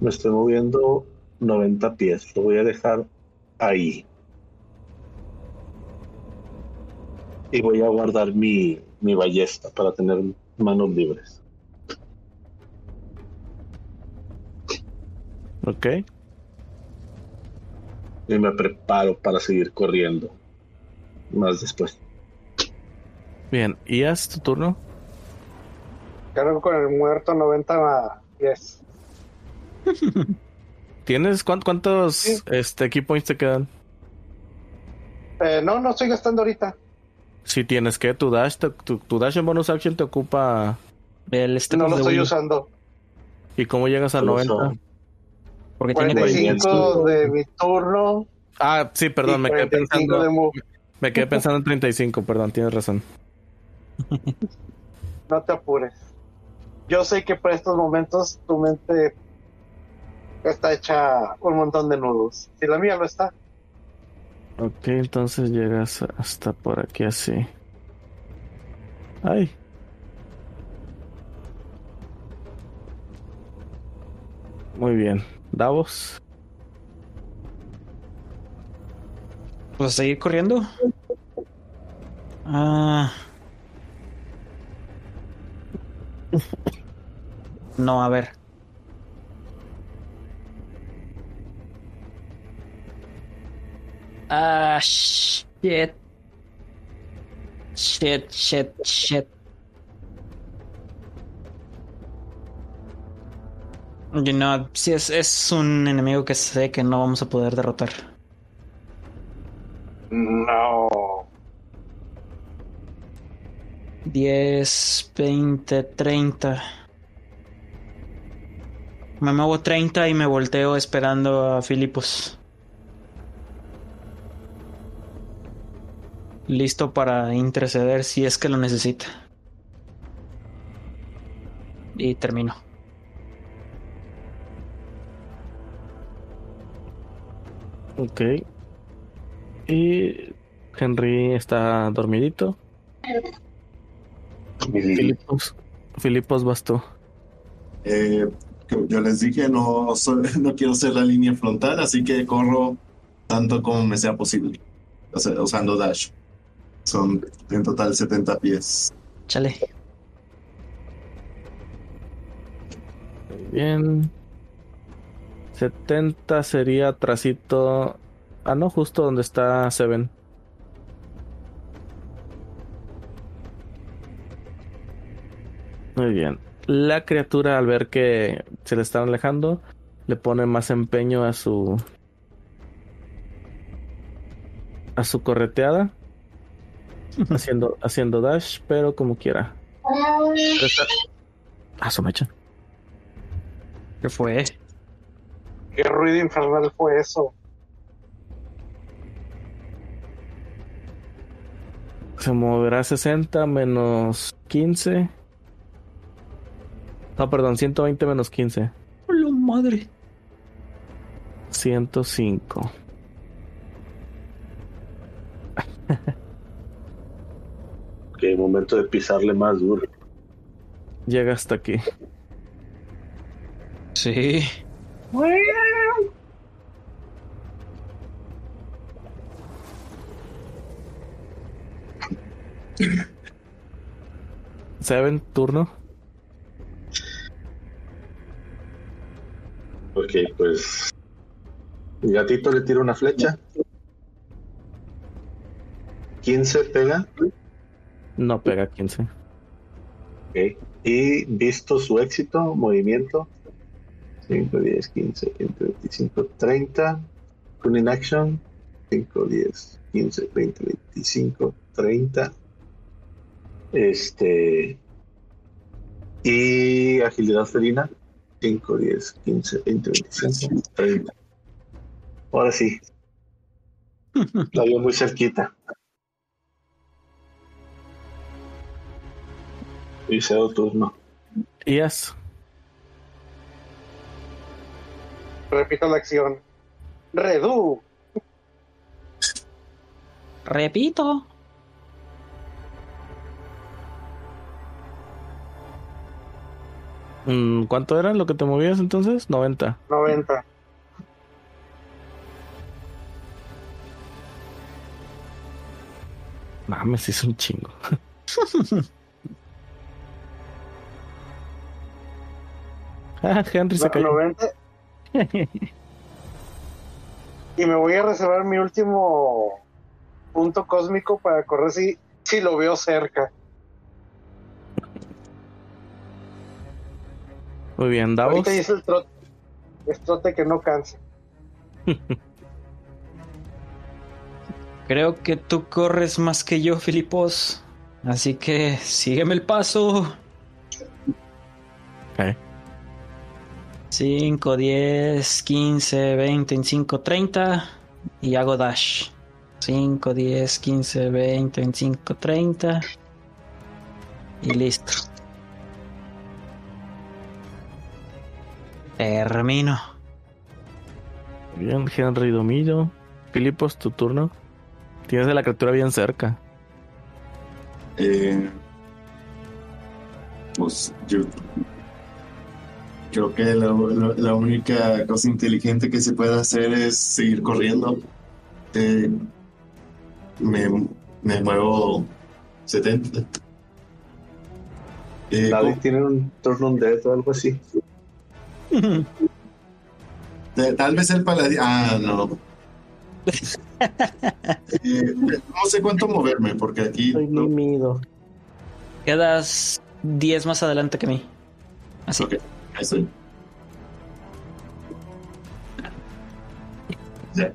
Me estoy moviendo 90 pies. Lo voy a dejar ahí. Y voy a guardar mi, mi ballesta para tener manos libres. Ok. Y me preparo para seguir corriendo. Más después. Bien. ¿Y haz tu turno? Cargo con el muerto 90 pies. ¿Tienes cuán- cuántos Sí. este, key points te quedan? Eh, no, no estoy gastando ahorita. Si tienes que, tu dash, te- tu, tu dash en bonus action te ocupa. El No lo estoy wheel, usando. ¿Y cómo llegas a Solo 90? son- Porque tiene 45 de mi turno. Ah, sí, perdón, me quedé 45 pensando. de move. Me quedé pensando en 35, perdón, tienes razón. No te apures. Yo sé que para estos momentos tu mente está hecha un montón de nudos. Si la mía lo está. Ok, entonces llegas hasta por aquí así. Ay. Muy bien. Davos. Pues seguir corriendo. Ah. No, a ver. Ah, shit. Shit, shit, shit. You know, sí, es, es un enemigo que sé que no vamos a poder derrotar. No. 10, 20, 30. Me muevo 30 y me volteo esperando a Filipos. Listo para interceder si es que lo necesita. Y termino. Ok. Y Henry está dormidito. Filipos, Filipos vas tú. Eh, yo les dije, no, soy- no quiero ser la línea frontal, así que corro tanto como me sea posible, o sea, usando dash. Son en total 70 pies. Chale. Muy bien. 70 sería trasito. Ah, no, justo donde está Seven. Muy bien. La criatura al ver que se le están alejando, le pone más empeño a su a su correteada, haciendo haciendo dash, pero como quiera. Esta- Ah, su mecha. ¿Qué fue? ¿Qué ruido infernal fue eso? Se moverá 60 menos 15. No, perdón, 120 menos 15. ¡Hola madre! 105. Que momento de pisarle más duro. Llega hasta aquí. Sí. Seven, turno. Ok, pues. El gatito le tira una flecha. 15 pega. No pega 15. Ok. Y visto su éxito, movimiento. 5, 10, 15, 20, 25, 30. Con inaction. 5, 10, 15, 20, 25, 30. Este. Y agilidad felina. 5, 10, 15, 20, 25, 30. Ahora sí. La vio muy cerquita. Y cedo turno. Ias. Repito la acción. Redu. Repito. ¿Cuánto era lo que te movías entonces? 90. 90. Mames, hizo un chingo. ah, Henry se cayó. 90. Y me voy a reservar mi último punto cósmico para correr si, si lo veo cerca. Muy bien, Davos. Ahorita hice el trote. Es trote que no cansa. Creo que tú corres más que yo, Filipos. Así que sígueme el paso. Ok. 5, 10, 15, 20, 25, 30. Y hago dash. 5, 10, 15, 20, 25, 30. Y listo. Termino. Bien, Henry Domillo. Filipos, tu turno. Tienes a la criatura bien cerca. Eh, pues yo creo que la, la- la única cosa inteligente que se puede hacer es seguir corriendo. Eh, me, me muevo 70. Eh, Nadie tiene un turno dead o algo así. Tal vez el paladín. Ah, no. Eh, no sé cuánto moverme, porque aquí. Soy no- mimido. Quedas 10 más adelante que mí. Así. Ok, ahí estoy. Ya.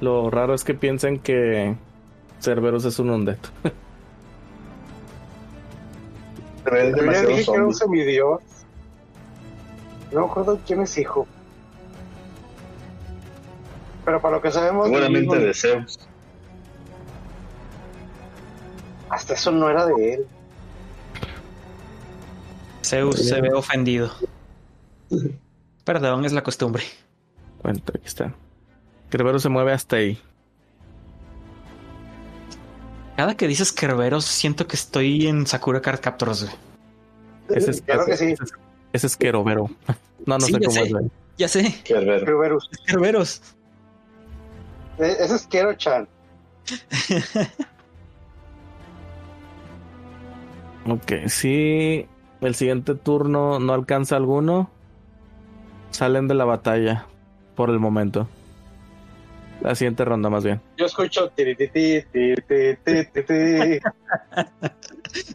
Lo raro es que piensen que Cerberus es un undead. Dije que era un semidios. No me acuerdo quién es hijo. Pero para lo que sabemos, Seguramente de Zeus. hasta eso no era de él. Zeus se ve ofendido. Perdón, es la costumbre. Cuento, aquí está. Cerberus se mueve hasta ahí. Cada que dices Kerberos, siento que estoy en Sakura Card Captors, güey. Ese es, Claro que sí. ese es- ese es Querovero. No, no Sí, sé cómo sé. es. Ya sé, Kerberos. Eh, Ese es Kero-chan. Ok, si el siguiente turno no alcanza alguno, salen de la batalla por el momento. La siguiente ronda, más bien. Yo escucho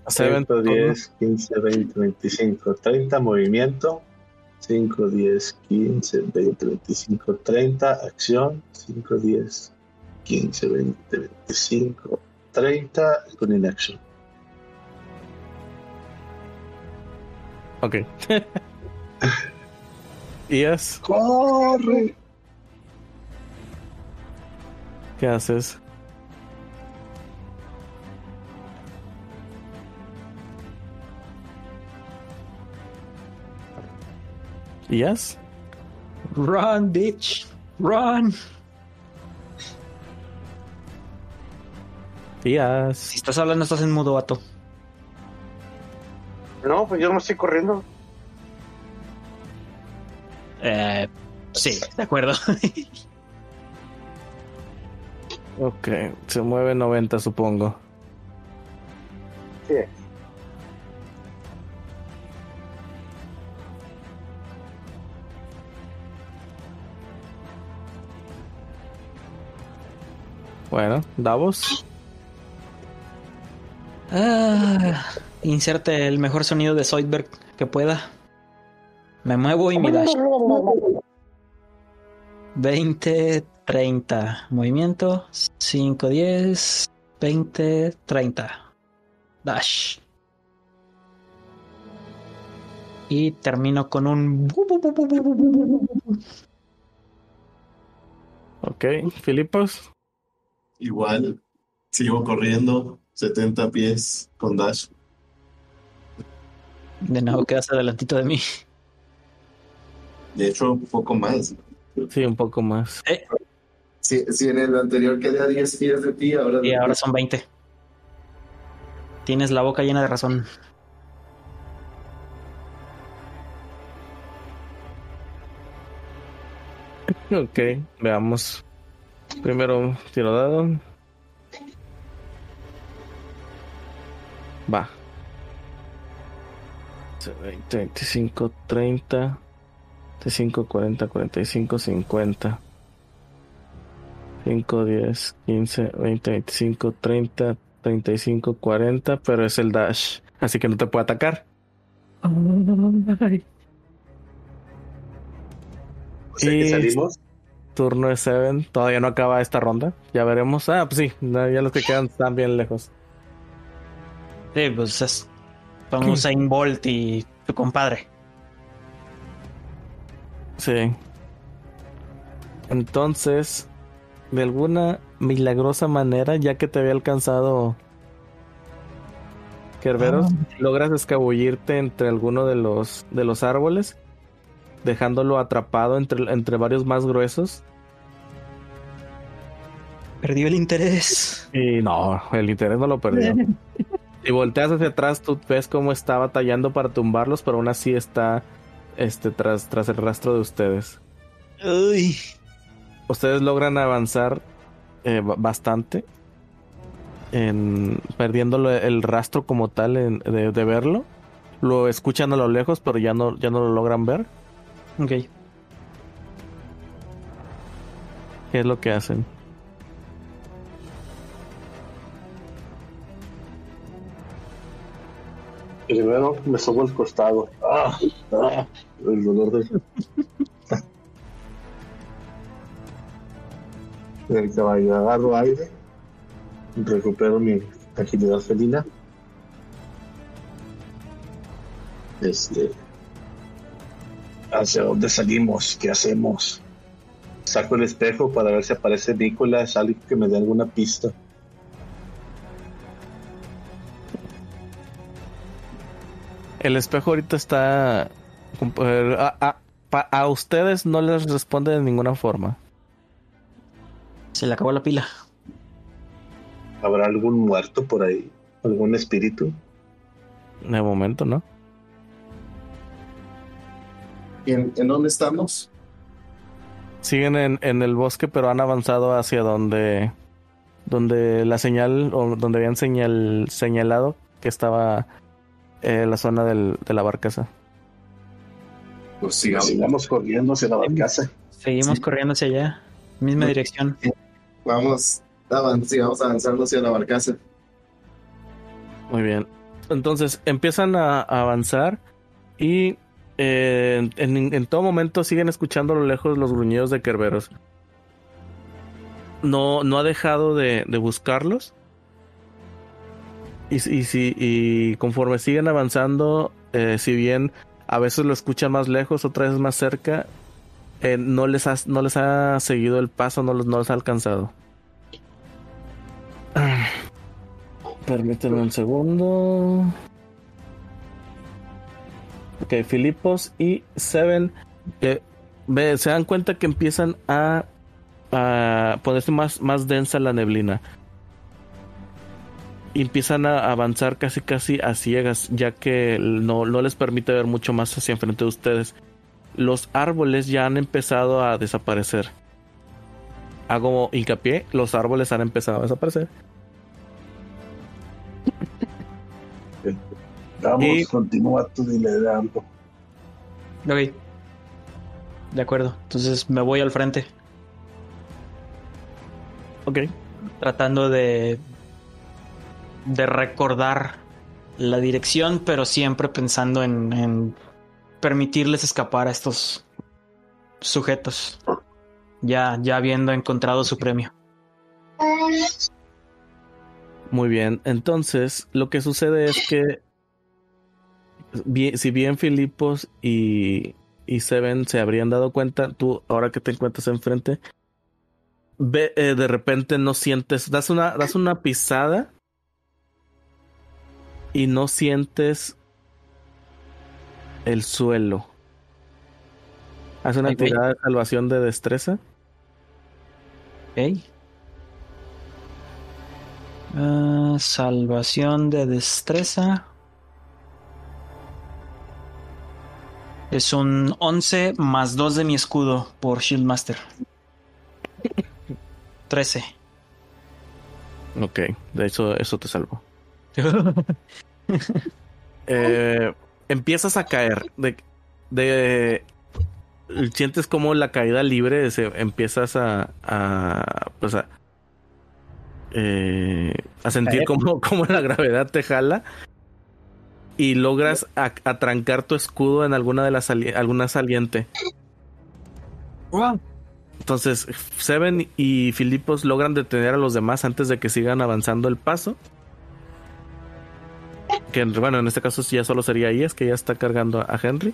5, turnos. 10, 15, 20, 25, 30, movimiento. 5, 10, 15, 20, 25, 30, acción. 5, 10, 15, 20, 25, 30, con inacción. Ok. Ias, ¡Corre! ¿Qué haces? Ias, Run, bitch. Run. Ias. Si estás hablando, estás en mudo, vato. No, pues yo no estoy corriendo. Eh, sí, de acuerdo. Ok, se mueve 90, supongo. Sí. Bueno, Davos. Ah, inserte el mejor sonido de Zoidberg que pueda. Me muevo y mi dash. 20, 30. Movimiento 5, 10, 20, 30. Dash. Y termino con un... Ok, Filipos. Igual, sigo corriendo 70 pies con dash. De nuevo quedas adelantito de mí. De hecho, un poco más. Sí, un poco más. Eh, si, si en el anterior quedé a 10 pies de ti, ahora... Y ahora son 20. Tienes la boca llena de razón. Ok, veamos. Primero tiro dado. Va. 20, 25, 30, 25, 40, 45, 50. 5, 10, 15, 20, 25, 30, 35, 40, pero es el dash. Así que no te puede atacar. O sea que Y- salimos. Turno de Seven. Todavía no acaba esta ronda. Ya veremos. Ah, pues sí. ya los que quedan están bien lejos. Sí, pues es. Son Usain Bolt y tu compadre. Sí. Entonces, de alguna milagrosa manera, ya que te había alcanzado Kerberos, logras escabullirte entre alguno de los de los árboles, dejándolo atrapado entre, entre varios más gruesos. Perdió el interés. Y no, el interés no lo perdió. Si volteas hacia atrás, tú ves cómo está batallando para tumbarlos, pero aún así está este, tras, tras el rastro de ustedes. Uy. Ustedes logran avanzar eh, ba- bastante, en, perdiendo el rastro como tal en- de, de verlo. Lo escuchan a lo lejos, pero ya no, ya no lo logran ver. Ok. ¿Qué es lo que hacen? Primero me subo al costado. Ah, ah, el dolor de. El caballo agarro aire, recupero mi agilidad felina. Este. ¿Hacia dónde salimos? ¿Qué hacemos? Saco el espejo para ver si aparece Nicolás, alguien que me dé alguna pista. El espejo ahorita está... eh, A, a- a ustedes no les responde de ninguna forma. Se le acabó la pila. ¿Habrá algún muerto por ahí? ¿Algún espíritu? De momento, ¿no? ¿En, en dónde estamos? Siguen en, en el bosque, pero han avanzado hacia donde, donde la señal, o donde habían señal, señalado que estaba eh, la zona del, de la barcaza. Pues sigamos. Sigamos corriendo hacia la barcaza. Seguimos Sí. corriendo hacia allá. Misma Sí. dirección. Vamos, avan- sigamos avanzando hacia la barcaza. Muy bien. Entonces empiezan a, avanzar y eh, en, en todo momento siguen escuchando a lo lejos los gruñidos de Kerberos. No, no ha dejado de, de buscarlos. Y, y, si- y conforme siguen avanzando, eh, si bien a veces lo escucha más lejos, otras veces más cerca, eh, no, les ha, no les ha seguido el paso, no los, no los ha alcanzado. Ah. Permítanme un segundo. Ok, Filipos y Seven eh, ve- se dan cuenta que empiezan a, a ponerse más, más densa la neblina. Y empiezan a avanzar casi casi a ciegas, ya que no, no les permite ver mucho más hacia enfrente de ustedes. Los árboles ya han empezado a desaparecer. Hago hincapié, los árboles han empezado a desaparecer. Vamos, Y- continúa tú liderando. Ok. De acuerdo. Entonces me voy al frente. Ok. Tratando de. de recordar la dirección, pero siempre pensando en, en permitirles escapar a estos sujetos. Ya, ya habiendo encontrado su premio. Muy bien, entonces lo que sucede es que si bien Filipos y, y Seven se habrían dado cuenta, tú ahora que te encuentras enfrente, ve, eh, de repente no sientes, das una, das una pisada y no sientes el suelo. Haz una Ay, güey. tirada de salvación de destreza. Ok. Ah, salvación de destreza. Es un 11 más 2 de mi escudo por Shieldmaster. 13. Ok, de hecho eso te salvo. Eh, empiezas a caer. De, de sientes como la caída libre. Se, empiezas a, a pues a, eh, a sentir como, como la gravedad te jala. Y logras atrancar tu escudo en alguna de las sali- alguna saliente. Wow. Entonces, Seven y Filipos logran detener a los demás antes de que sigan avanzando el paso. Que bueno, en este caso ya solo sería Ies, que ya está cargando a Henry.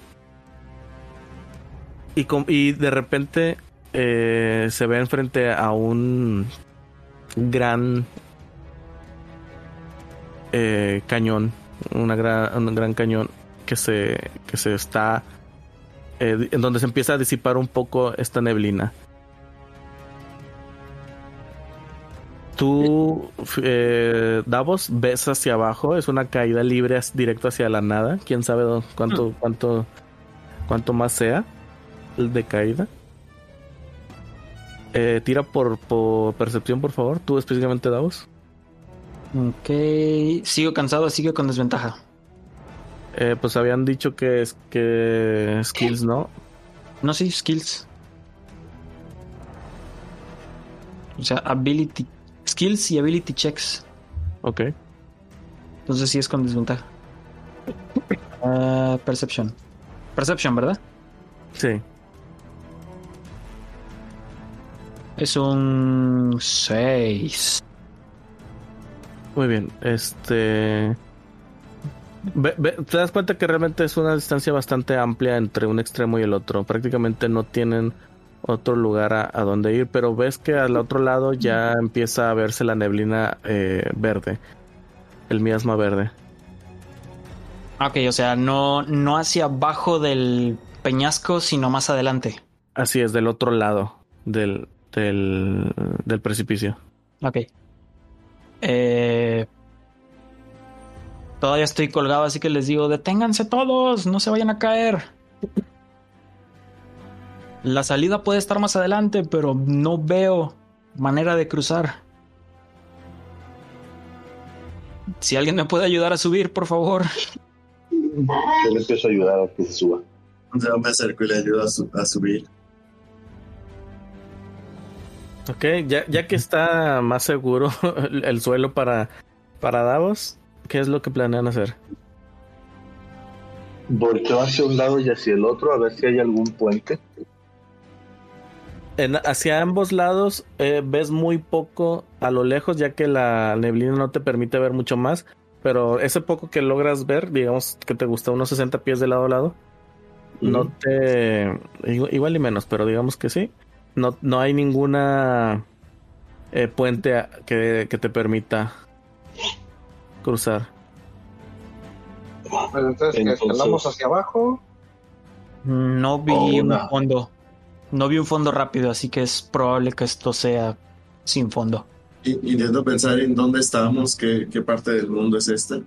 Y, y de repente eh, se ven frente a un gran eh, cañón. Una gran, un gran cañón que se, que se está. eh, en donde se empieza a disipar un poco esta neblina. Tú, eh, Davos, ves hacia abajo, es una caída libre directo hacia la nada. Quién sabe cuánto, cuánto, cuánto más sea el de caída. Eh, tira por, por percepción, por favor. Tú específicamente, Davos. Ok. Sigo cansado, sigo con desventaja. Eh, pues habían dicho que es que skills, ¿no? No, sí, skills. O sea, ability. Skills y ability checks. Ok. Entonces sí es con desventaja. Ah, perception. Perception, ¿verdad? Sí. Es un 6. Muy bien. Este. Ve- ve- te das cuenta que realmente es una distancia bastante amplia entre un extremo y el otro. Prácticamente no tienen otro lugar a, a donde ir, pero ves que al otro lado ya empieza a verse la neblina eh, verde. El miasma verde. Ok, o sea, no, no hacia abajo del peñasco, sino más adelante. Así es, del otro lado del, del, del precipicio. Ok. Eh, todavía estoy colgado, así que les digo, deténganse todos, no se vayan a caer. La salida puede estar más adelante, pero no veo manera de cruzar. Si alguien me puede ayudar a subir, por favor. Yo le empiezo a ayudar a que se suba. Yo me acerco y le ayudo a, su- a subir. Ok, ya, ya que está más seguro el, el suelo para, para Davos, ¿qué es lo que planean hacer? Volteo hacia un lado y hacia el otro a ver si hay algún puente. En- hacia ambos lados eh, ves muy poco a lo lejos, ya que la neblina no te permite ver mucho más. Pero ese poco que logras ver, digamos que te gusta unos 60 pies de lado a lado, no te. Igual, y menos, pero digamos que sí. No, no hay ninguna eh, puente a- que, que te permita cruzar. Pues entonces, escalamos hacia abajo. No vi Oh, un fondo. No vi un fondo rápido, así que es probable que esto sea sin fondo. Y, intento pensar en dónde estamos, qué, qué parte del mundo es esta.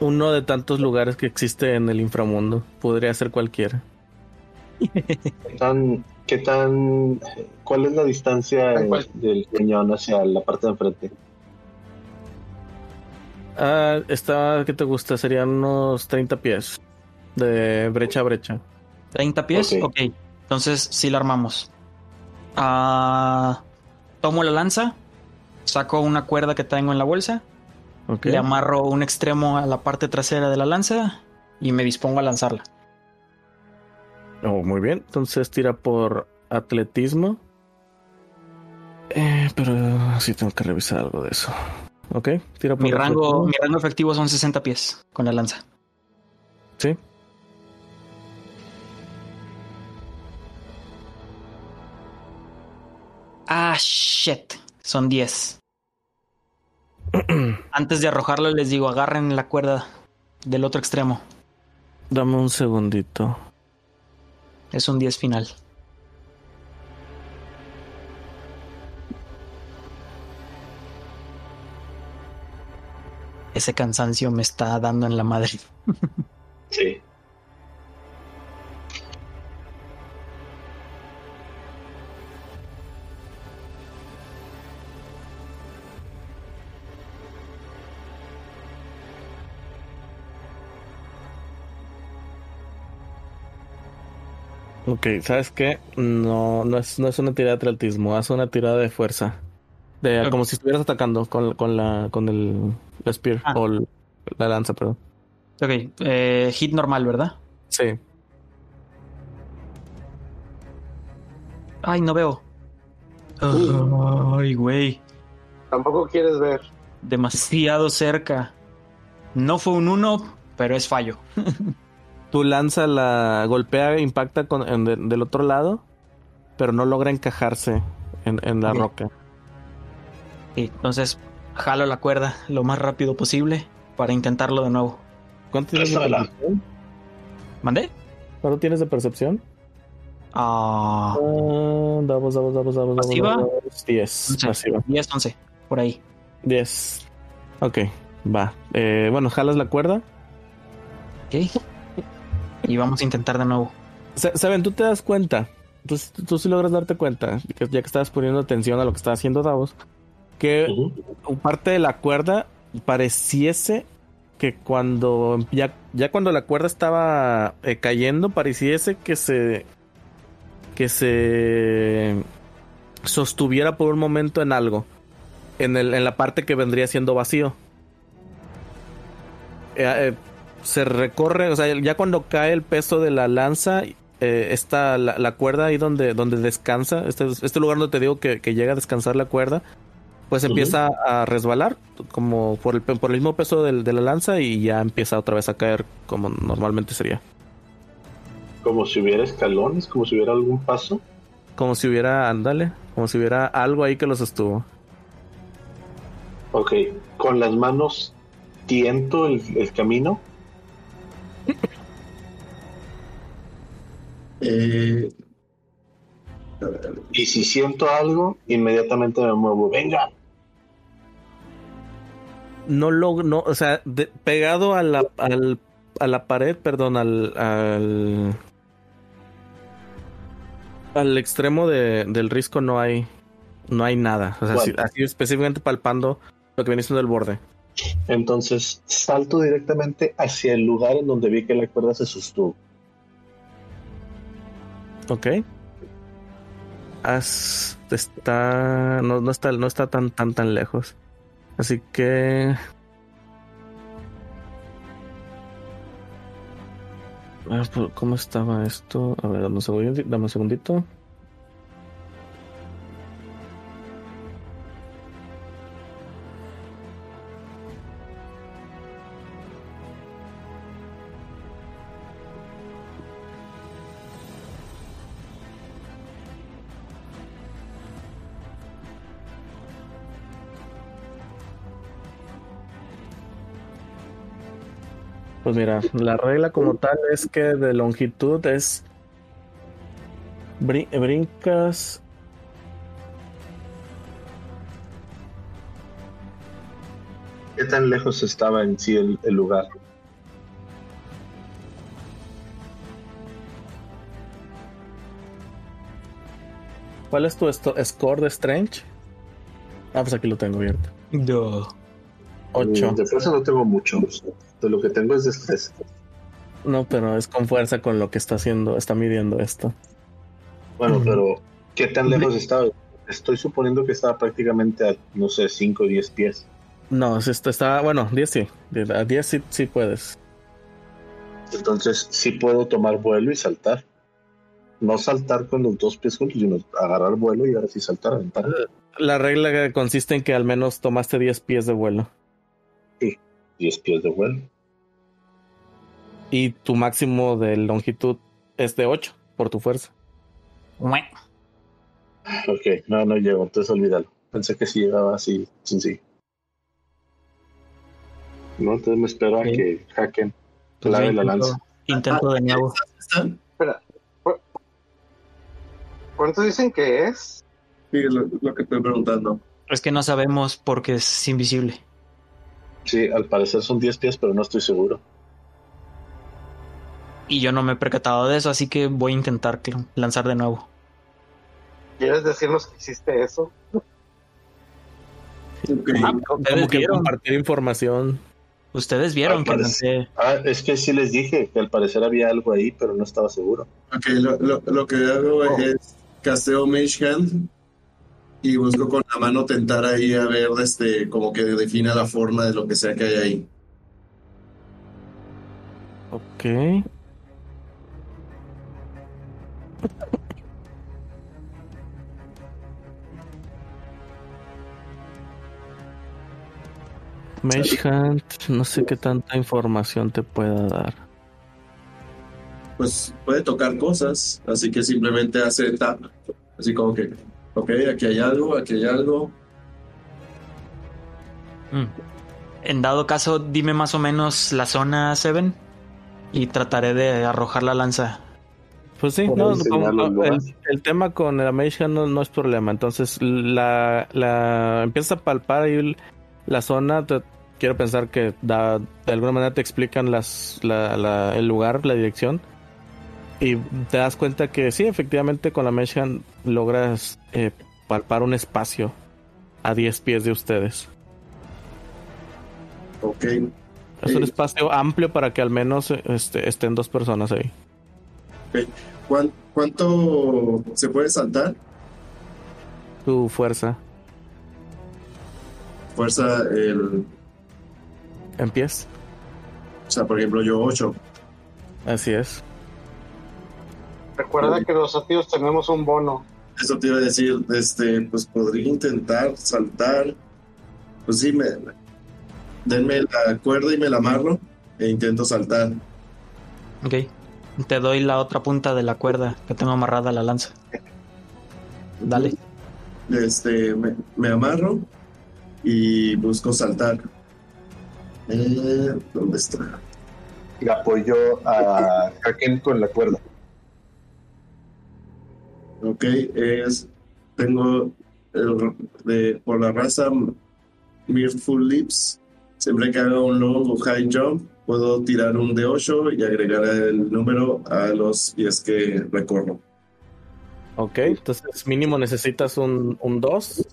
Uno de tantos lugares que existe en el inframundo. Podría ser cualquiera. ¿Qué tan, qué tan, cuál es la distancia del cañón hacia la parte de enfrente? Ah, está, ¿qué te gusta? Serían unos 30 pies de brecha a brecha. ¿30 pies? Ok. ok. Entonces sí la armamos. Ah, tomo la lanza, saco una cuerda que tengo en la bolsa, le amarro un extremo a la parte trasera de la lanza y me dispongo a lanzarla. Oh, muy bien. Entonces tira por atletismo. Eh, pero sí tengo que revisar algo de eso. Ok, tira por Mi rango, mi rango efectivo son 60 pies con la lanza. Sí. Ah, shit. Son 10. Antes de arrojarlo les digo, agarren la cuerda del otro extremo. Dame un segundito. Es un 10 final. Ese cansancio me está dando en la madre. Sí. Ok, ¿sabes qué? No, no es, no es una tirada de atletismo, haz una tirada de fuerza. De. Como si estuvieras atacando con, con la con el, el spear Ah. o el- la lanza, perdón. Ok, eh, hit normal, ¿verdad? Sí. Ay, no veo. Ay, güey. Tampoco quieres ver. Demasiado cerca. No fue un 1, pero es fallo. Tu lanza la golpea, impacta con, en de- del otro lado, pero no logra encajarse en, en la roca. Sí, entonces jalo la cuerda lo más rápido posible para intentarlo de nuevo. ¿Cuánto tienes de Préstamela. percepción? ¿Mandé? ¿Cuánto tienes de percepción? Ah, Ah, Davos, davos, davos, davos, ¿Pasiva? davos. 10. Once. Pasiva. 10, 11, por ahí. 10. Ok, va. Eh, bueno, jalas la cuerda. Ok. Y vamos a intentar de nuevo. Sa- Saben, tú te das cuenta. Tú, tú sí logras darte cuenta, que ya que estabas poniendo atención a lo que estaba haciendo Davos, que parte de la cuerda pareciese que cuando ya, ya cuando la cuerda estaba eh, cayendo, pareciese que se que se sostuviera por un momento en algo, en, el, en la parte que vendría siendo vacío. Eh, eh, se recorre, o sea, ya cuando cae el peso de la lanza, eh, está la, la cuerda ahí donde, donde descansa, este, este lugar donde te digo que, que llega a descansar la cuerda, pues empieza a resbalar como por el, por el mismo peso del- de la lanza y ya empieza otra vez a caer como normalmente sería. Como si hubiera escalones, como si hubiera algún paso. Como si hubiera, ándale, como si hubiera algo ahí que los sostuvo. Ok, con las manos tiento el, el camino. Eh, Y si siento algo, inmediatamente me muevo. Venga. no lo, no, o sea, de- pegado a la, al, a la pared, perdón, al, al, al extremo de, del risco no hay, no hay nada. O sea, Bueno. sí- así específicamente palpando lo que viene siendo el borde. Entonces salto directamente hacia el lugar en donde vi que la cuerda se sostuvo. Ok. Haz- está, no, no está, no está tan, tan, tan lejos. Así que. Ah, pues, ¿Cómo estaba esto? A ver. Dame un segundito. Pues mira, la regla como tal es que de longitud es. brin- brincas. ¿Qué tan lejos estaba en sí el, el lugar? ¿Cuál es tu esto- score de Strange? Ah, pues aquí lo tengo abierto. Yo. 8. De fuerza no tengo mucho. De lo que tengo es de estrés. No, pero es con fuerza con lo que está haciendo, está midiendo esto. Bueno, pero ¿qué tan lejos estaba? Estoy suponiendo que estaba prácticamente a, no sé, 5 o 10 pies. No, es esto está, bueno, 10 sí. A 10 sí, sí puedes. Entonces sí puedo tomar vuelo y saltar. No saltar con los dos pies juntos, sino agarrar vuelo y ahora sí saltar. aventar. La regla consiste en que al menos tomaste 10 pies de vuelo. 10 pies de vuelo. Y tu máximo de longitud es de 8 por tu fuerza. Mue. Ok, no, no llego, entonces olvídalo. Pensé que sí llegaba así, sí, sí. No, entonces me espero a que hacken Pues clave la intento- lanza. Intento de nuevo. ¿Están? ¿Cuánto dicen que es? Sí, lo, lo que estoy preguntando. Es que no sabemos porque es invisible. Sí, al parecer son 10 pies, pero no estoy seguro. Y yo no me he percatado de eso, así que voy a intentar lanzar de nuevo. ¿Quieres decirnos que hiciste eso? Ok. Ah, Como ustedes que vieron, compartir información. ustedes vieron Ah, que parece-. Ah, es que sí les dije que al parecer había algo ahí, pero no estaba seguro. Ok, lo, lo, lo que hago Oh. es casteo Mage Hand y busco con la mano tentar ahí a ver este, como que defina la forma de lo que sea que hay ahí. Ok. Mage Hunt, no sé qué tanta información te pueda dar. Pues puede tocar cosas, así que simplemente hace tap. Así como que, ok, aquí hay algo, aquí hay algo. Mm. En dado caso, dime más o menos la zona, Seven. Y trataré de arrojar la lanza. Pues sí, no, como- el tema con la Mage Hand no, no es problema. Entonces, la, la empiezas a palpar ahí la zona. te- quiero pensar que da, de alguna manera te explican las, la- la- el lugar, la dirección. Y te das cuenta que sí, efectivamente, con la Mage Hand logras eh, palpar un espacio a 10 pies de ustedes. Ok, Es un espacio amplio para que al menos este, estén dos personas ahí. ¿Cuán- ¿cuánto se puede saltar? Tu fuerza Fuerza, el, en pies. o sea, por ejemplo, yo 8. Así es. Recuerda Sí. que los atíos tenemos un bono. Eso te iba a decir, este, pues podría intentar saltar. Pues sí, me, denme la cuerda y me la amarro e intento saltar. Ok. Te doy la otra punta de la cuerda que tengo amarrada a la lanza. Dale. Este, me, me amarro y busco saltar. Eh, ¿Dónde está? Y apoyo a hacken con la cuerda. Ok, es, tengo el- de, por la raza Mirthful Lips, Siempre que haga un long o high jump, puedo tirar un de 8 y agregar el número a los pies que recorro. Ok, entonces mínimo necesitas un, un 2.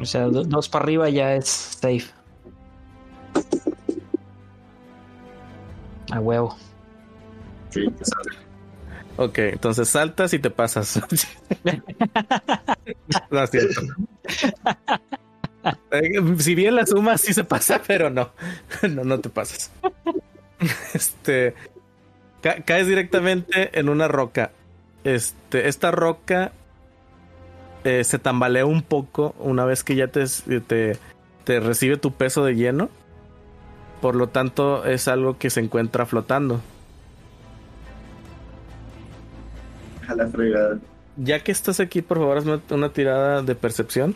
O sea, do- dos para arriba ya es safe. A huevo. Que. Ok, entonces saltas y te pasas. no es cierto. Eh, Si bien la suma sí se pasa, pero no, no, no te pasas. Este, ca- caes directamente en una roca. Este, esta roca eh, se tambalea un poco una vez que ya te, te, te recibe tu peso de lleno. Por lo tanto, es algo que se encuentra flotando. A la fregada. Ya que estás aquí, por favor, hazme una tirada de percepción.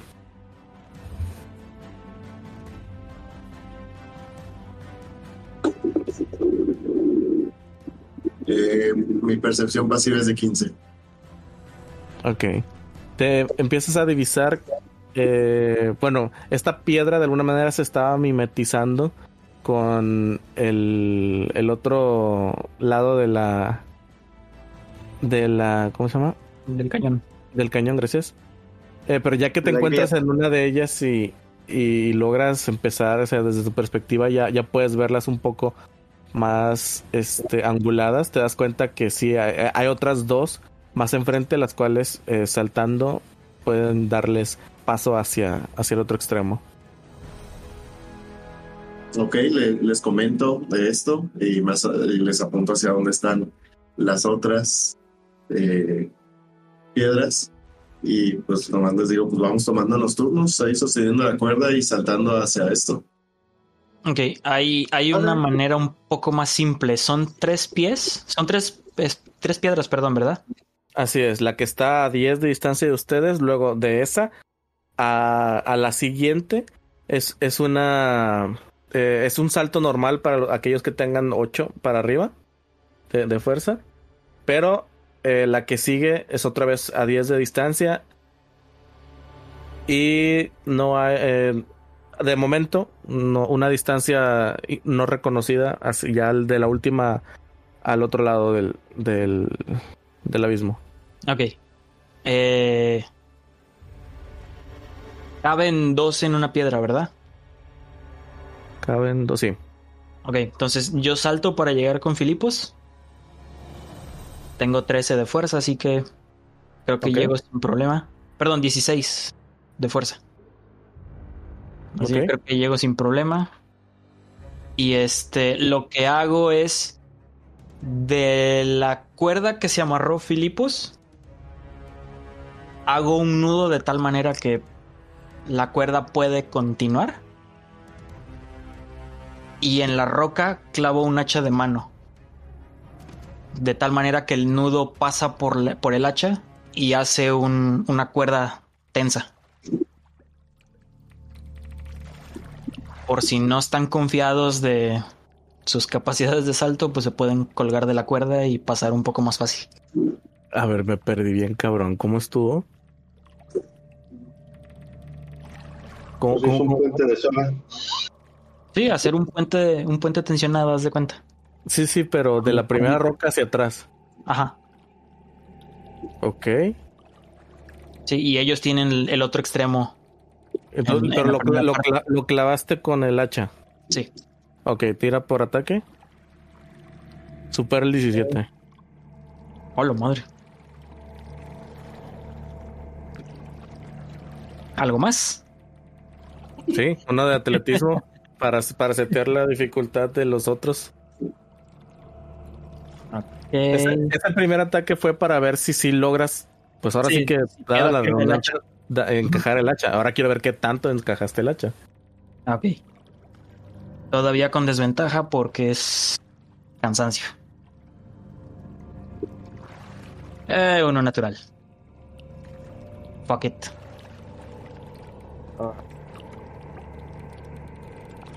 Eh, mi percepción pasiva es de 15. Ok. Te empiezas a divisar. eh, bueno, esta piedra de alguna manera se estaba mimetizando con el, el otro lado de la. De la. ¿Cómo se llama? Del cañón. Del cañón, gracias. Eh, pero ya que te La encuentras en una de ellas y, y logras empezar, o sea, desde tu perspectiva ya, ya puedes verlas un poco más este, anguladas, te das cuenta que sí, hay, hay otras dos más enfrente, las cuales eh, saltando pueden darles paso hacia, hacia el otro extremo. Ok, le- les comento de esto y, más, y les apunto hacia dónde están las otras eh, piedras. Y pues nomás les digo, pues vamos tomando los turnos, ahí sosteniendo la cuerda y saltando hacia esto. Ok, hay, hay una manera un poco más simple. Son tres pies. Son tres, es- tres piedras, perdón, ¿verdad? Así es, la que está a 10 de distancia de ustedes, luego de esa a, a la siguiente es, es una eh, es un salto normal para aquellos que tengan 8 para arriba de, de fuerza, pero eh, la que sigue es otra vez a 10 de distancia y no hay eh, de momento no, una distancia no reconocida así ya de la última al otro lado del, del, del abismo. Ok. Eh, caben dos en una piedra, ¿verdad? Caben dos, sí. Ok, entonces yo salto para llegar con Filipos. Tengo 13 de fuerza, así que creo que llego sin problema. Perdón, 16 de fuerza. Así que creo que llego sin problema. Y este, lo que hago es de la cuerda que se amarró Filipos, hago un nudo de tal manera que la cuerda puede continuar. Y en la roca clavo un hacha de mano. De tal manera que el nudo pasa por, la- por el hacha y hace un- una cuerda tensa. Por si no están confiados de sus capacidades de salto, pues se pueden colgar de la cuerda y pasar un poco más fácil. A ver, me perdí bien, cabrón. ¿Cómo estuvo? ¿Cómo, Pues es cómo- un cómo- puente de zona. Sí, hacer un puente, un puente tensionado, haz de cuenta. Sí, sí, pero de la primera roca hacia atrás. Ajá. Ok. Sí, y ellos tienen el, el otro extremo. Entonces, En- pero en lo, lo cla- lo clavaste con el hacha. Sí. Ok, tira por ataque. Super el 17. Hola, madre. ¿Algo más? Sí, uno de atletismo para, para setear la dificultad de los otros. Eh, Ese, ese primer ataque fue para ver si sí logras, pues ahora sí, Sí, que la el da- encajar el hacha. Ahora quiero ver qué tanto encajaste el hacha. ok. Todavía con desventaja porque es cansancio. Eh, uno natural. Fuck it.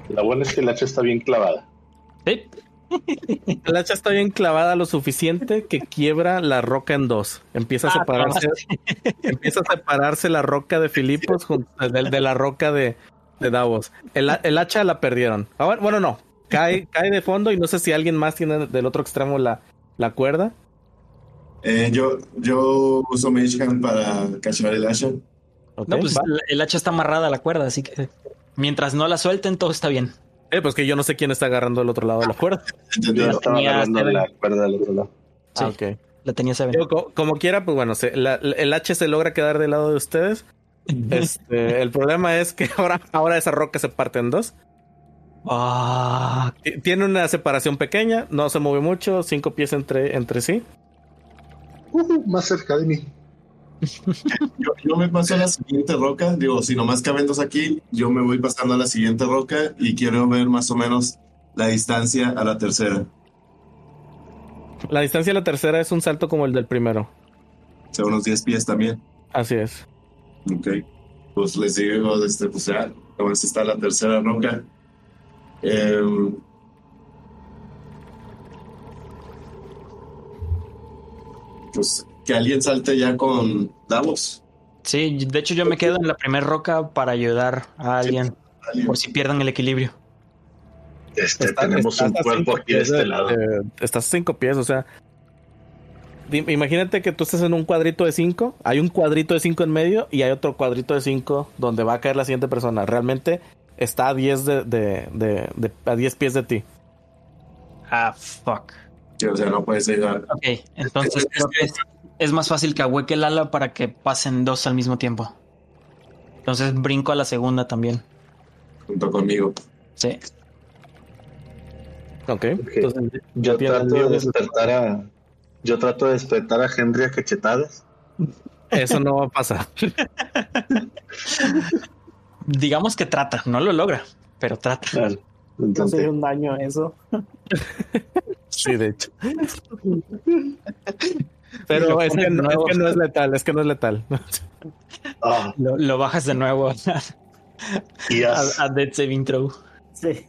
La buena es que el hacha está bien clavada. Sí. El hacha está bien clavada lo suficiente que quiebra la roca en dos. Empieza a Ah, separarse, empieza a separarse la roca de Filipos junto- de, de la roca de, de Davos. El, ha- el hacha la perdieron. Ahora, bueno, no. Cae, cae de fondo y no sé si alguien más tiene del otro extremo la, la cuerda. Eh, yo, yo uso Mage Hand para cachar el hacha. No, pues va. la- el hacha está amarrada a la cuerda, así que mientras no la suelten, todo está bien. Eh, pues que yo no sé quién está agarrando el otro lado de la cuerda. Yo estaba agarrando Seven. la cuerda del otro lado. Ah, Sí. ok. La tenía Seven. Co- como quiera, pues bueno, se- la- el H se logra quedar del lado de ustedes. Este, el problema es que ahora, ahora esa roca se parte en dos. Ah, T- Tiene una separación pequeña, no se mueve mucho, cinco pies entre, entre sí. Uh, más cerca de mí. Yo, yo me paso a la siguiente roca. Digo, si nomás caben dos aquí, yo me voy pasando a la siguiente roca y quiero ver más o menos la distancia a la tercera. La distancia de la tercera es un salto como el del primero. O sea, unos 10 pies también. Así es. Ok. Pues les digo, este, pues ya, a ver si está la tercera roca. Em, pues que alguien salte ya con Davos. sí, de hecho yo me quedo en la primera roca para ayudar a alguien Alguien. por si pierden el equilibrio. Este, Está- tenemos estás un a cuerpo aquí de este lado. de- estás a cinco pies, o sea. Imagínate que tú estás en un cuadrito de cinco, hay un cuadrito de cinco en medio y hay otro cuadrito de cinco donde va a caer la siguiente persona. Realmente está a 10 de, de, de- de- a 10 pies de ti. Ah, fuck. Sí, o sea, no puedes llegar. Ok, entonces es, es más fácil que ahueque el ala para que pasen dos al mismo tiempo. Entonces brinco a la segunda también. junto conmigo. Sí. Ok. Ok. Entonces, Yo trato de despertar a. Yo trato de despertar a Henry a cachetadas. Eso no va a pasar. Digamos que trata, no lo logra, pero trata. Claro. No Entonces, sería un daño eso. Sí, de hecho. Pero es que, no, es que no es letal, es que no es letal. ah, Lo, lo bajas de nuevo a, Dead Saving Throw. Sí.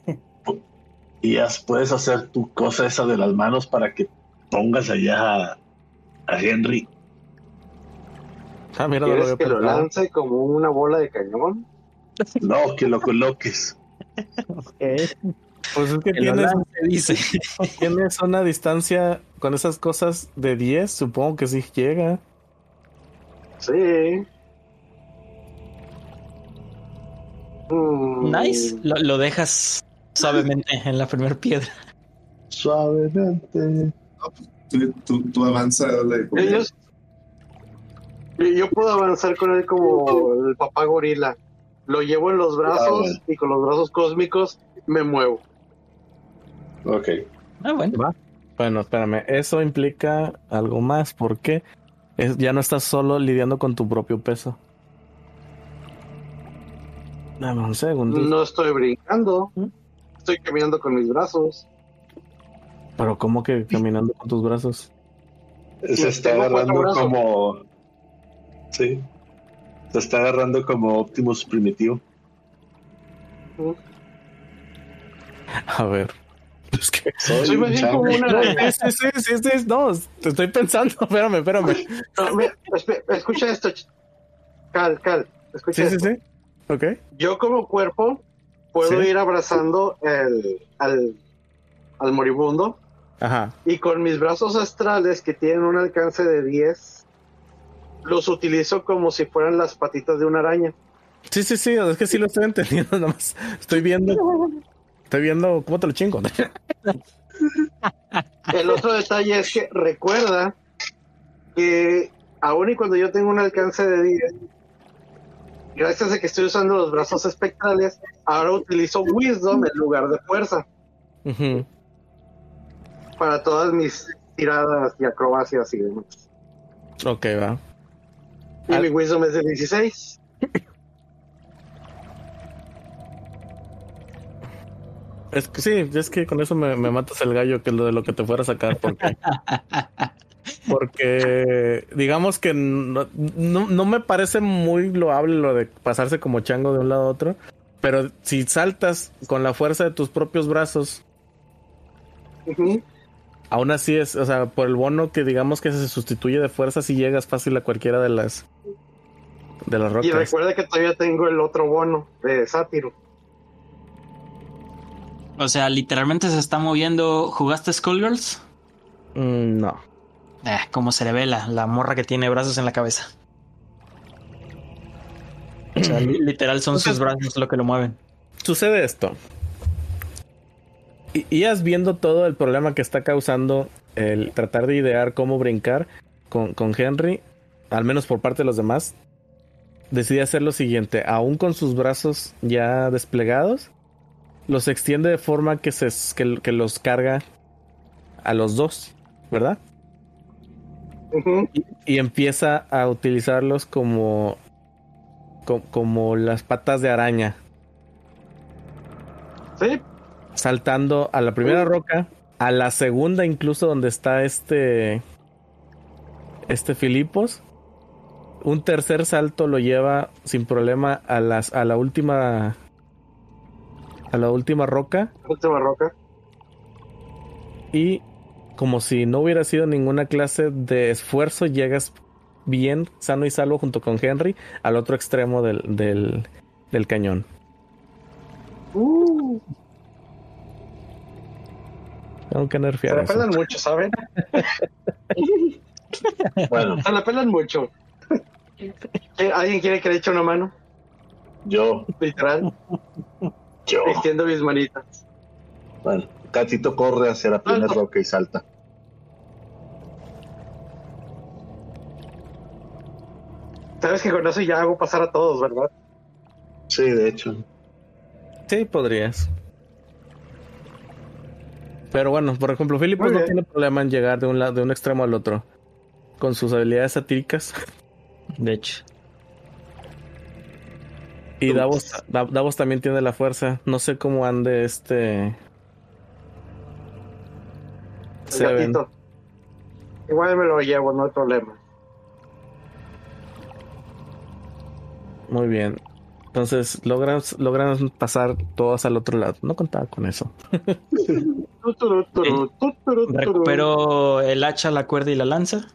Ias, puedes hacer tu cosa esa de las manos para que pongas allá a, a Henry. Ah, mira, no lo ¿Quieres había que lo lance como una bola de cañón? No, que lo coloques. Ok. Pues es que tienes, dice. tienes una distancia con esas cosas de 10, supongo que sí llega. Sí. Mm, Nice. Lo, lo dejas suavemente en la primera piedra. Suavemente. Tú, tú, tú avanza. dale, con él. Ellos. Yo puedo avanzar con él como el papá gorila. Lo llevo en los Ah, brazos bueno. y con los brazos cósmicos me muevo. Ok. Ah, bueno. Bueno, espérame, eso implica algo más porque es, ya no estás solo lidiando con tu propio peso. Dame un segundo. No estoy brincando. Estoy caminando con mis brazos. Pero ¿cómo que caminando con tus brazos? Se está agarrando como. Sí. Se está agarrando como Optimus primitivo. A ver. Es que... Soy más bien como una araña. Sí, sí, sí, sí, sí, no, te estoy pensando, espérame, espérame. No, mira, espe- escucha esto. Cal, Cal. Escucha Sí, sí, sí. Ok. Yo como cuerpo puedo Sí. ir abrazando el, al, al moribundo Ajá. y con mis brazos astrales que tienen un alcance de 10 los utilizo como si fueran las patitas de una araña. Sí, sí, sí, es que sí lo estoy entendiendo, nada más. Estoy viendo. Estoy viendo cómo te lo chingo. El otro detalle es que recuerda que aun y cuando yo tengo un alcance de 10, gracias a que estoy usando los brazos espectrales, ahora utilizo Wisdom en lugar de fuerza para todas mis tiradas y acrobacias y demás. Ok, va. Y Al- mi Wisdom es de 16. Es que sí, es que con eso me, me matas el gallo, que es lo de lo que te fuera a sacar, porque. Porque digamos que no, no, no me parece muy loable lo de pasarse como chango de un lado a otro. Pero si saltas con la fuerza de tus propios brazos Ujú. Aún así es, o sea, por el bono que digamos que se sustituye de fuerza si llegas fácil a cualquiera de las de las Y rocas. recuerda que todavía tengo el otro bono de sátiro. O sea, literalmente se está moviendo. ¿Jugaste Skullgirls? Mm, no. Eh, como se revela, la morra que tiene brazos en la cabeza. O sea, li- literal son sus brazos lo que lo mueven. Sucede esto. Y ibas viendo todo el problema que está causando el tratar de idear cómo brincar con, con Henry, al menos por parte de los demás. Decidí hacer lo siguiente, aún con sus brazos ya desplegados, los extiende de forma que, se, que, que los carga a los dos, ¿verdad? Y, y empieza a utilizarlos como, co- como las patas de araña, Sí, saltando a la primera roca, a la segunda incluso donde está este este Filipos. Un tercer salto lo lleva sin problema a las a la última a la última roca última roca. y como si no hubiera sido ninguna clase de esfuerzo, llegas bien, sano y salvo junto con Henry al otro extremo del, del, del cañón. Uh, Tengo que se la eso. pelan mucho, ¿saben? Bueno, Se la pelan mucho. ¿Qué- ¿Alguien quiere que le eche una mano? yo, Literal. Yo. Extiendo mis manitas. Bueno, Catito corre hacia la primera roca y salta. Sabes que con eso ya hago pasar a todos, ¿verdad? Sí, de hecho. Sí, podrías. Pero bueno, por ejemplo, Filipos no tiene problema en llegar de un, lado, de un extremo al otro. Con sus habilidades satíricas. De hecho. Y Davos, Da- Davos también tiene la fuerza. No sé cómo ande este. El Seven. Igual me lo llevo, no hay problema. Muy bien. Entonces logran, logran pasar todos al otro lado. No contaba con eso. Turu. Recupero el hacha, la cuerda y la lanza.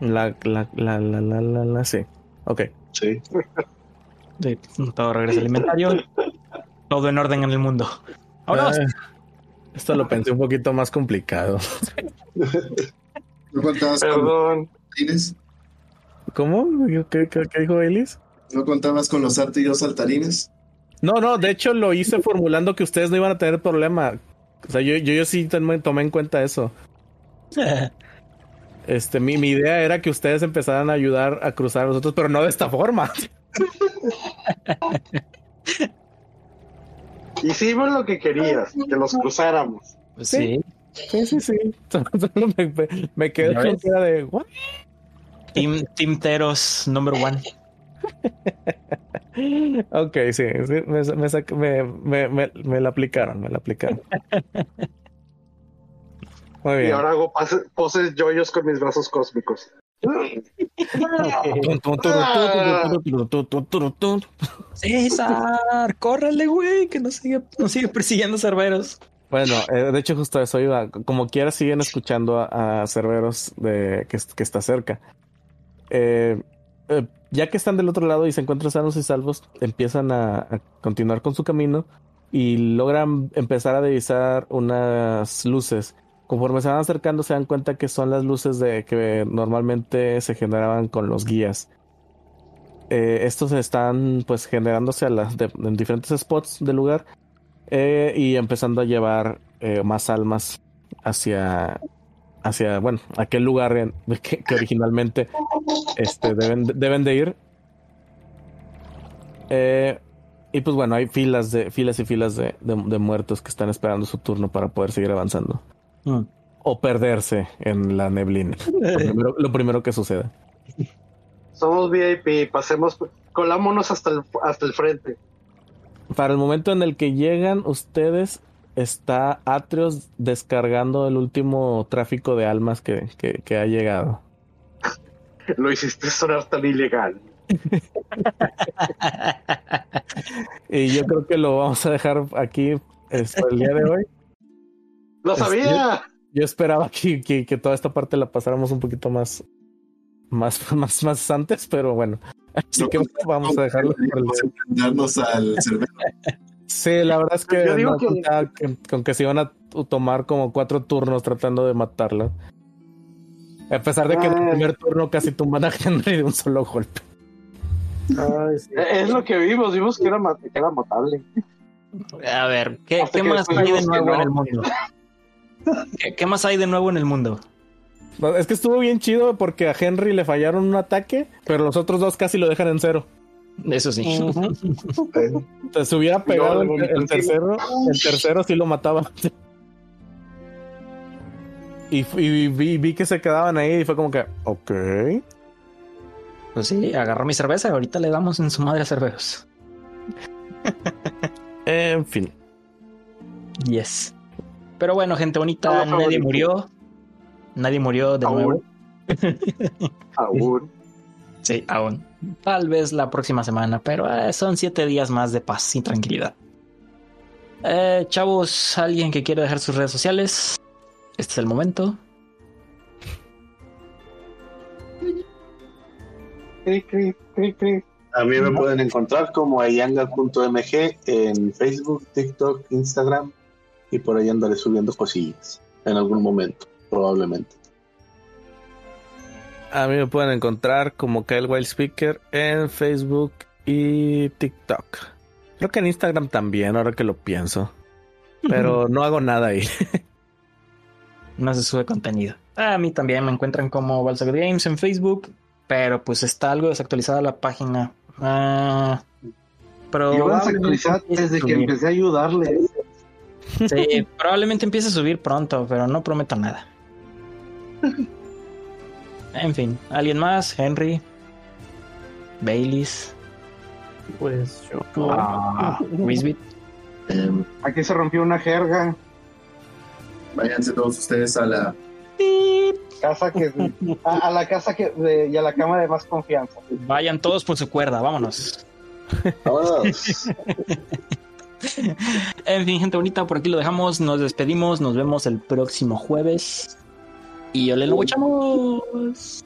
La, la, la, la, la, la, la, sí. Ok. Sí. Sí, todo regresa al inventario. Todo en orden en el mundo. Ahora Ah, esto lo pensé un poquito más complicado. ¿No contabas con los Perdón. saltarines? ¿Cómo? ¿Qué, qué, qué dijo Elis? ¿No contabas con los artillos saltarines? No, no, de hecho lo hice formulando que ustedes no iban a tener problema. O sea, yo, yo, yo sí tomé, tomé en cuenta eso. Este, mi, mi idea era que ustedes empezaran a ayudar a cruzar a nosotros, pero no de esta forma. Hicimos lo que querías, que los cruzáramos. Pues sí. Sí, sí, sí. Solo me, me- me quedé ¿Ya con cara de ¿what? Team, Team Teros number one. Ok, sí, sí, me, me- me la aplicaron, me la aplicaron. Muy Y ahora hago poses yoyos con mis brazos cósmicos. César, córrele, güey, que no sigue, no sigue persiguiendo cerberos. Bueno, eh, de hecho justo eso iba. Como quiera siguen escuchando a, a Cerberos de, que, que está cerca. Eh, eh, ya que están del otro lado y se encuentran sanos y salvos, empiezan a, a continuar con su camino y logran empezar a divisar unas luces. Conforme se van acercando se dan cuenta que son las luces de que normalmente se generaban con los guías. Eh, estos están pues generándose en diferentes spots del lugar eh, y empezando a llevar eh, más almas hacia hacia bueno aquel lugar en- que, originalmente este deben deben de ir y pues bueno hay filas de filas y filas de muertos que están esperando su turno para poder seguir avanzando Mm. o perderse en la neblina lo primero, lo primero que suceda Somos VIP, pasemos, colámonos hasta el, hasta el frente. para el momento en el que llegan ustedes está Atrios descargando el último tráfico de almas que, que- que ha llegado. Lo hiciste sonar tan ilegal. Y yo creo que lo vamos a dejar aquí este, el día de hoy. ¡Lo sabía! Yo esperaba que, que, que toda esta parte la pasáramos un poquito más, más, más, más antes, pero bueno. Así que vamos a dejarlo al cerbero. Sí, la verdad es que no con que se iban a tomar como cuatro turnos tratando de matarla. A pesar de que en el primer turno casi tumban a Henry de un solo golpe. Ay, sí. Es lo que vimos, vimos que era, que era matable. A ver, ¿qué, qué más hay de nuevo en el mundo? ¿Qué, qué más hay de nuevo en el mundo? No, Es que estuvo bien chido porque a Henry le fallaron un ataque, pero los otros dos casi lo dejan en cero. Eso sí. Entonces, se hubiera pegado el, el tercero, el tercero sí lo mataba. Y, fu- y vi, vi que se quedaban ahí y fue como que, ok. Pues sí, agarró mi cerveza y ahorita le damos en su madre a cerveros. En fin. Yes. Pero bueno, gente bonita, nadie favorito. murió. Nadie murió de Aún. nuevo. Aún. Sí, aún. Tal vez la próxima semana, pero eh, son siete días más de paz y tranquilidad. Eh, chavos, alguien que quiera dejar sus redes sociales. Este es el momento. A mí me pueden encontrar como ayanga.mg en Facebook, TikTok, Instagram y por ahí andaré subiendo cosillas en algún momento, probablemente. A mí me pueden encontrar como Kyle Wild Speaker en Facebook y TikTok. Creo que en Instagram también, ahora que lo pienso. Pero no hago nada ahí. No se sube contenido. A mí también me encuentran como Balsagot Games en Facebook, pero pues está algo desactualizada la página. Ah, pero Yo vas a actualizar desde que empecé a ayudarle. Sí, probablemente empiece a subir pronto, pero no prometo nada. En fin, ¿alguien más? Henry, Baileys, Pues yo. ah, Wisbit. Eh, Aquí se rompió una jerga. váyanse todos ustedes a la. Casa que, a, a la casa que de- y a la cama de más confianza. Vayan todos por su cuerda, vámonos. Vámonos. En fin, gente bonita, por aquí lo dejamos. Nos despedimos. Nos vemos el próximo jueves. Y ole, lo echamos.